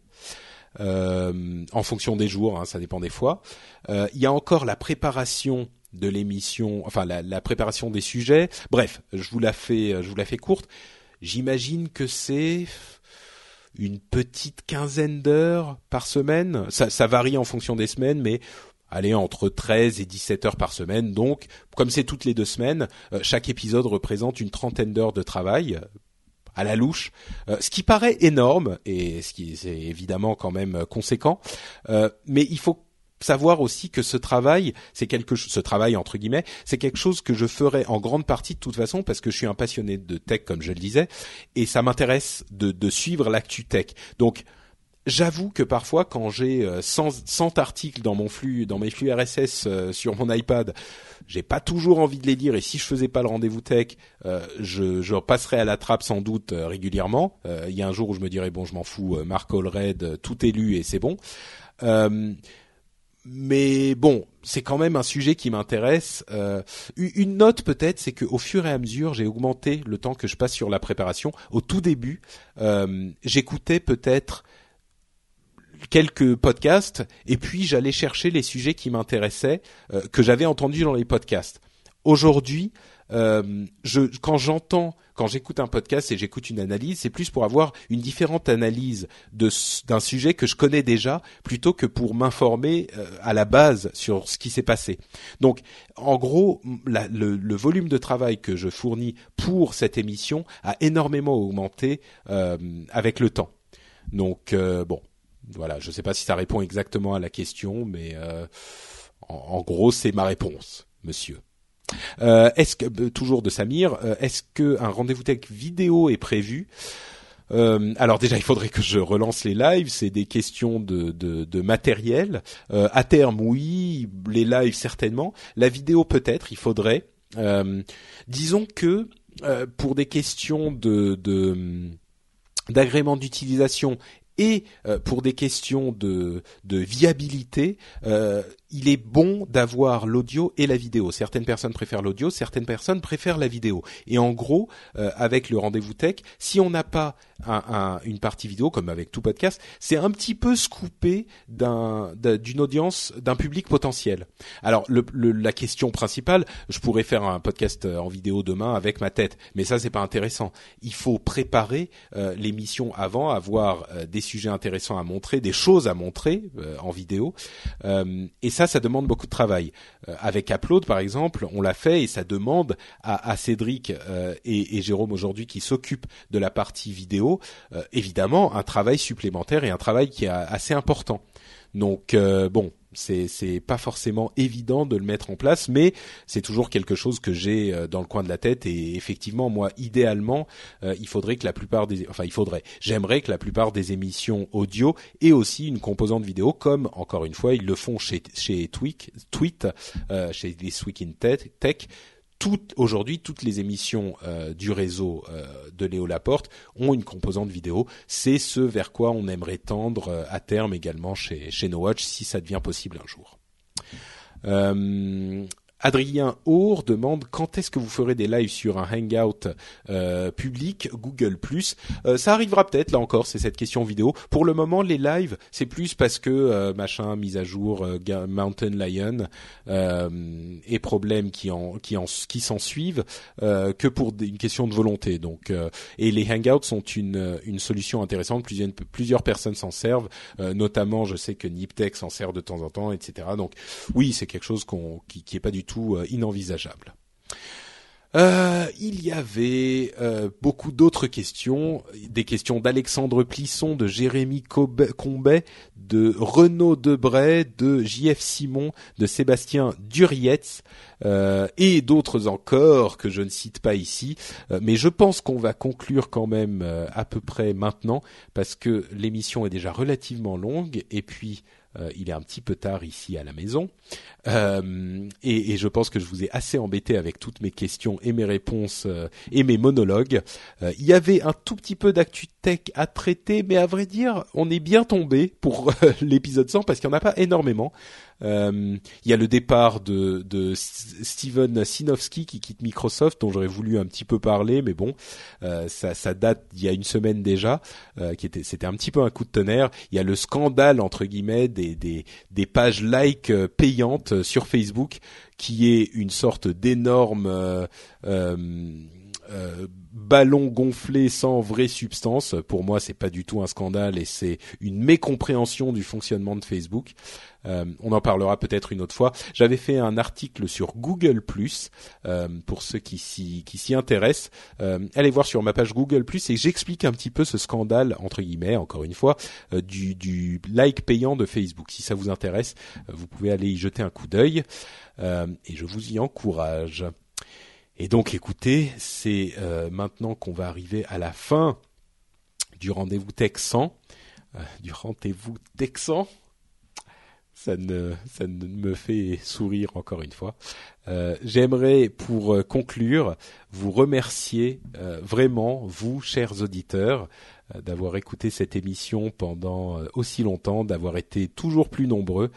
Euh, en fonction des jours, hein, ça dépend des fois. Euh, il y a encore la préparation de l'émission, enfin la, la, préparation des sujets. Bref, je vous la fais, je vous la fais courte. J'imagine que c'est une petite quinzaine d'heures par semaine. Ça, ça, varie en fonction des semaines, mais allez entre 13 et 17 heures par semaine. Donc, comme c'est toutes les deux semaines, euh, chaque épisode représente une trentaine d'heures de travail à la louche, euh, ce qui paraît énorme et ce qui est évidemment quand même euh, conséquent, euh, mais il faut savoir aussi que ce travail, c'est quelque chose, ce travail entre guillemets, c'est quelque chose que je ferai en grande partie de toute façon parce que je suis un passionné de tech comme je le disais et ça m'intéresse de, de suivre l'actu tech. Donc J'avoue que parfois, quand j'ai 100, 100, articles dans mon flux, dans mes flux RSS sur mon iPad, j'ai pas toujours envie de les lire et si je faisais pas le rendez-vous tech, euh, je, passerais à la trappe sans doute euh, régulièrement. Euh, il y a un jour où je me dirais bon, je m'en fous, Marc Allred, tout est lu et c'est bon. mais bon, c'est quand même un sujet qui m'intéresse. une note peut-être, c'est qu'au fur et à mesure, j'ai augmenté le temps que je passe sur la préparation. Au tout début, j'écoutais peut-être quelques podcasts et puis j'allais chercher les sujets qui m'intéressaient euh, que j'avais entendus dans les podcasts. Aujourd'hui, euh, je, quand j'entends, quand j'écoute un podcast et j'écoute une analyse, c'est plus pour avoir une différente analyse d'un sujet que je connais déjà, plutôt que pour m'informer euh, à la base sur ce qui s'est passé. Donc, en gros, le, le, volume de travail que je fournis pour cette émission a énormément augmenté euh, avec le temps. Donc, bon, voilà, je ne sais pas si ça répond exactement à la question, mais euh, en, gros, c'est ma réponse, monsieur. Euh, est-ce que euh, toujours de Samir, est-ce que un rendez-vous tech vidéo est prévu? Alors déjà, il faudrait que je relance les lives. C'est des questions de, de, de matériel. à terme, oui. Les lives, certainement. La vidéo, peut-être. Il faudrait. disons que pour des questions de, de d'agrément d'utilisation et euh, pour des questions de, de viabilité, euh, il est bon d'avoir l'audio et la vidéo. Certaines personnes préfèrent l'audio, certaines personnes préfèrent la vidéo. Et en gros, euh, avec le rendez-vous tech, si on n'a pas une partie vidéo, comme avec tout podcast, c'est un petit peu scoopé d'un, d'une audience, d'un public potentiel. Alors, le, la question principale, je pourrais faire un podcast euh, en vidéo demain avec ma tête, mais ça, c'est pas intéressant. Il faut préparer euh, l'émission avant, avoir des sujets intéressants à montrer, des choses à montrer en vidéo, et ça, ça demande beaucoup de travail. Euh, avec Upload, par exemple, on l'a fait et ça demande à, Cédric euh, et, Jérôme aujourd'hui qui s'occupent de la partie vidéo, euh, évidemment, un travail supplémentaire et un travail qui est assez important. Donc bon, c'est c'est pas forcément évident de le mettre en place, mais c'est toujours quelque chose que j'ai euh, dans le coin de la tête. Et effectivement, moi, idéalement, euh, il faudrait que la plupart des, enfin, il faudrait, j'aimerais que la plupart des émissions audio aient aussi une composante vidéo, comme encore une fois, ils le font chez chez Tweet, Tweet, euh, chez This Week in Tech aujourd'hui, toutes les émissions euh, du réseau euh, de Léo Laporte ont une composante vidéo. C'est ce vers quoi on aimerait tendre euh, à terme également chez, chez No Watch, si ça devient possible un jour. Adrien Our demande quand est-ce que vous ferez des lives sur un hangout euh, public Google euh, Ça arrivera peut-être là encore, c'est cette question vidéo. Pour le moment, les lives, c'est plus parce que euh, machin mise à jour euh, Mountain Lion et problèmes qui en qui en qui s'en suivent que pour une question de volonté. Donc et les hangouts sont une une solution intéressante. Plusieurs plusieurs personnes s'en servent, notamment je sais que Niptech s'en sert de temps en temps, etc. Donc oui, c'est quelque chose qu'on qui, qui est pas du tout euh, inenvisageable. Euh, il y avait euh, beaucoup d'autres questions, des questions d'Alexandre Plisson, de Jérémy Combet, de Renaud Debray, de JF Simon, de Sébastien Durietz et d'autres encore que je ne cite pas ici. mais je pense qu'on va conclure quand même à peu près maintenant parce que l'émission est déjà relativement longue et puis euh, il est un petit peu tard ici à la maison. Euh, et, et, je pense que je vous ai assez embêté avec toutes mes questions et mes réponses euh, et mes monologues. il y avait un tout petit peu d'actu tech à traiter, mais à vrai dire, on est bien tombé pour l'épisode 100 parce qu'il n'y en a pas énormément. Euh, il y a le départ de, Steven Sinofsky qui quitte Microsoft, dont j'aurais voulu un petit peu parler, mais bon, euh, ça, date d'il y a une semaine déjà, euh, qui était, c'était un petit peu un coup de tonnerre. Il y a le scandale entre guillemets des, des, pages like payantes sur Facebook, qui est une sorte d'énorme euh, ballon gonflé sans vraie substance. Pour moi, c'est pas du tout un scandale et c'est une mécompréhension du fonctionnement de Facebook. Euh, on en parlera peut-être une autre fois. J'avais fait un article sur Google euh, pour ceux qui s'y intéressent. Euh, allez voir sur ma page Google et j'explique un petit peu ce scandale entre guillemets, encore une fois, euh, du, du like payant de Facebook. Si ça vous intéresse, vous pouvez aller y jeter un coup d'œil et je vous y encourage. Et donc, écoutez, c'est euh, maintenant qu'on va arriver à la fin du rendez-vous texan, euh, du rendez-vous texan. Ça ne, ça ne me fait sourire encore une fois. Euh, J'aimerais, pour euh, conclure, vous remercier euh, vraiment, vous, chers auditeurs, d'avoir écouté cette émission pendant aussi longtemps, d'avoir été toujours plus nombreux,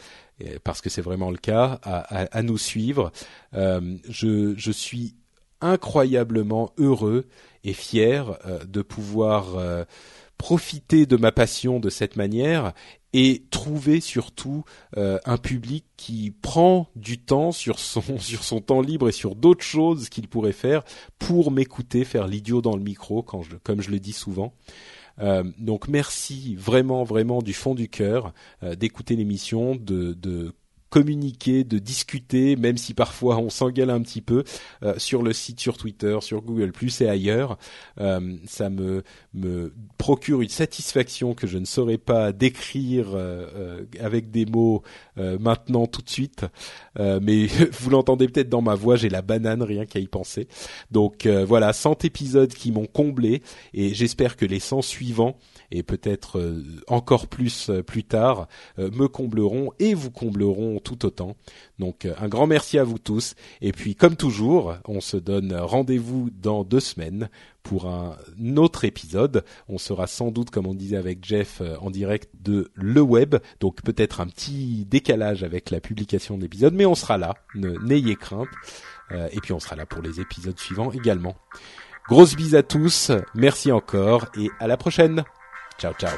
parce que c'est vraiment le cas, à, à, à nous suivre. je, je suis incroyablement heureux et fier euh, de pouvoir euh, profiter de ma passion de cette manière et trouver surtout euh, un public qui prend du temps sur son [LAUGHS] temps libre et sur d'autres choses qu'il pourrait faire pour m'écouter faire l'idiot dans le micro comme je le dis souvent. donc merci vraiment vraiment du fond du cœur d'écouter l'émission, de communiquer, de discuter, même si parfois on s'engueule un petit peu euh, sur le site, sur Twitter, sur Google et ailleurs. Euh, ça me me procure une satisfaction que je ne saurais pas décrire euh, avec des mots maintenant tout de suite. mais [LAUGHS] vous l'entendez peut-être dans ma voix, j'ai la banane rien qu'à y penser. Donc voilà, 100 épisodes qui m'ont comblé et j'espère que les 100 suivants et peut-être euh, encore plus euh, plus tard euh, me combleront et vous combleront tout autant. Donc un grand merci à vous tous et puis comme toujours, on se donne rendez-vous dans deux semaines pour un autre épisode. On sera sans doute, comme on disait avec Jeff, en direct de le web, donc peut-être un petit décalage avec la publication de l'épisode, mais on sera là, n'ayez crainte. et puis on sera là pour les épisodes suivants également. Grosse bise à tous, merci encore et à la prochaine. Ciao, ciao.